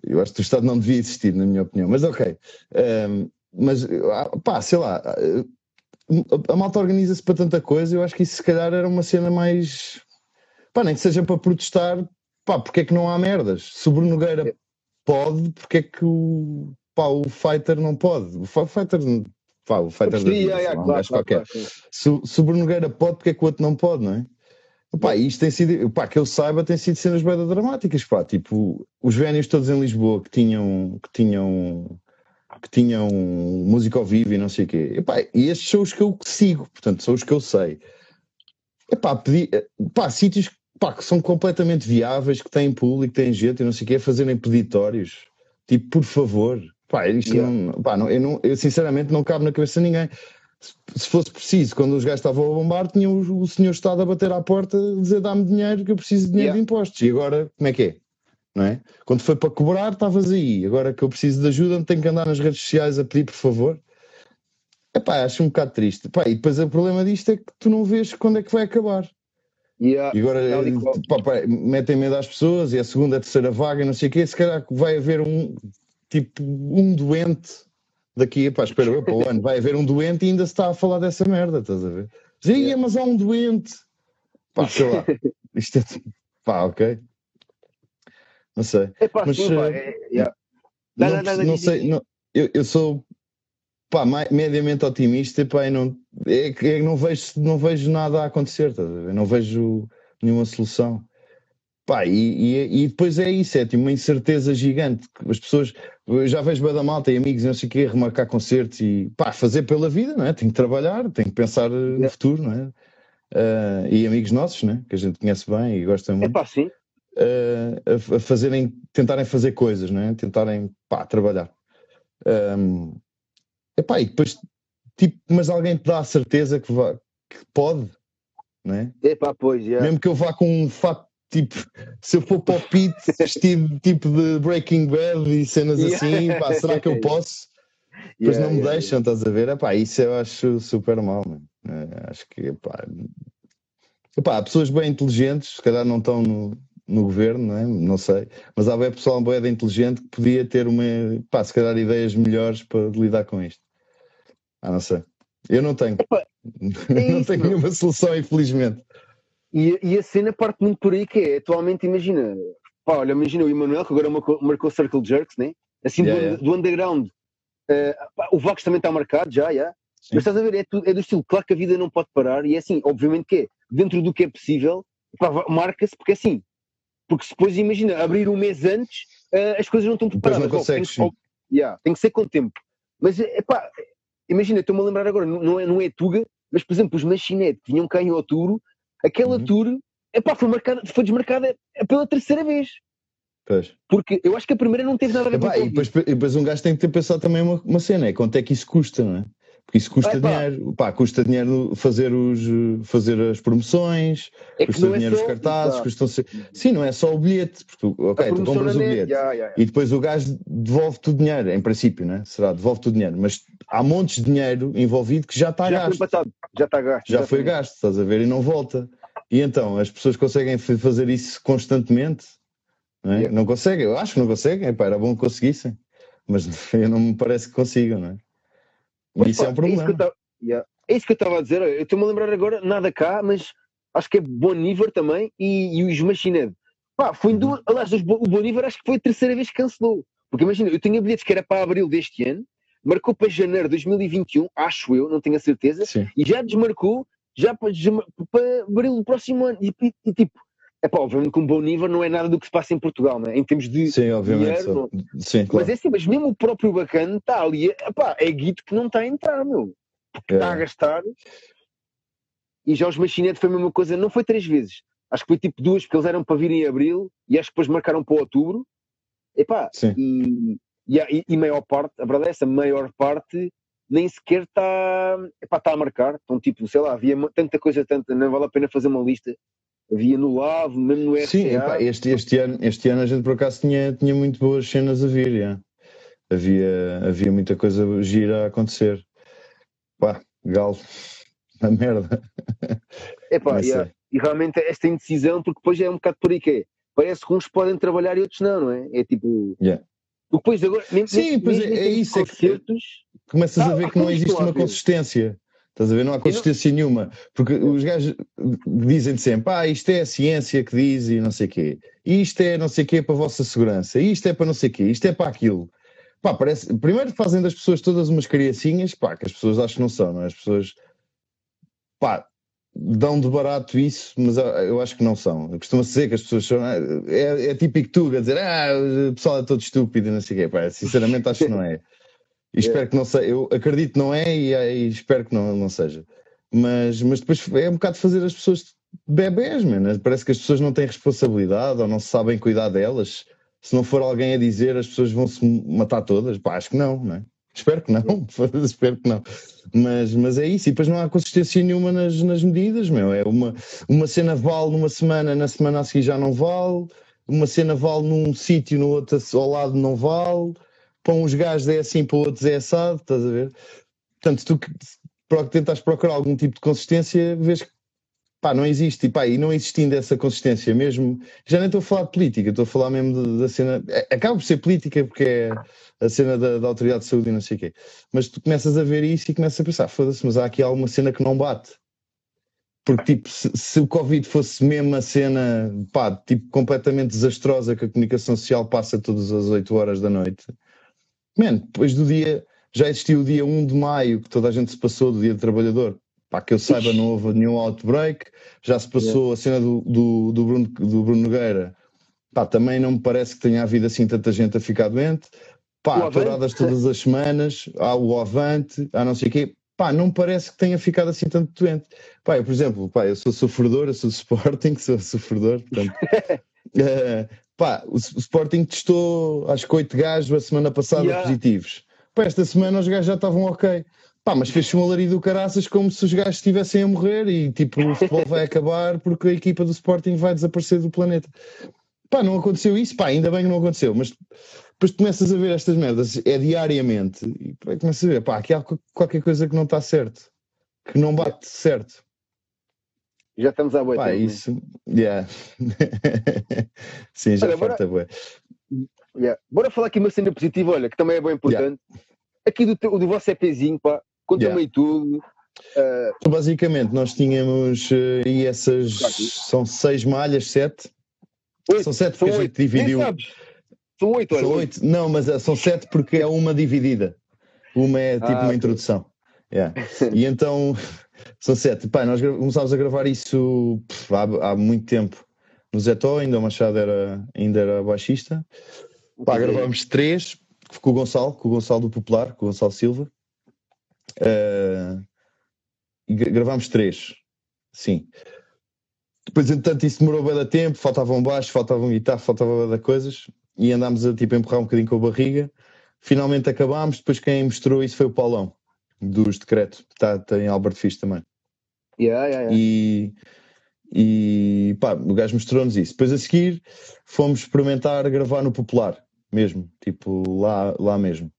eu acho que o Estado não devia existir, na minha opinião. Mas ok. Ahm, mas, ah, pá, sei lá, a, a malta organiza-se para tanta coisa, eu acho que isso se calhar era uma cena mais. Pá, nem que seja para protestar, pá, porque é que não há merdas? Se o Bruno Nogueira pode, porque é que o, pá, o Fighter não pode? O Fi- Fighter. Pá, o Fighter da vida, yeah, lá, um claro, claro, claro. Se, se o Bruno Nogueira pode, porque é que o outro não pode, não é? Pá, isto tem sido, pá, que eu saiba, tem sido cenas bem dramáticas, pá, tipo, os vénios todos em Lisboa que tinham, que tinham, que tinham música ao vivo e não sei o quê, e, pá, e estes são os que eu sigo, portanto, são os que eu sei. E pá, pedi, pá, sítios pá, que são completamente viáveis, que têm público, têm gente e não sei o quê, fazerem peditórios, tipo, por favor, pá, isto Yeah. não, pá, não, eu, não, eu sinceramente não cabe na cabeça de ninguém se fosse preciso, quando os gajos estavam a bombar, tinha o, o senhor Estado a bater à porta a dizer dá-me dinheiro que eu preciso de dinheiro Yeah. de impostos. E agora, como é que é? Não é? Quando foi para cobrar, estavas aí. Agora que eu preciso de ajuda, tenho que andar nas redes sociais a pedir por favor. Epá, acho um bocado triste. Epá, e depois o problema disto é que tu não vês quando é que vai acabar. E agora e pá, pá, metem medo às pessoas e a segunda, a terceira vaga, e não sei o quê. Se calhar vai haver um tipo um doente daqui, pá, espero eu, para o ano, vai haver um doente e ainda se está a falar dessa merda, estás a ver? Dizia, Yeah. mas há um doente. Pá, sei lá. Isto é. Pá, ok. Não sei. Epá, Mas, sim, pá, eh, é, yeah. Não, não, não, não, sei, não- eu, eu sou pá, mediamente otimista pá, e não, é, que- é não, vejo, não vejo nada a acontecer, ver? não vejo nenhuma solução. Pá, e, e, e depois é isso, é tipo uma incerteza gigante. As pessoas, já vejo bué da malta e amigos, não sei o quê, remarcar concertos e pá, fazer pela vida, não é? Tem que trabalhar, tem que pensar eh, no futuro, não é? Ah, e amigos nossos, né? que a gente conhece bem e gosta muito Epá, sim. eh, a, fazerem, tentarem fazer coisas, né? tentarem pá, trabalhar. Ahm, epá, e depois, tipo, mas alguém te dá a certeza que, vai, que pode, não é? Epá, pois, já. Mesmo que eu vá com um fato, tipo, se eu for para o pit vestido tipo de Breaking Bad e cenas Yeah. assim, pá, será que eu posso? Yeah, não me yeah, deixam, estás a ver? Epá, isso eu acho super mal. É, acho que, epá, epá, há pessoas bem inteligentes, se calhar não estão no, no governo, não, é? não sei, mas há bem pessoal bem inteligente que podia ter uma, pá, se calhar ideias melhores para lidar com isto. Ah, não sei. Eu não tenho. Epá, não isso, tenho nenhuma solução, infelizmente. E, e a cena parte muito por aí que é, atualmente, imagina, pá, olha, imagina o Emanuel, que agora marcou, marcou Circle Jerks, né? Assim, Yeah, do, yeah. do underground. Eh, pá, o Vox também está marcado, já, já. Sim. Mas estás a ver, é, tudo- é do estilo, claro que a vida não pode parar, e é assim, obviamente que é, dentro do que é possível, marca-se, porque é assim, porque se depois, imagina, abrir um mês antes, eh, as coisas não estão Depois preparadas. não Logo, tem consegues, que- sim. yeah, tem que ser com tempo. Mas, é pá, imagina, estou-me a lembrar agora, não- é, não é Tuga, mas, por exemplo, os Machinete que vinham cá em outubro, aquela Uhum. tour, epá, foi, marcada, foi desmarcada pela terceira vez. Pois. Porque eu acho que a primeira não teve nada a ver com Epá, o e Covid. depois, e depois um gajo tem que ter pensado também uma, uma cena, é quanto é que isso custa, não é? Porque isso custa Epá. dinheiro, pá, custa dinheiro fazer, os, fazer as promoções, É custa é dinheiro só- os cartazes, custam Sim, não é só o bilhete, porque tu, ok, tu compras o net, bilhete já, já, já. e depois o gajo devolve-te o dinheiro, em princípio, né? Será, devolve-te o dinheiro, mas há montes de dinheiro envolvido que já está Já foi gasto, empatado, já está gasto. já foi exatamente. gasto, estás a ver, e não volta. E então, as pessoas conseguem fa- fazer isso constantemente? Não, é? Yeah. não conseguem, eu acho que não conseguem, epá, era bom que conseguissem, mas não me parece que consigam, não é? Pois, isso pá, é um problema. isso que eu tava- yeah. É isso que eu estava a dizer. Eu estou-me a lembrar agora, nada cá, mas acho que é Boniver também e, e os Machined. Pá, foi em duas. Aliás, o Boniver acho que foi a terceira vez que cancelou. Porque imagina, eu tinha bilhetes que era para abril deste ano, marcou para janeiro de 2021, acho eu, não tenho a certeza, Sim. e já desmarcou já para, para abril do próximo ano. E, e- e, tipo, é pá, obviamente que um Boniver não é nada do que se passa em Portugal, né? em termos de. Sim, obviamente. dinheiro, só- Sim, claro. Mas é assim, mas mesmo o próprio bacana está ali, epá, é guito que não está a entrar, meu. Porque É. está a gastar. E já os Machinete foi a mesma coisa, não foi três vezes. Acho que foi tipo duas, porque eles eram para vir em abril e acho que depois marcaram para outubro. Epá, Sim. e, e, e, maior parte, a verdade é essa, maior parte nem sequer está epá, está a marcar. Então, tipo, sei lá, havia tanta coisa, tanta, não vale a pena fazer uma lista. Havia no Lavo, mesmo no RCA. Sim, epá, este, este, ano, este ano a gente por acaso tinha, tinha muito boas cenas a vir, já. Havia, havia muita coisa gira a acontecer. Pá, galo, a merda. Epá, yeah. E realmente esta indecisão, porque depois é um bocado por aí que é. Parece que uns podem trabalhar e outros não, não é? É tipo. Yeah. Depois agora. Mesmo, Sim, pois mesmo é- em é termos de isso, é que- Começas Ah, a ver que não existe uma consistência. Estás a ver? Não há consistência nenhuma. Porque os gajos dizem sempre: ah, isto é a ciência que diz e não sei o quê. Isto é não sei o quê para a vossa segurança. Isto é para não sei o quê. Isto é para aquilo. Pá, parece... Primeiro fazem das pessoas todas umas criacinhas, pá, que as pessoas acham que não são, não é? As pessoas, pá, dão de barato isso, mas eu- eu acho que não são. Costuma-se dizer que as pessoas são. É, é típico tu a dizer, ah, o pessoal é todo estúpido e não sei o quê. Pá, sinceramente acho que não é. E espero que não seja. Eu acredito que não é e, e espero que não, não seja. Mas, mas depois é um bocado fazer as pessoas bebés, mano. Parece que as pessoas não têm responsabilidade ou não sabem cuidar delas. Se não for alguém a dizer, as pessoas vão se matar todas. Pá, acho que não, não é? Espero que não, espero que não. Mas, mas é isso, e depois não há consistência nenhuma nas, nas medidas, meu. É uma, uma cena vale numa semana, na semana a seguir já não vale, uma cena vale num sítio, no outro ao lado não vale, para uns gajos é assim, para outros é assado, estás a ver? Portanto, tu que tentas procurar algum tipo de consistência, vês que pá, não existe, e, pá, e não existindo essa consistência mesmo, já nem estou a falar de política, estou a falar mesmo da cena, é- acaba por ser política porque é a cena da, da autoridade de saúde e não sei o quê, mas tu começas a ver isso e começas a pensar, foda-se, mas há aqui alguma cena que não bate. Porque, tipo, se, se o Covid fosse mesmo a cena, pá, tipo, completamente desastrosa que a comunicação social passa todas as 8 horas da noite, man, depois do dia, já existiu o dia 1 de maio, que toda a gente se passou do dia do trabalhador, pá, que eu saiba não houve nenhum outbreak, já se passou a cena do, do, do, Bruno, do Bruno Nogueira, pá, também não me parece que tenha havido assim tanta gente a ficar doente, pá, touradas todas as semanas, há o Avante, há não sei o quê, pá, não me parece que tenha ficado assim tanto doente. Pá, eu, por exemplo, pá, eu sou sofredor, eu sou do Sporting, sou sofredor, portanto... eh, pá, o, o Sporting testou acho que oito gajos a semana passada Yeah. positivos. para esta semana os gajos já estavam ok. Pá, mas fez-se um alarido do caraças como se os gajos estivessem a morrer e tipo, o futebol vai acabar porque a equipa do Sporting vai desaparecer do planeta. Pá, não aconteceu isso, pá, ainda bem que não aconteceu, mas depois começas a ver estas merdas, é diariamente, e começas a ver, pá, aqui há qualquer coisa que não está certo, que não bate certo. Já estamos à boa Pá, tempo, isso, yeah. Sim, já Olha, falta boa. né? Yeah. Bora falar aqui uma cena positiva, olha, que também é bem importante. Aqui do, teu- do vosso EPzinho, pá, conta-me Yeah. tudo. Então, basicamente, nós tínhamos eh, aí essas, são seis malhas, sete? oito, São sete são porque a gente oito. Dividiu. São oito, olha. São oito? Não, mas eh, são sete porque é uma dividida. Uma é tipo Ah, uma introdução. Yeah. E então são sete. Pá, nós começámos a gravar isso pff, há, há muito tempo. No Zetó, ainda o Machado era, ainda era baixista. Pá, gravámos três com o Gonçalo, com o Gonçalo do Popular, com o Gonçalo Silva. Gra- gravámos três, sim. Depois, entretanto, isso demorou bem da tempo, faltavam baixo, faltavam guitarra, faltava da coisas, e andámos a tipo, empurrar um bocadinho com a barriga. Finalmente acabámos, depois quem mostrou isso foi o Paulão, dos Decreto, que está, tem Albert Fish também. Yeah, yeah, yeah. E, e pá, o gajo mostrou-nos isso. Depois a seguir fomos experimentar gravar no Popular, mesmo, tipo lá, lá mesmo.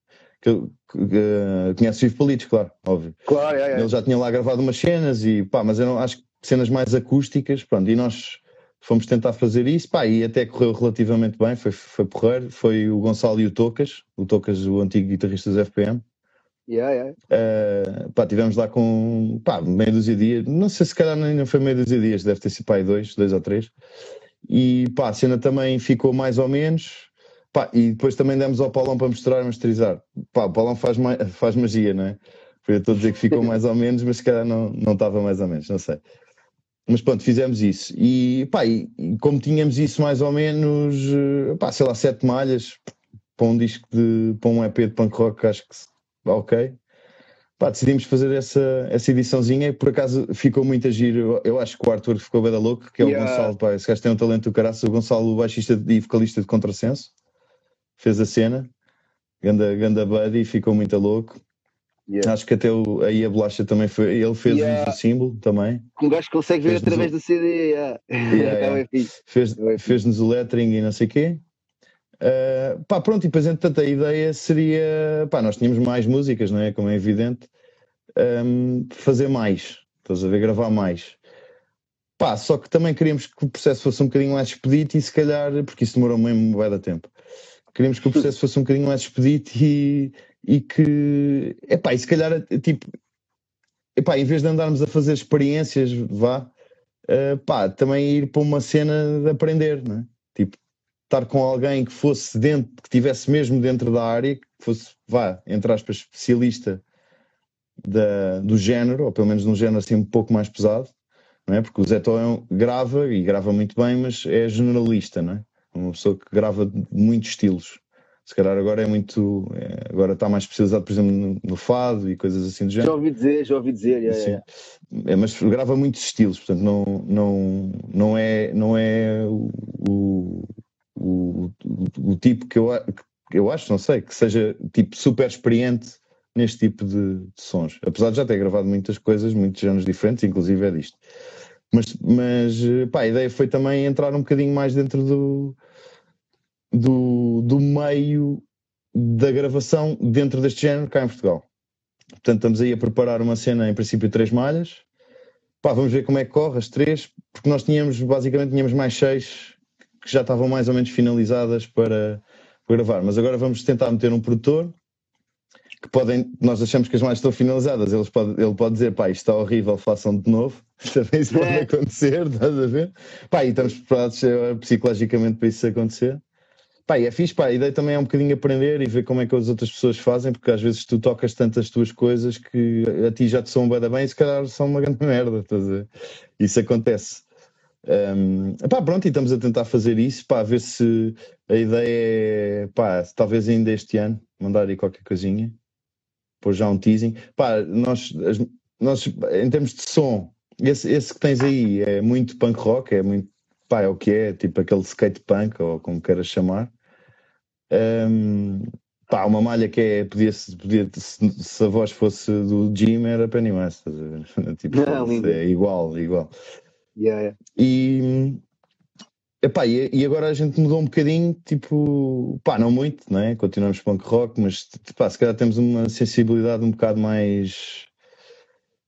Que, que, conhece o Ivo Palitos, claro, óbvio. Claro, yeah, yeah. Ele já tinha lá gravado umas cenas e pá, mas eu não, acho que cenas mais acústicas, pronto, e nós fomos tentar fazer isso, pá, e até correu relativamente bem, foi, foi porreiro, foi o Gonçalo e o Tocas, o Tocas, o antigo guitarrista dos FPM, Yeah, yeah. Uh, pá, tivemos lá com pá, meia dúzia de dias, não sei se calhar não foi meia dúzia de dias, deve ter sido pá, dois, dois ou três. E pá, a cena também ficou mais ou menos. Pá, e depois também demos ao Paulão para mostrar e masterizar. Pá, o Paulão faz, ma- faz magia, não é? Eu estou a dizer que ficou mais ou menos, mas se calhar não, não estava mais ou menos, não sei. Mas pronto, fizemos isso. E pá, e, como tínhamos isso mais ou menos, eh, pá, sei lá, sete malhas para um disco de, para um EP de punk rock, acho que ok. Pá, decidimos fazer essa, essa ediçãozinha e por acaso ficou muito a giro. Eu, acho que o Arthur ficou bem da louco, que é Yeah. o Gonçalo, pá, esse gajo tem um talento do caraças. O Gonçalo, o baixista e vocalista de Contrassenso, fez a cena, ganda, ganda buddy, ficou muito louco. Yeah. Acho que até o, aí a bolacha também foi, ele fez Yeah. o símbolo também, Um gajo consegue ver através o- do CD. Yeah. Yeah, bem fixe. fez, Foi. fez-nos o lettering e não sei o quê. Uh, pá, pronto, e depois entretanto a ideia seria, pá, nós tínhamos mais músicas, não é? Como é evidente, um, fazer mais, estás a ver, gravar mais. Pá, só que também queríamos que o processo fosse um bocadinho mais expedito e se calhar, porque isso demorou mesmo bué da tempo, queríamos que o processo fosse um bocadinho mais expedito e, e que, epá, e se calhar, tipo, epá, em vez de andarmos a fazer experiências, vá, uh, pá, também ir para uma cena de aprender, não é? Estar com alguém que fosse dentro, que tivesse mesmo dentro da área, que fosse, vá, entre aspas, especialista da, do género, ou pelo menos num género assim um pouco mais pesado, não é? Porque o Zé é um- grava e grava muito bem, mas é generalista, não é? Uma pessoa que grava muitos estilos. Se calhar agora é muito, é, agora está mais especializado, por exemplo, no, no fado e coisas assim do Já género. ouvi dizer, já ouvi dizer. yeah, Sim. yeah. É, mas grava muitos estilos, portanto não, não, não é, não é o, o, o, o tipo que eu, que eu acho, não sei, que seja tipo super experiente neste tipo de, de sons. Apesar de já ter gravado muitas coisas, muitos géneros diferentes, inclusive é disto. Mas, mas pá, a ideia foi também entrar um bocadinho mais dentro do, do, do meio da gravação dentro deste género cá em Portugal. Portanto, estamos aí a preparar uma cena, em princípio, três malhas. Pá, vamos ver como é que corre as três, porque nós tínhamos, basicamente, tínhamos mais seis que já estavam mais ou menos finalizadas para, para gravar. Mas agora vamos tentar meter um produtor que podem, nós achamos que as malhas estão finalizadas, eles pode, ele pode dizer, pá, isto está horrível, façam de novo. Também isso pode É. acontecer, estás a ver? Pá, e estamos preparados eh, psicologicamente para isso acontecer. Pá, e é fixe, pá, a ideia também é um bocadinho aprender e ver como é que as outras pessoas fazem, porque às vezes tu tocas tantas tuas coisas que a ti já te soam bem, bem e se calhar são uma grande merda, estás a ver? Isso acontece. Um, pá, pronto, e estamos a tentar fazer isso, pá, a ver se a ideia é, pá, talvez ainda este ano, mandar aí qualquer coisinha, pôr já um teasing. Pá, nós, as- nós em termos de som, esse, esse que tens aí é muito punk rock, é muito, pá, é o que é, tipo aquele skate punk, ou como queiras chamar. Um, Pá, uma malha que é. Podia, podia, se, se a voz fosse do Jim, era Pennywise, estás a ver? Tipo, lindo. é igual, igual. Yeah, yeah. E, epá, e, e agora a gente mudou um bocadinho, tipo, pá, não muito, não é? Continuamos punk rock, mas pá, se calhar temos uma sensibilidade um bocado mais.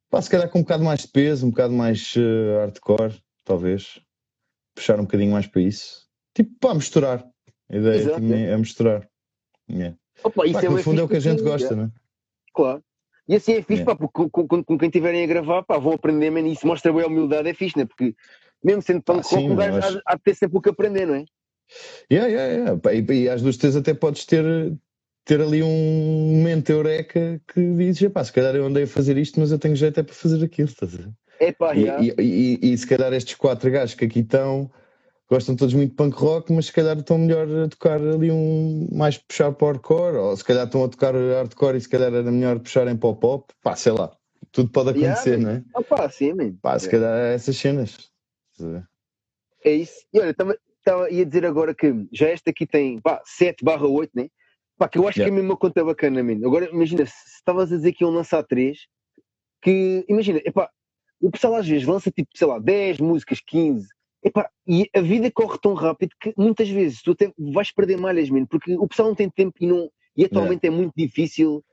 Pá, se calhar com um bocado mais de peso, um bocado mais eh, hardcore, talvez. Puxar um bocadinho mais para isso. Tipo, pá, misturar. A ideia Exato, tipo, é misturar. Yeah. Opa, Pá, é no bué fundo é o que a gente gosta, não é? Claro. E assim é fixe, Yeah. pá, porque com, com, com- quem estiverem a gravar, pá, vão aprender, man, e isso mostra bem a humildade, é fixe, né? Porque mesmo sendo tão Ah, rock, o gajo acho- há, há de ter sempre o que aprender, não é? Yeah, yeah, yeah. E, e às duas três até podes ter, ter ali um momento eureka que dizes, pá, se calhar eu andei a fazer isto, mas eu tenho jeito é para fazer aquilo, estás a ver? É pá, E, yeah. e, e- e se calhar estes quatro gajos que aqui estão gostam todos muito de punk rock, mas se calhar estão melhor a tocar ali um mais puxar para o hardcore, ou se calhar estão a tocar hardcore e se calhar era melhor puxarem para o pop, pá, sei lá, tudo pode Yeah, acontecer, man. não é? Ah, pá, sim, man. Pá, se É. calhar é essas cenas. É isso. E olha, estava ia dizer agora que já esta aqui tem pá, 7 barra 8, né? Pá, que eu acho Yeah. que é mesmo uma conta bacana, man. Agora, imagina, se se estavas a dizer que iam lançar 3, que, imagina, epá, o pessoal às vezes lança tipo, sei lá, 10 músicas, 15, epá, e a vida corre tão rápido que muitas vezes tu até vais perder malhas, man, porque o pessoal não tem tempo e, não, e atualmente é muito difícil.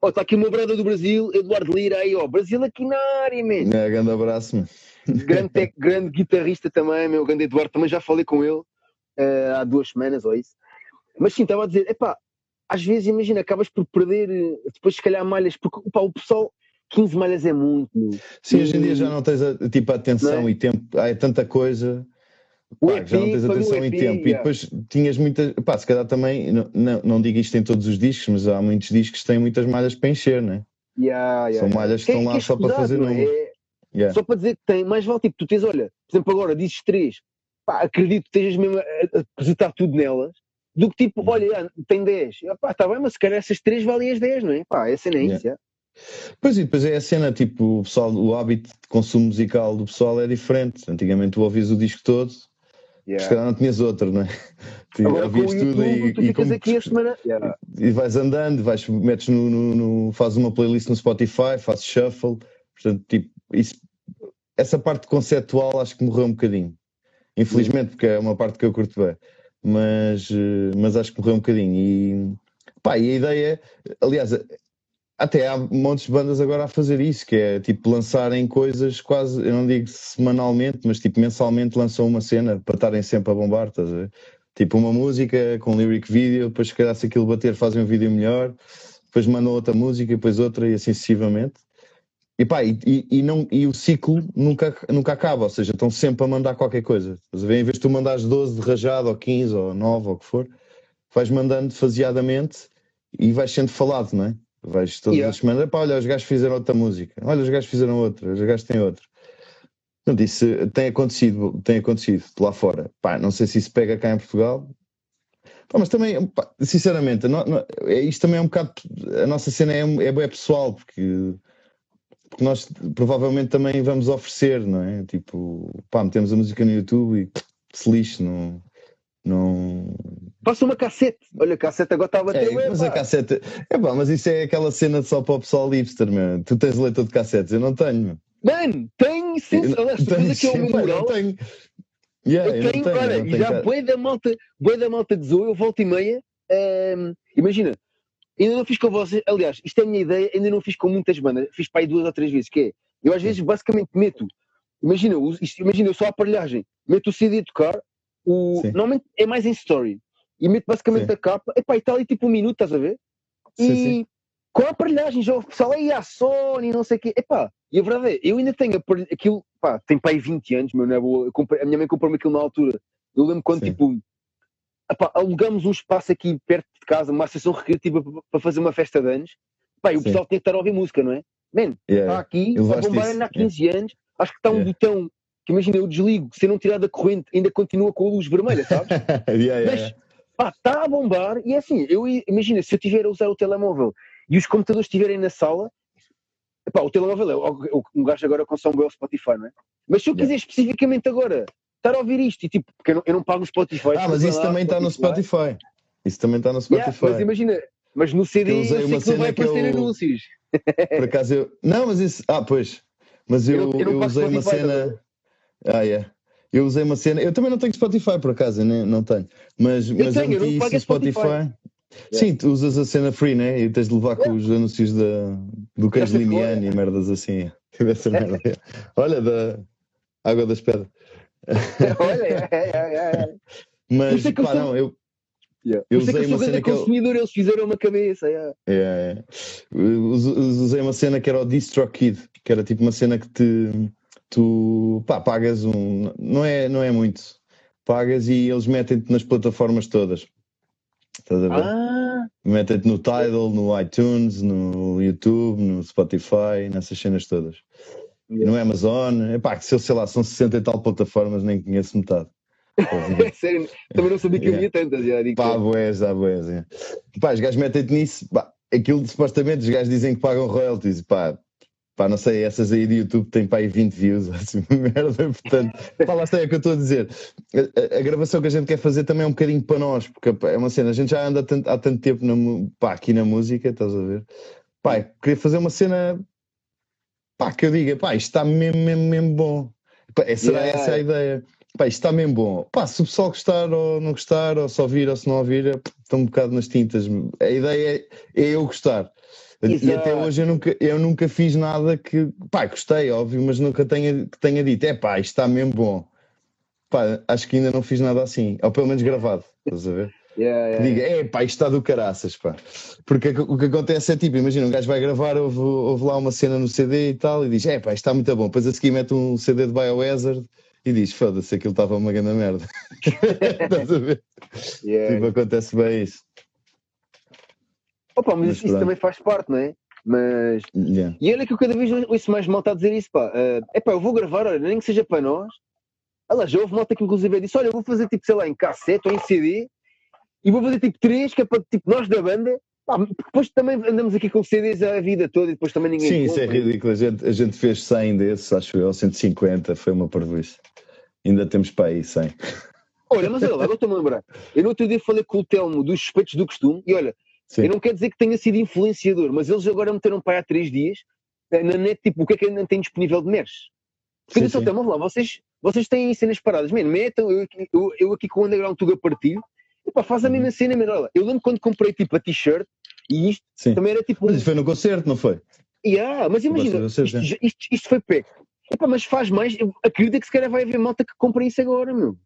Ó, está aqui o meu brother do Brasil, Eduardo Lira, aí, ó, Brasil aqui na área, man É, grande abraço, meu. grande, grande guitarrista também, meu grande Eduardo, também já falei com ele eh, há duas semanas ou isso. Mas sim, estava a dizer, epá, às vezes imagina, acabas por perder eh, depois se calhar malhas, porque opá, o pessoal, 15 malhas é muito, meu. Sim, hoje em dia já não tens a, tipo, a atenção é? e tempo, há tanta coisa pá, que já não EP, tens atenção e EP, tempo. E depois tinhas muitas, pá, se calhar também, não, não, não digo isto em todos os discos, mas há muitos discos que têm muitas malhas para encher, né? Yeah, yeah, São malhas que Que é- estão lá que é só para fazer não é? número. É Yeah. Só para dizer que tem, mais vale tipo, tu tens, olha, por exemplo, agora dizes três, pá, acredito que estejas mesmo a, depositar tudo nelas, do que tipo, Uhum. olha, ah, tem 10, ah, pá, está bem, mas se calhar essas três valem as 10, não é? Pá, essa nem é isso, yeah. Pois e depois é a cena, tipo, o pessoal, o hábito de consumo musical do pessoal é diferente. Antigamente tu ouvias o disco todo, Yeah. se calhar não tinhas outro, não é? Tu Agora ouvias tudo e, tu e ficas como aqui a semana. Yeah. e vais andando, vais, metes no, no, no- fazes uma playlist no Spotify, fazes shuffle, portanto, tipo, isso, essa parte conceptual acho que morreu um bocadinho. Infelizmente, porque é uma parte que eu curto bem, mas, eh, mas acho que morreu um bocadinho. E, pá, e a ideia é, aliás, até há montes de bandas agora a fazer isso, que é tipo lançarem coisas quase, eu não digo semanalmente, mas tipo mensalmente lançam uma cena para estarem sempre a bombar, estás a ver? Tipo uma música com lyric video, depois se calhar se aquilo bater fazem um vídeo melhor, depois mandam outra música, depois outra e assim sucessivamente. E pá, e, e, não, e o ciclo nunca, nunca acaba, ou seja, estão sempre a mandar qualquer coisa. Estás a ver? Em vez de tu mandares 12 de rajado, ou 15, ou 9, ou o que for, vais mandando faseadamente e vais sendo falado, não é? Vais todas Yeah. as semanas, pá, olha, os gajos fizeram outra música, olha, os gajos fizeram outra, os gajos têm outra. Portanto, isso tem acontecido, tem acontecido lá fora. Pá, não sei se isso pega cá em Portugal. Pá, mas também, pá, sinceramente, não- não- é- isto também é um bocado. A nossa cena é, é bem pessoal, porque, porque nós provavelmente também vamos oferecer, não é? Tipo, pá, metemos a música no YouTube e se lixe, não. Não... Passa uma cassete. Olha, a cassete agora está a bater. É, mas pá. a cassete. É pá, mas isso é aquela cena só para o pessoal hipster, meu. Tu tens leitor de cassetes, eu não tenho. Mano, tem sim. Aliás, tu aqui ao meu mural. tenho. Yeah, Eu eu tenho, tenho, olha, e tenho já boi da malta, boi da malta de Zoe, eu volto e meia. ehm, imagina, ainda não fiz com vocês, aliás, isto é a minha ideia, ainda não fiz com muitas bandas, fiz para aí duas ou três vezes, que é, eu às vezes basicamente meto, imagina, isto- imagina, eu só a aparelhagem, meto o CD a tocar, o, Sim. normalmente é mais em story, e meto basicamente Sim. a capa, epá, e está ali tipo um minuto, estás a ver? Sim, e sim. com a aparelhagem, já o pessoal aí a Sony, não sei o quê, epá, e a verdade é, eu ainda tenho aquilo, pá, tem aí 20 anos, meu, não é boa, a minha mãe comprou-me aquilo na altura, eu lembro quando, Sim. tipo, epá, alugamos um espaço aqui perto de casa, uma associação recreativa para- fazer uma festa de anos, e o pessoal tinha que estar a ouvir música, não é? Man, Yeah. está aqui, a bombar ainda há 15 anos, acho que está um Yeah. botão, que imagina, eu desligo, se eu não tirar da corrente, ainda continua com a luz vermelha, sabes? Yeah, yeah, Mas, yeah. pá, está a bombar e é assim, eu imagina, se eu estiver a usar o telemóvel e os computadores estiverem na sala, pá, o telemóvel é o- o- um gajo agora consome o Spotify, não é? Mas se eu Yeah. quiser especificamente agora estar a ouvir isto, e tipo, porque eu não, eu não pago o Spotify. Ah, mas isso lá, também está no Spotify. Isso também está no Yeah, Spotify. mas imagina, Mas no CD Eu usei sei uma que não vai cena aparecer eu- anúncios. Por acaso eu. Não, mas isso. Ah, pois. Mas eu, Eu eu usei uma Spotify, cena. Ah, é. Eu usei uma cena. Eu também não tenho Spotify, por acaso, eu nem, não tenho. Mas, mas tenho, eu não meti isso no Spotify. Spotify. Sim, tu usas a cena free, né? E tens de levar com os anúncios da, do queijo limiano e merdas assim. Essa merda. Olha, da Água das Pedras. Olha, é, é, é, é. Mas, é eu pá, não, eu, Yeah. Eu é usei eu uma cena que eu- consumidor, eles fizeram uma cabeça. yeah. É. Us- us- Usei uma cena que era o DistroKid, que era tipo uma cena que te tu pá, pagas um. Não é, não é muito. Pagas e eles metem-te nas plataformas todas. Estás a ver? Ah, Metem-te no Tidal, no iTunes, no YouTube, no Spotify, nessas cenas todas. E no Amazon, epá, que se eu sei lá, são 60 e tal plataformas, nem conheço metade. Sério, também não sabia que Yeah. havia tantas. Já, digo, Pá, boés, há boés. É. Pá, os gajos metem-te nisso. Pá, aquilo supostamente os gajos dizem que pagam royalties. Pá, pá, não sei, essas aí do YouTube têm pá aí 20 views, assim, merda. Portanto, pá, lá está é o que eu estou a dizer. A, a- a gravação que a gente quer fazer também é um bocadinho para nós, porque pá, é uma cena, a gente já anda há tanto, há tanto tempo na, pá, aqui na música, estás a ver? Pá, queria fazer uma cena, pá, que eu diga, pá, isto está mesmo, mesmo, mesmo bom. Pá, será Yeah. essa a ideia? Pá, isto está mesmo bom. Pá, se o pessoal gostar ou não gostar, ou só ouvir ou se não ouvir, é, estão um bocado nas tintas. A ideia é, é eu gostar. E Exato. até hoje eu nunca, eu nunca fiz nada que, pá, gostei, óbvio, mas nunca tenha, que tenha dito, é pá, isto está mesmo bom. Pá, acho que ainda não fiz nada assim, ou pelo menos gravado, estás a ver? yeah, Que yeah. diga, é pá, isto está do caraças, pá. Porque o que acontece é tipo, imagina, um gajo vai gravar, ouve, ouve lá uma cena no CD e tal, e diz, é pá, isto está muito bom. Depois a seguir mete um CD de Biohazard e diz, foda-se, aquilo estava uma grande merda. Estás a ver? Yeah. Tipo, acontece bem isso. Opa, mas, Mas isso, também faz parte, não é? Mas. Yeah. E olha que eu cada vez ouço mais malta a dizer isso, pá. É pá, eu vou gravar, olha, nem que seja para nós. Olha, já houve malta que inclusive disse: olha, eu vou fazer tipo, sei lá, em cassete ou em CD e vou fazer tipo três, que é para tipo nós da banda. Pá, porque depois também andamos aqui com CDs a vida toda e depois também ninguém. Sim, isso é ridículo. A gente, a gente fez 100 desses, acho eu, 150, foi uma parvoíce. Ainda temos para aí 100. Olha, mas olha lá, agora estou-me a lembrar. Eu no outro dia falei com o Telmo dos suspeitos do costume e olha, Sim. eu não quero dizer que tenha sido influenciador, mas eles agora meteram para há três dias eh, na net, tipo, o que é que ainda tem disponível de MERS? Porque Sim, sim. "Ouve lá, vocês, vocês têm cenas paradas, man, metam, eu, aqui- eu, eu aqui com o Underground Tuga partilho, e pá, faz a Uhum. mesma cena, man, olha, eu lembro quando comprei tipo a t-shirt e isto Sim. também era tipo. Mas isso foi no concerto, não foi? Yeah, mas imagina, Vocês- isto, vocês, isto, isto foi PEC. Epá, mas faz mais, eu acredito que se calhar vai haver malta que compra isso agora, meu.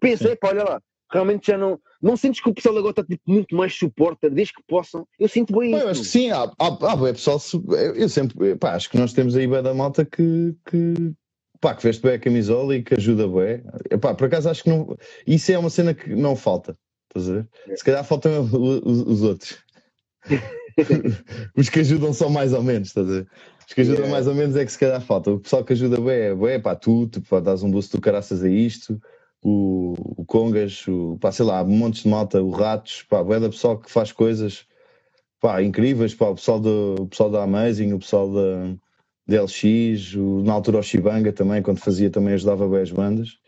Pensa, epá, olha lá, realmente já não. Não sentes que o pessoal agora está tipo, muito mais suporta, desde que possam. Eu sinto bem isso. eu acho que sim, há, há, há pessoal, eu eu sempre, pá, acho que nós temos aí bué da malta que, que, pá, que veste bem a camisola e que ajuda bué. Pá, por acaso acho que não, isso é uma cena que não falta, estás a ver? É. Se calhar faltam os, os- os outros. Os que ajudam só mais ou menos, estás a ver? Os que ajudam Yeah. mais ou menos é que se calhar falta. O pessoal que ajuda bué, é bué, pá, tu, tu pá, dás um boost do caraças a isto, o, o Congas, o, pá, sei lá, montes de malta, o Ratos, pá, bué da pessoal que faz coisas pá, incríveis, pá, o pessoal, do, o pessoal da Amazing, o pessoal da, da LX, o, na altura o Shibanga também, quando fazia também ajudava bem as bandas,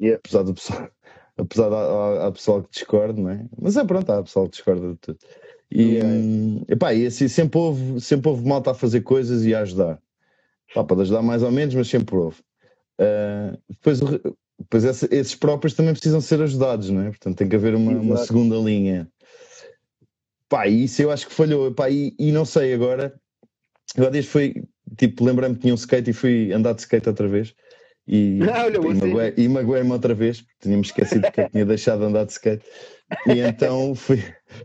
Yeah. apesar do pessoal, apesar da há, há pessoal que discorda, não é? Mas é pronto, há pessoal que discorda de tudo. E, Yeah. hum, epá, e assim, sempre houve, sempre houve malta a fazer coisas e a ajudar. Pá, pode ajudar mais ou menos, mas sempre houve. Ah, depois essa- esses próprios também precisam ser ajudados, não é? Portanto, tem que haver uma, uma segunda linha. Pá, isso eu acho que falhou. Pá, e, e não sei agora. Eu há dias fui, tipo, lembrei-me que tinha um skate e fui andar de skate outra vez. E, Ah, e você. magoei- e magoei-me outra vez, porque tínhamos esquecido que eu tinha deixado de andar de skate. E então fui,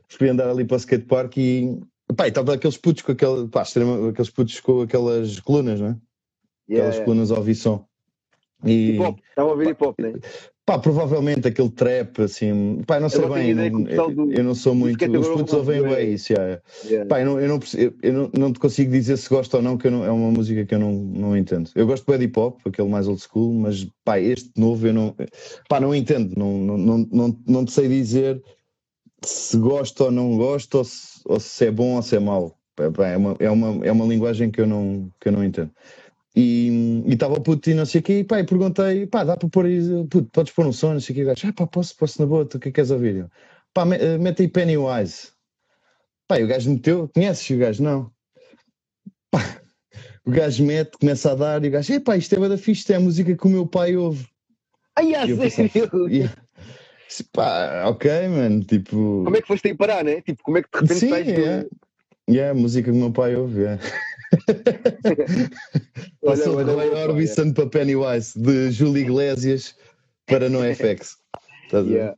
fui andar ali para o skatepark e. Pá, estava aqueles putos com aquele, pá, aqueles putos com aquelas colunas, não é? Aquelas yeah. colunas ao som. E, Hip hop, estava a ouvir hip hop, né? Pá, provavelmente aquele trap, assim, pá, eu não sei não tenho bem, não- pessoal do- eu não sou muito, os putos ouvem bem isso, já. Yeah. Pá, eu não, eu, não, eu- eu não, não te consigo dizer se gosto ou não, que eu não- é uma música que eu não, não entendo. Eu gosto bem de hip hop, aquele mais old school, mas pá, este novo eu não, pá, não entendo, não, não, não, não, não te sei dizer se gosto ou não gosto, ou se, ou se é bom ou se é mau. Pá, É uma, é, uma, é uma linguagem que eu não, que eu não entendo. E estava o puto e não sei o quê, e pá, perguntei, pá, dá para pôr aí, puto, podes pôr um som, não sei o quê, e gajo, ah pá, posso, posso na boa, tu o que é que queres ouvir? Eu, pá, me- eh, mete aí Pennywise. Pá, e o gajo meteu, conheces o gajo? Não. Pá, o gajo mete, começa a dar e o gajo, epá, isto é fixe, isto é a música que o meu pai ouve. Ai, a eu pensei, sério? e- Pá, ok, mano, tipo. Como é que foste aí parar, né? Tipo, como é que de repente Sim, sais do- é. Yeah, a música que o meu pai ouve, é. Passou olha, Roy olha, Orbison para Pennywise, de Júlio Iglesias para NoFX. Estás a ver? Yeah.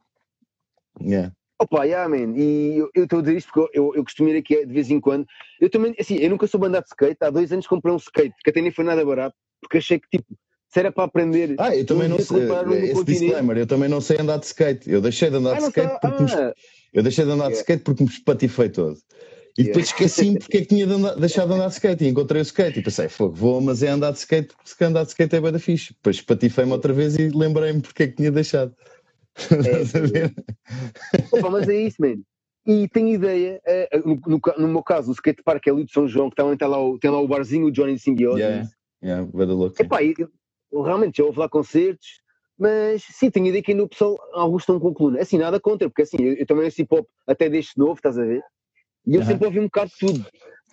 Yeah. Opa, yeah, man. E eu estou a dizer isto porque eu, eu costumo ir aqui de vez em quando. Eu também, assim, eu nunca soube andar de skate. Há dois anos comprei um skate, que até nem foi nada barato, porque achei que, tipo, se era para aprender. Ah, eu também não sei. no Esse continente. disclaimer, eu também não sei andar de skate. Eu deixei de andar Ah, de skate sei. porque me, Ah, eu deixei de andar de Yeah. skate porque me espatifei todo. E depois esqueci-me porque é que tinha de andar- deixado de andar de skate e encontrei o skate e pensei, fogo, vou, mas é andar de skate porque se andar de skate é bem da fixe. Depois espatifei-me outra vez e lembrei-me porque é que tinha deixado. Estás a ver? Opa, mas é isso, man. E tenho ideia, eh, no, no ca- no meu caso, o skatepark é ali de São João, que também tem lá o, tem lá o barzinho, o Johnny Symbiote. Yeah. Yeah, bué da louco. Epá, eu realmente já houve lá concertos, mas sim, tenho ideia que ainda o pessoal, alguns estão com coluna. Assim, nada contra, porque assim, eu, eu também ouço hip hop até deste novo, estás a ver? E eu Aham. sempre ouvi um bocado de tudo.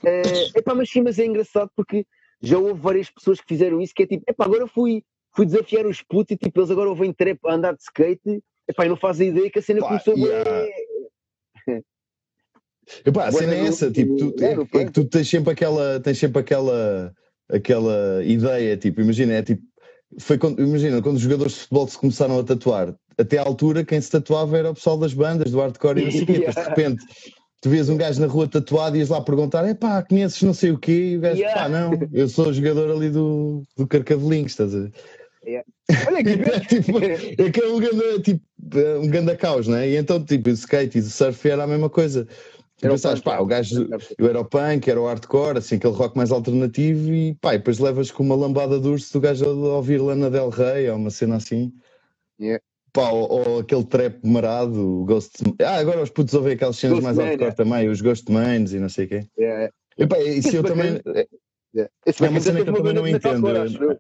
Eh, epá, mas sim, mas é engraçado porque já houve várias pessoas que fizeram isso, que é tipo, epá, agora fui, fui desafiar os putos e tipo, eles agora ouvem trap a andar de skate, epá, e não fazem ideia que a cena Pá, começou yeah. Epá, a cena é essa, tipo, tu, é, é, que tu tens sempre aquela, tens sempre aquela, aquela ideia, tipo, imagina, é tipo, foi quando, imagina, quando os jogadores de futebol se começaram a tatuar, até à altura quem se tatuava era o pessoal das bandas, do hardcore e não sei o quê, de repente tu vês um gajo na rua tatuado e ias lá perguntar, epá, conheces não sei o quê, e o gajo, Yeah. pá, não, eu sou o jogador ali do, do Carcavelinhos, estás a ver? Olha que tipo, é que é um ganda, tipo, é um ganda caos, né? E então, tipo, o skate e o surf era a mesma coisa. Tu Era o pensavas, pá, o gajo, eu era o punk, era o hardcore, assim, aquele rock mais alternativo e pá, e depois levas com uma lambada de urso do gajo a ouvir Lana Del Rey ou uma cena assim. Yeah. Pá, ou, aquele trap marado, o Ghost. Ah, agora os putos ouvem aquelas cenas mais Man, hardcore é. também, os Ghost Mains e não sei o quê. É, E pá, isso Esse eu bacana- também. é- é. Esse É uma cena que eu também não entendo. eu.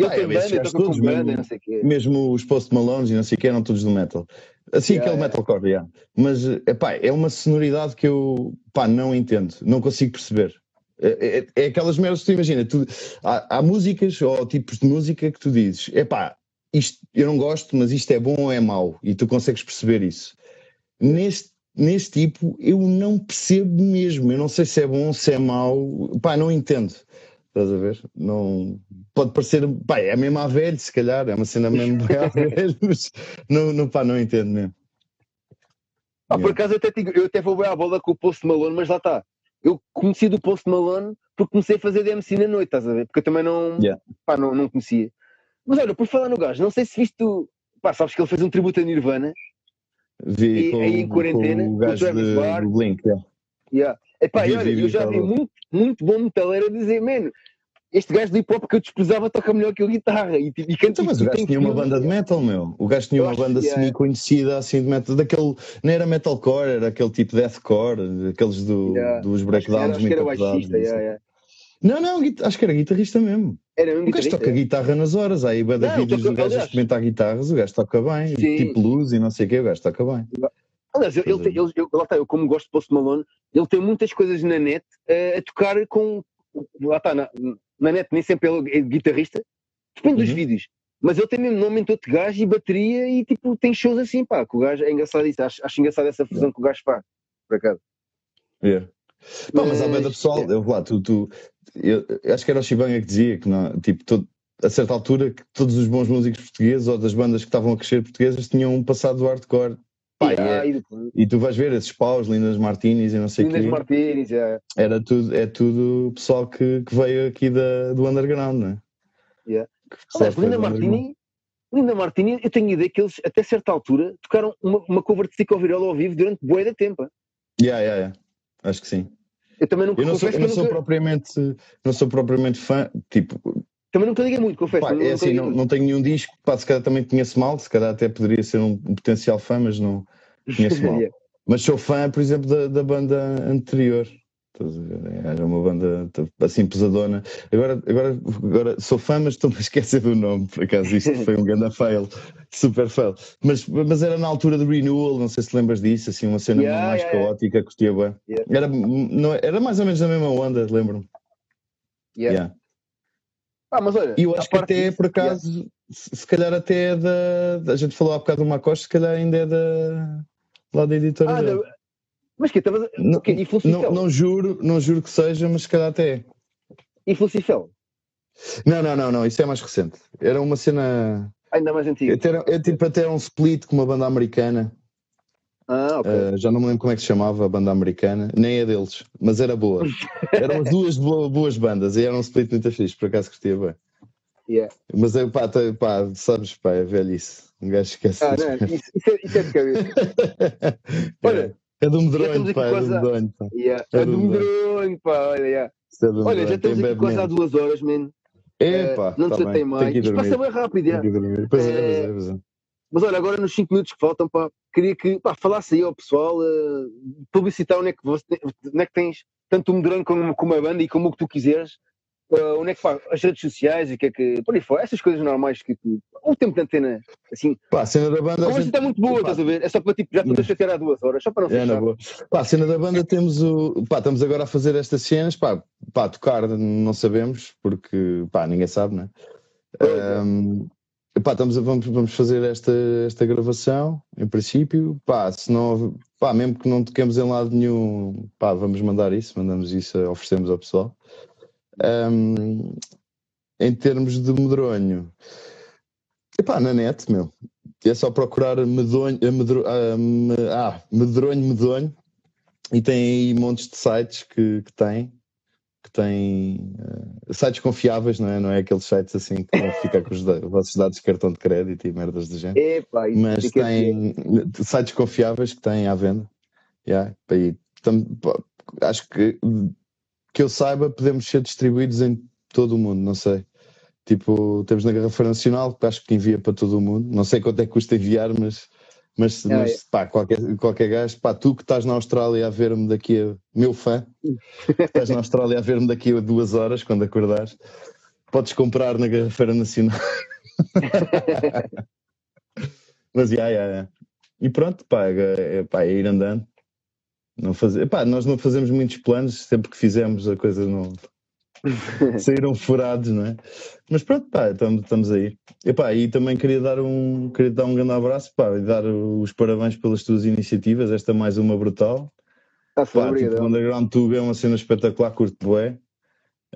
pá, é, banda, todos mesmo- mesmo os Post Malones e não sei o que eram todos do metal. Assim, Yeah, aquele yeah. metalcore, yeah. Mas, epá, é uma sonoridade que eu, pá, não entendo, não consigo perceber. É, é- é aquelas merdas que tu imagina, tu, há, há músicas ou tipos de música que tu dizes, epá, isto eu não gosto, mas isto é bom ou é mau, e tu consegues perceber isso. Neste, neste tipo, eu não percebo mesmo, eu não sei se é bom, se é mau, pá, não entendo. Estás a ver? Não, pode parecer, pá, é mesmo à velho, se calhar, é uma cena mesmo bem à velho, mas não, não, pá, não entendo mesmo. Ah, por acaso eu até, digo- eu até vou bem à bola com o Post Malone, mas lá está. Eu conheci do Post Malone porque comecei a fazer DMC na noite, estás a ver? Porque eu também não, Yeah. pá, não, não conhecia. Mas olha, por falar no gajo, não sei se viste, pá, sabes que ele fez um tributo a Nirvana. Vi E com, aí em quarentena, com o gajo de, Barker. do Blink, yeah. Yeah. Epá, e olha, eu já vi muito, muito bom metaleiro a dizer, mano, este gajo do hip hop que eu desprezava toca melhor que eu guitarra. E, tipo, e canta Então, mas o gajo tinha uma banda de metal, meu. O gajo tinha uma banda é. semi-conhecida, assim, de metal, daquele, não era metalcore, era aquele tipo deathcore, aqueles do, dos Acho que era, breakdowns acho que era baixista, yeah, yeah. Não, não, acho que era guitarrista mesmo. Era um O gajo toca guitarra nas horas, aí Não, vídeos do gajo a experimentar guitarras, o gajo toca bem, Sim. tipo blues e não sei o quê, o gajo toca bem. Aliás, ele, ele, tem- ele- eu, lá está, eu como gosto de Post Malone, ele tem muitas coisas na net eh, a tocar com. Lá está, na, na net nem sempre ele é guitarrista, depende dos Uhum. vídeos. Mas ele tem mesmo nome em todo gajo e bateria e tipo, tem shows assim, pá, que o gajo é engraçado isso, acho, acho engraçado essa fusão que o gajo faz, por acaso. Yeah. Não, mas há Mas, banda pessoal, é. eu, lá, tu, tu, eu, eu acho que era o Chibanga que dizia que não, tipo, todo- a certa altura que todos os bons músicos portugueses ou das bandas que estavam a crescer portuguesas tinham um passado do hardcore. Pá, e, Ah, é- e tu vais ver esses paus, Lindas Martinis e não sei o Lindas quê, Martins, já. era tudo, é tudo pessoal que, que veio aqui da, do underground, não é? Yeah. Aliás, Linda underground. Martini, Linda Martini, eu tenho ideia que eles, até certa altura, tocaram uma, uma cover de Stick ao Virola ao vivo durante bué da tempo. Yeah, yeah, yeah. Acho que sim. Eu também nunca, Eu não sou, eu não sou nunca, propriamente, não sou propriamente fã, tipo, também nunca liguei muito, confesso. Pá, é assim, não, não tenho nenhum disco, pá, se calhar também conheço mal, se calhar até poderia ser um, um potencial fã, mas não conheço mal. Mas sou fã, por exemplo, da, da banda anterior. Estás a ver? Era uma banda assim pesadona. Agora, agora, agora sou fã, mas estou-me a esquecer do nome, por acaso isto foi um grande fail, super fail. Mas, mas era na altura do Renewal, não sei se lembras disso, assim, uma cena Yeah, mais yeah, caótica, curtia bem. Yeah. Era, não, era mais ou menos da mesma onda, lembro-me. Yeah. Ah, mas olha, E eu acho que até, disso, por acaso, se, calhar até é da. A gente falou há bocado do Macoste, se calhar ainda é da. lá da editora. Ah, mas que estavas. Não- o quê? E Não, não juro, não juro que seja, mas se calhar até é. Fulcifel? Não, não, não, não, isso é mais recente. Era uma cena. Ainda mais antigo. Até era- É tipo até um split com uma banda americana. Ah, ok. Uh, já não me lembro como é que se chamava a banda americana, nem é deles, mas era boa. Eram as duas bo- boas bandas e era um split muito fixe, por acaso curtia bem. Yeah. Mas eu, pá, tá- pá, sabes, pá, é velhice. Um gajo esquece. Ah, não, isso, isso é, isso é de cabeça. Olha, é do medronho, pá, é do medronho, pá. Yeah. É É do medronho. pá, olha, yeah. É do Olha, já estamos aqui quase há duas horas, man. É, Eh, pá, não tá tem mais. Isto passa bem rápido, dormir. Pois é, Eh, pois é, pois é. Mas olha, agora nos 5 minutos que faltam, pá, queria que pá, falasse aí ao pessoal, eh, publicitar onde é, que você, onde é que tens tanto o Medronho como, como a banda e como o que tu quiseres. Eh, onde é que pá, as redes sociais e o que é que. Por aí fora, essas coisas normais que tu. O tempo de antena, assim. Pá, a cena da banda. A conversa gente- está muito boa, pá, estás a ver? É só para tipo, já estou a chatear há duas horas, só para não ser É, na chato. boa. Pá, a cena da banda temos o. Pá, estamos agora a fazer estas cenas, pá, pá, tocar não sabemos, porque pá, ninguém sabe, né? É. Ahm, pá, estamos a, vamos, vamos fazer esta, esta gravação, em princípio. Pá, se não, pá, mesmo que não toquemos em lado nenhum, pá, vamos mandar isso, mandamos isso, oferecemos ao pessoal. Ahm, em termos de medronho, epá, na net, meu, é só procurar medonho, a medro, ah, ah, medronho, medonho, e tem aí montes de sites que, que tem, que têm eh, sites confiáveis, não é? Não é aqueles sites assim que vão ficar com os, os vossos dados de cartão de crédito e merdas do género. Epá, isso Mas tem sites confiáveis que têm à venda. Yeah, e tam- acho que que eu saiba, podemos ser distribuídos em todo o mundo, não sei. Tipo, temos na Garrafa Nacional, que acho que envia para todo o mundo. Não sei quanto é que custa enviar, mas, mas, Ah, mas é. pá, qualquer, qualquer gajo, pá, tu que estás na Austrália a ver-me daqui a. Meu fã, que estás na Austrália a ver-me daqui a duas horas, quando acordares, podes comprar na Garrafeira Nacional. Mas, já, já, já. E pronto, pá, é, é, pá, é ir andando. Não fazer, pá, nós não fazemos muitos planos, sempre que fizemos a coisa não saíram furados, não é? Mas pronto, pá, estamos, estamos aí. E, pá, e também queria dar um, queria dar um grande abraço, pá, e dar os parabéns pelas tuas iniciativas. Esta é mais uma brutal. Está-se Pá, tipo, o. Underground Tube é uma cena espetacular, curto bué.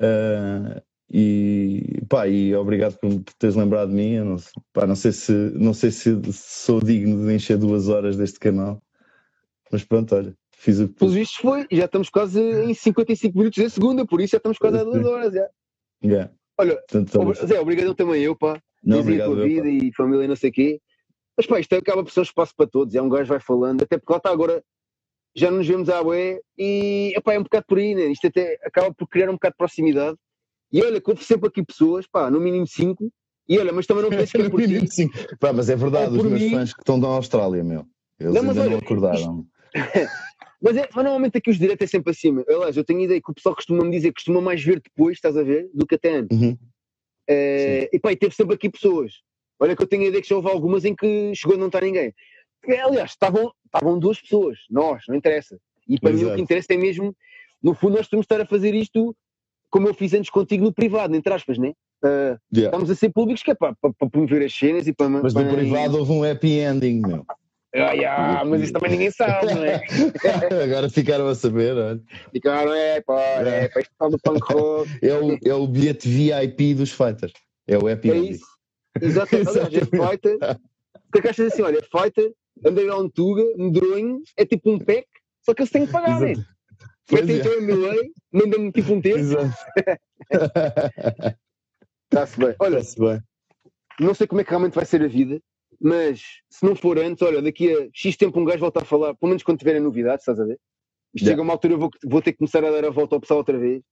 Ah, e pá, e obrigado por, por teres lembrado de mim. Eu não, pá, não sei se não sei se sou digno de encher duas horas deste canal, mas pronto, olha, fiz Pelos pude. vistos foi, já estamos quase em 55 minutos da segunda, por isso já estamos quase a duas horas. Já. Yeah. Olha, Obri- Zé, obrigadão também eu, pá. não, aí a obrigado, tua vida e família e não sei o quê. Mas pá, isto acaba por ser um espaço para todos. É um gajo vai falando, até porque lá está agora, já nos vemos à bué e epá, é um bocado por aí, né? Isto até acaba por criar um bocado de proximidade. E olha, houve sempre aqui pessoas, pá, no mínimo cinco. E olha, mas também não penses que é por ti. mínimo, sim. Pá, mas é verdade, Ou os meus mim- fãs que estão da Austrália, meu. Eles Não, ainda não olha, acordaram. Mas, é, mas normalmente aqui os diretos é sempre meu. Aliás, eu tenho a ideia que o pessoal costuma me dizer que costuma mais ver depois, estás a ver, do que até antes. Uhum. Eh, e pá, e teve sempre aqui pessoas. Olha que eu tenho a ideia que já houve algumas em que chegou a não estar ninguém. Eh, Aliás, estavam, estavam duas pessoas, nós, não interessa. E para mim o Exato. que interessa é mesmo, no fundo, nós temos de estar a fazer isto como eu fiz antes contigo no privado, entre aspas, né? Eh, Yeah. estamos a ser públicos que é para, para, para promover as cenas e para. Mas no para- privado houve um happy ending, meu. Ah, ah, mas isso também ninguém sabe, não é? Agora ficaram a saber, olha. Ficaram, é pá, é isto está do punk rock. É o, é o bilhete VIP dos fighters. É o happy É isso. Exato. Aliás, é fighter. O que é que achas assim? Olha, é fighter, underground tuga, medronho, é tipo um pack, só que eles têm que pagar, né? Metem é. então o MLA, mandam-me tipo um terço, Exato. está-se bem. Olha, Está-se bem. não sei como é que realmente vai ser a vida, mas se não for antes, olha, daqui a X tempo um gajo volta a falar, pelo menos quando tiverem novidades, estás a ver? Isto Yeah. chega a uma altura, eu vou, vou ter que começar a dar a volta ao pessoal outra vez.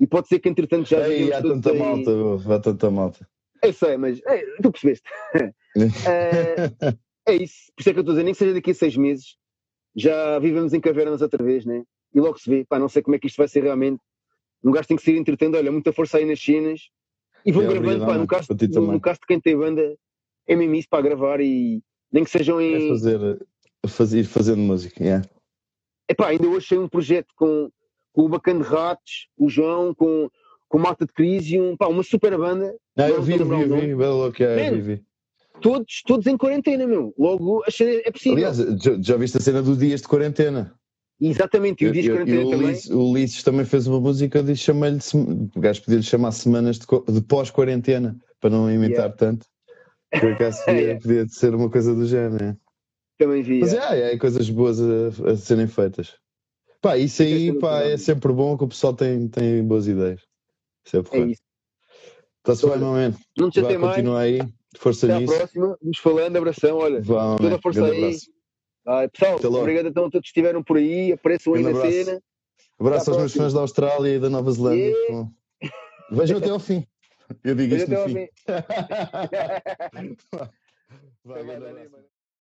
E pode ser que entretanto já Ei, há tanta aí- malta, há tanta malta. Eu sei, mas é, tu percebeste. É, é isso. Por isso é que eu estou a dizer, nem que seja daqui a seis meses, já vivemos em cavernas outra vez, né? e logo se vê. Pá, não sei como é que isto vai ser realmente. Um gajo tem que ser entretendo, olha, muita força aí nas cenas. E vão É, gravando, obrigado, pá, no caso, no, no caso de quem tem banda, é isso para gravar e nem que sejam É em. fazer, fazer, ir fazendo música, yeah. Epá, ainda hoje achei um projeto com, com o Bacana de Ratos, o João, com, com Malta de Crisium, pá, uma super banda. Ah, eu vi, a vi, vi, louco, yeah, eu Man, vi, vi. Todos, todos em quarentena, meu. Logo, achei, é possível. Aliás, já, já viste a cena dos dias de quarentena? Exatamente, e o Eu- dia de eu- quarentena eu- o também. O Ulisses também fez uma música, eu disse, chamei-lhe, o gajo podia-lhe chamar semanas de, de pós-quarentena, para não imitar Yeah. tanto. Por acaso podia, podia ser uma coisa do género. é. Também vi. Mas é. é, é coisas boas a, a serem feitas. Pá, isso aí é pá, sempre é bom. sempre bom que o pessoal tem, tem boas ideias. Isso é É porra. isso. Está-se bem, meu man. Não te mais. continua aí. Força Até à nisso. próxima. Vamos falando. Abração. Olha, Vá, toda a força aí. Ai, pessoal, Até obrigado então a todos que estiveram por aí. Apareçam aí na abraço. cena. Abraço Até aos meus fãs da Austrália e da Nova Zelândia. Yeah. Vejam até ao fim. Eu digo isto no ao fim. Vá, grande Obrigado, abraço. mano.